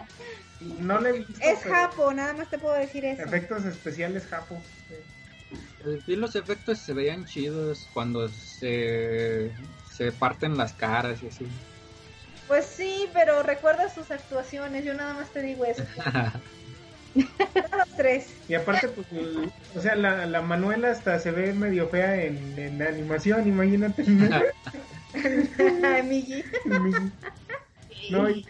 No le he visto, Es pero Japo, nada más te puedo decir eso. Efectos especiales Japo. Sí. Y los efectos se veían chidos cuando se, se parten las caras y así. Pues sí, pero recuerda sus actuaciones, yo nada más te digo eso. Los tres. Y aparte, pues, o sea, la, la Manuela hasta se ve medio fea en, en animación, imagínate. Migi. no, y,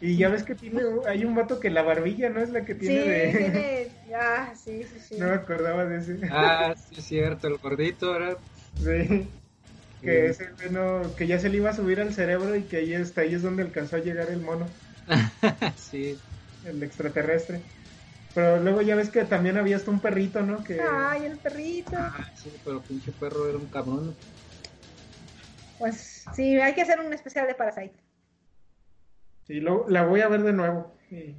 y ya ves que tiene, hay un vato que la barbilla no es la que Sí, tiene de... tiene. Ah, sí, sí, sí. No me acordaba de ese. ah, sí es cierto, el gordito era... Sí. Que, ese, no, que ya se le iba a subir al cerebro y que ahí está, ahí es donde alcanzó a llegar el mono, sí. el extraterrestre. Pero luego ya ves que también había hasta un perrito, ¿no? Que Ay, el perrito. Ah, sí, pero pinche perro era un cabrón. Pues sí, hay que hacer un especial de Parasite. sí, luego la voy a ver de nuevo. Y, y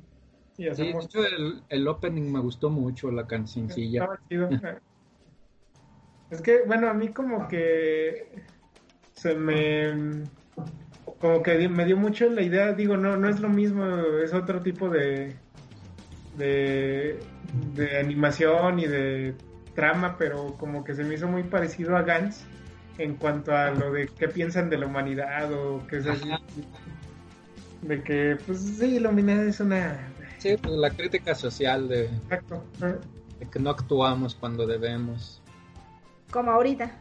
Sí, de hacemos... hecho el, el opening me gustó mucho, la cancioncilla. Estaba chido. Es que, bueno, a mí como que se me... Como que me dio mucho la idea, digo, no, no es lo mismo, es otro tipo de, de, de animación y de trama, pero como que se me hizo muy parecido a Gantz en cuanto a lo de qué piensan de la humanidad o qué es así. De que, pues sí, la humanidad es una... Sí, pues la crítica social de, Exacto. ¿eh? de que no actuamos cuando debemos. Como ahorita.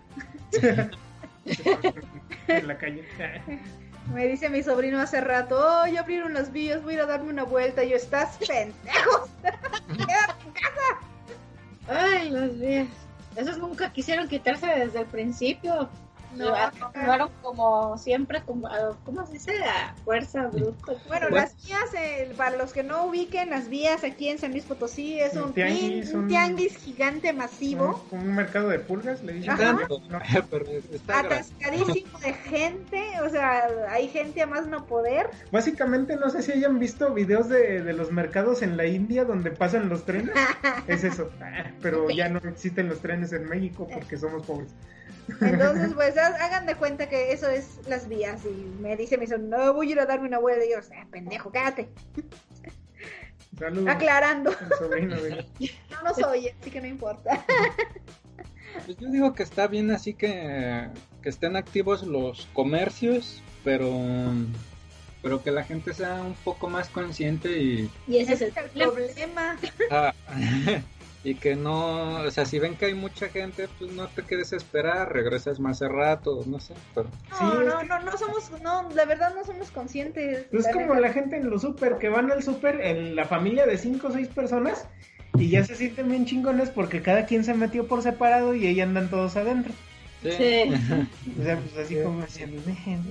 en la calle. Me dice mi sobrino hace rato, oh, ya abrieron las vías, voy a ir a darme una vuelta. Y yo, estás pendejo. Quédate en casa. Ay, los días. Esos nunca quisieron quitarse desde el principio. No. Actuaron como siempre, como, ¿cómo se dice? A fuerza bruta. Bueno, las vías, eh, para los que no ubiquen, las vías aquí en San Luis Potosí es Un un, tianguis, tianguis, un un- tianguis gigante masivo, Como un mercado de pulgas, le dicen. Atascadísimo de gente, o sea, hay gente a más no poder. Básicamente, no sé si hayan visto videos de, de los mercados en la India donde pasan los trenes. es eso. Ah, Pero ya no existen los trenes en México porque somos pobres. Entonces, pues ha- hagan de cuenta que eso es las vías. Y me dice mi sobrino, no, voy a ir a darme una vuelta. Y yo, "Ah, pendejo, cállate. Saludos. Aclarando. sobrino No nos oye, así que no importa. Pues yo digo que está bien así que, que estén activos los comercios, pero pero que la gente sea un poco más consciente y Y ese es Ese el es el problema. problema. ah, y que no, o sea, si ven que hay mucha gente, pues no te quedes a esperar, regresas más a rato, no sé, pero No, Sí, no, no, no somos, no, la verdad no somos conscientes. Es la como la gente en los super que van al super en la familia de cinco o seis personas y ya se sienten bien chingones porque cada quien se metió por separado y ahí andan todos adentro. sí. Sí. O sea, pues así como diciendo.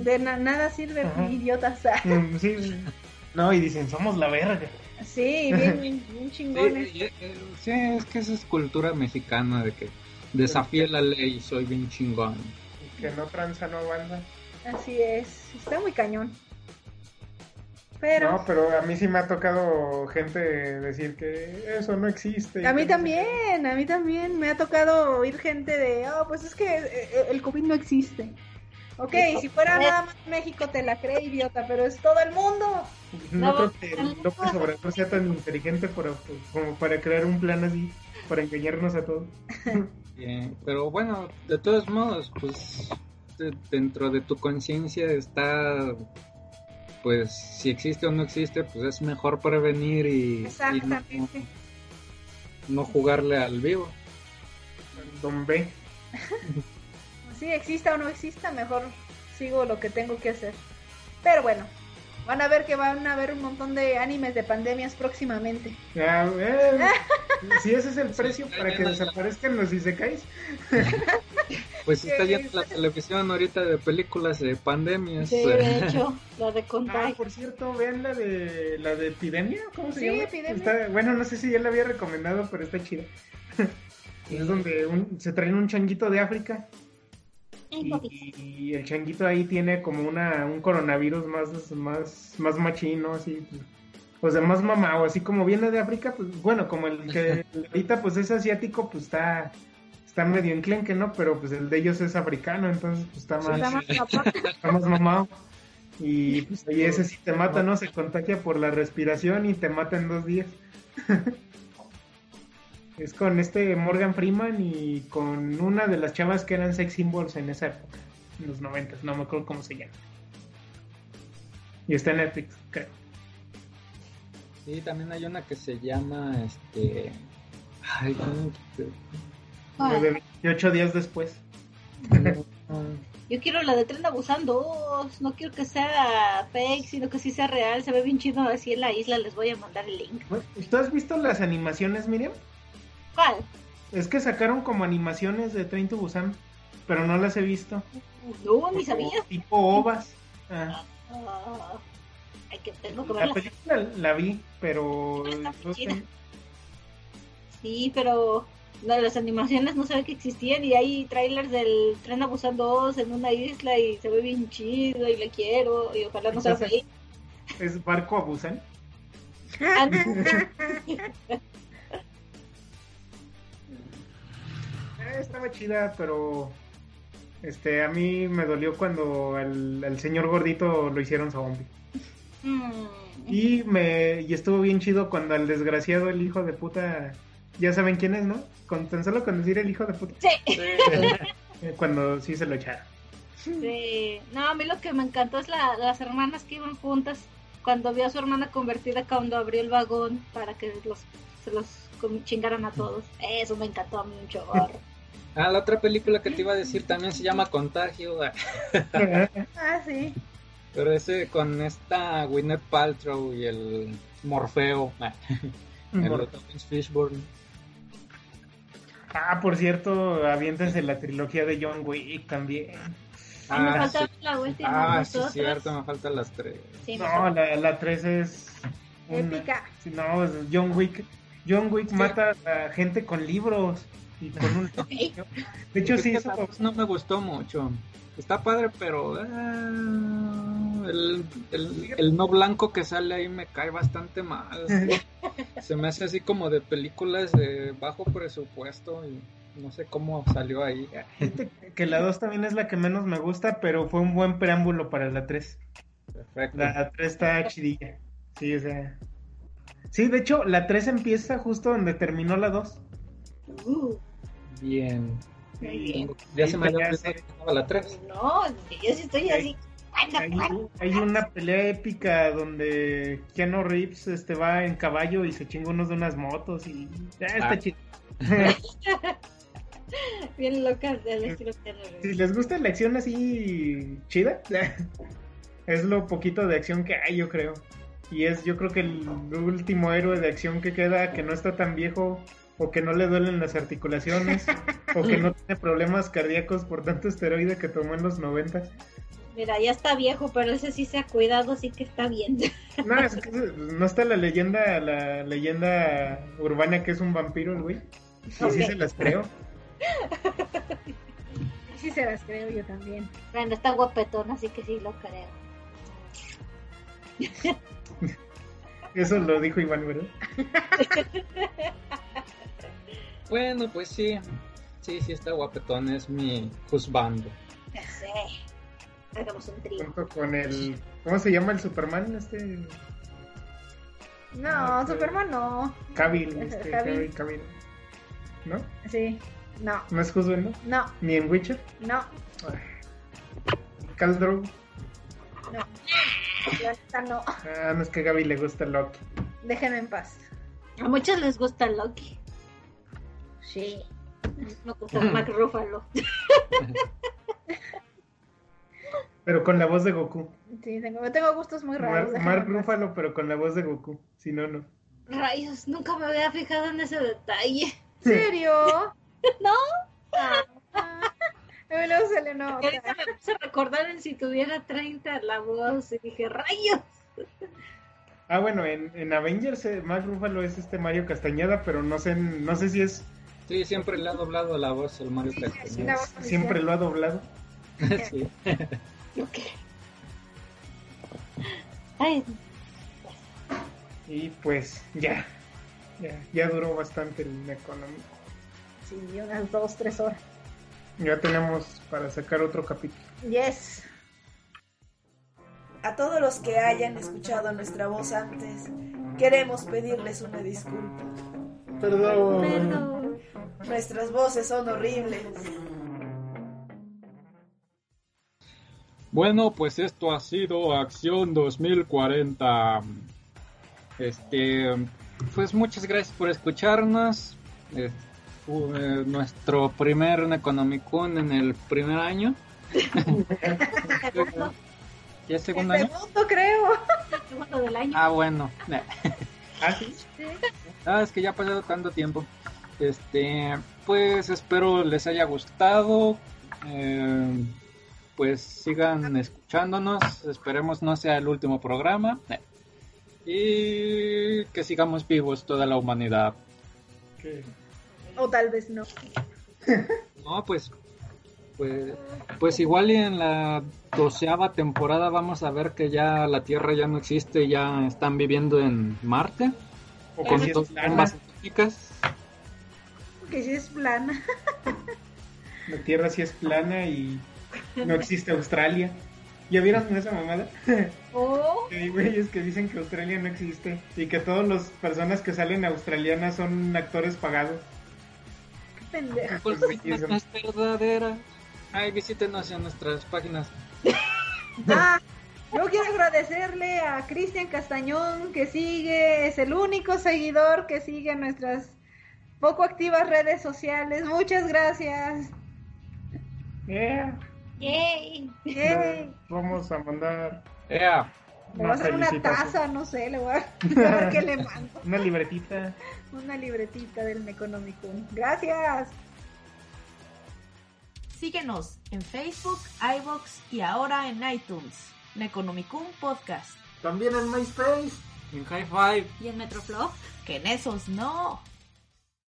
De na- nada sirve, idiotas. Mm, sí. No, y dicen, somos la verga. Sí, bien, bien chingones. Sí, y- eh, sí, es que esa es cultura mexicana de que desafíe la ley, soy bien chingón. Que no tranza, no banda. Así es, está muy cañón. Pero No, pero a mí sí me ha tocado gente decir que eso no existe. a mí no también, a mí también me ha tocado oír gente de, oh, pues es que eh, el COVID no existe. Ok, si fuera nada más México te la cree, idiota, pero es todo el mundo. No, No, creo que López Obrador sea tan inteligente para, pues, como para crear un plan así, para engañarnos a todos. Eh, pero bueno, de todos modos, pues de- dentro de tu conciencia está, pues si existe o no existe, pues es mejor prevenir y, y no, Exactamente. no jugarle al vivo. Don B. Sí, exista o no exista, mejor sigo lo que tengo que hacer. Pero bueno, van a ver que van a haber un montón de animes de pandemias próximamente. Ah, eh, si ese es el precio para que desaparezcan los isekais. Pues está Sí, yendo la televisión ahorita de películas de pandemias. Sí, de hecho, la de Ah, Contagio. por cierto, vean la de la de epidemia, ¿cómo se Sí, llama? Epidemia. Está- bueno, no sé si ya la había recomendado, pero está chida. es donde un- se traen un changuito de África Y el changuito ahí tiene como una un coronavirus más más más machino así pues de más mamado así como viene de África pues bueno como el que ahorita pues es asiático pues está está medio enclenque no pero pues el de ellos es africano entonces pues está más está más mamado y pues ahí ese sí te mata no se contagia por la respiración y te mata en dos días es con este Morgan Freeman y con una de las chavas que eran sex symbols en esa época, en los noventas, no me acuerdo cómo se llama. Y está en Netflix, creo. Sí, también hay una que se llama, este... Ay, ¿cómo que- Ay, De 28 días después. Yo quiero la de Tren a Busan 2. No quiero que sea fake, sino que sí sea real. Se ve bien chido así en la isla. Les voy a mandar el link. ¿Tú has visto las animaciones, Miriam? ¿Cuál? Es que sacaron como animaciones de Train to Busan, pero no las he visto. No, ni sabía. Tipo ovas. Ah. Ah, hay que tengo que La película la vi, pero... Está no sé. Sí, pero las animaciones no sabía que existían y hay trailers del Tren a Busan 2 en una isla y se ve bien chido y le quiero y ojalá no sea fake. ¿Es barco a Busan? Ah, Eh, estaba chida, pero este a mí me dolió cuando al, al señor gordito lo hicieron zombie. mm, Y me y estuvo bien chido cuando al desgraciado el hijo de puta, ya saben quién es, ¿no? Con tan solo con decir el hijo de puta, sí. eh, cuando sí se lo echaron. Sí. No, a mí lo que me encantó es la, las hermanas que iban juntas cuando vio a su hermana convertida cuando abrió el vagón para que los, se los chingaran a todos. Eso me encantó a mí un chorro. Ah, la otra película que te iba a decir también se llama Contagio, Ah, sí. pero ese con esta Gwyneth Paltrow y el Morfeo, ah, el Fishburne. Ah, por cierto, aviéntense la trilogía de John Wick también. Ah, me falta sí. la última. Ah, sí, cierto, me faltan las tres. Sí, No, la, la 3 es... una- Épica. Sí, no, es John Wick. John Wick mata a gente con libros y con un... De hecho, sí dos no me gustó mucho. Está padre, pero ah, el, el, el no blanco que sale ahí me cae bastante mal. Se me hace así como de películas de bajo presupuesto y no sé cómo salió ahí. Que la 2 también es la que menos me gusta, pero fue un buen preámbulo para la 3. Perfecto. La 3 está chidilla. Sí, o sea... Sí, de hecho, la 3 empieza justo donde terminó la 2. Uh, Bien. Ya se me la 3. No, yo sí estoy así. Hay, hay una pelea épica donde Keanu Reeves este, va en caballo y se chinga unos de unas motos y ya está Ah. chido. Bien locas del estilo que si les gusta la acción así chida, es lo poquito de acción que hay, yo creo. Y es, yo creo que el último héroe de acción que queda, que no está tan viejo, o que no le duelen las articulaciones, o que no tiene problemas cardíacos por tanto esteroide que tomó en los 90. Mira, ya está viejo, pero ese sí se ha cuidado, así que está bien. No, es que no está la leyenda, la leyenda urbana que es un vampiro el güey. Y sí se las creo. Sí se las creo yo también. Bueno, está guapetón, así que sí lo creo. Eso lo dijo Iván, ¿verdad? Bueno, pues sí. Sí, sí está guapetón, es mi juzbando. Ya sé. Hagamos un trío. Junto con el... ¿Cómo se llama el Superman? Este... No, Ah, ok. Superman no. Cavill. Este. Cavill, Cavill. ¿No? Sí. No, ¿No es Husband, no? no, Ni en Witcher. no. La neta no. Ah, no es que a Gaby le gusta Loki. Déjenme en paz. A muchos les gusta Loki. Sí. No gusta Mark Ruffalo. Pero con la voz de Goku. Sí, tengo, tengo gustos muy raros. Mar- Mark. Ruffalo, pero con la voz de Goku. Si no, no. Rayos, nunca me había fijado en ese detalle. ¿En serio? No. Ah, ah. Luego se le nota. Y ahorita me puse a recordar en si tuviera 30 la voz y dije, rayos. Ah, bueno, en, en Avengers eh, Mark Ruffalo es este Mario Castañeda, pero no sé, no sé si es Sí, siempre le ha doblado la voz al Mario Sí, Castañeda. siempre lo ha doblado. Sí. ¿Yo qué? Ay, Y pues ya, ya, ya duró bastante el económico. Sí, unas dos, tres horas. Ya tenemos para sacar otro capítulo. Yes. A todos los que hayan escuchado nuestra voz antes, queremos pedirles una disculpa. Perdón. Perdón. Nuestras voces son horribles. Bueno, pues esto ha sido Acción 2040. Este, pues muchas gracias por escucharnos. Eh, fue nuestro primer Necronomicon en el primer año. ¿Y el segundo El año? segundo, creo. segundo del año. Ah, bueno. ¿Ah, sí? Ah, es que ya ha pasado tanto tiempo. Este, pues espero les haya gustado. Eh, pues sigan escuchándonos. Esperemos no sea el último programa. Y que sigamos vivos toda la humanidad. ¿Qué? O tal vez no. No, pues, pues, pues igual y en la doceava temporada vamos a ver que ya la Tierra ya no existe, y ya están viviendo en Marte. O Con dos bombas atómicas. Que sí es plana. La Tierra sí es plana y no existe Australia. ¿Ya vieron esa mamada? Oh, hay güeyes que dicen que Australia no existe y que todas las personas que salen australianas son actores pagados. qué pendejo. Pues, no es verdadera. Ay, visítenos en nuestras páginas. Ah, yo quiero agradecerle a Cristian Castañón que sigue, es el único seguidor que sigue nuestras poco activas redes sociales. Muchas gracias. Yeah. Yay. Yay. Vamos a mandar Ea, Le voy a hacer una taza, no sé, le voy a, a ver qué le mando. Una libretita. Una libretita del Necronomicon. Gracias. Síguenos en Facebook, iBox y ahora en iTunes. Necronomicon Podcast. También en MySpace. en High Five. ¿Y el Metroflop? Que en esos no.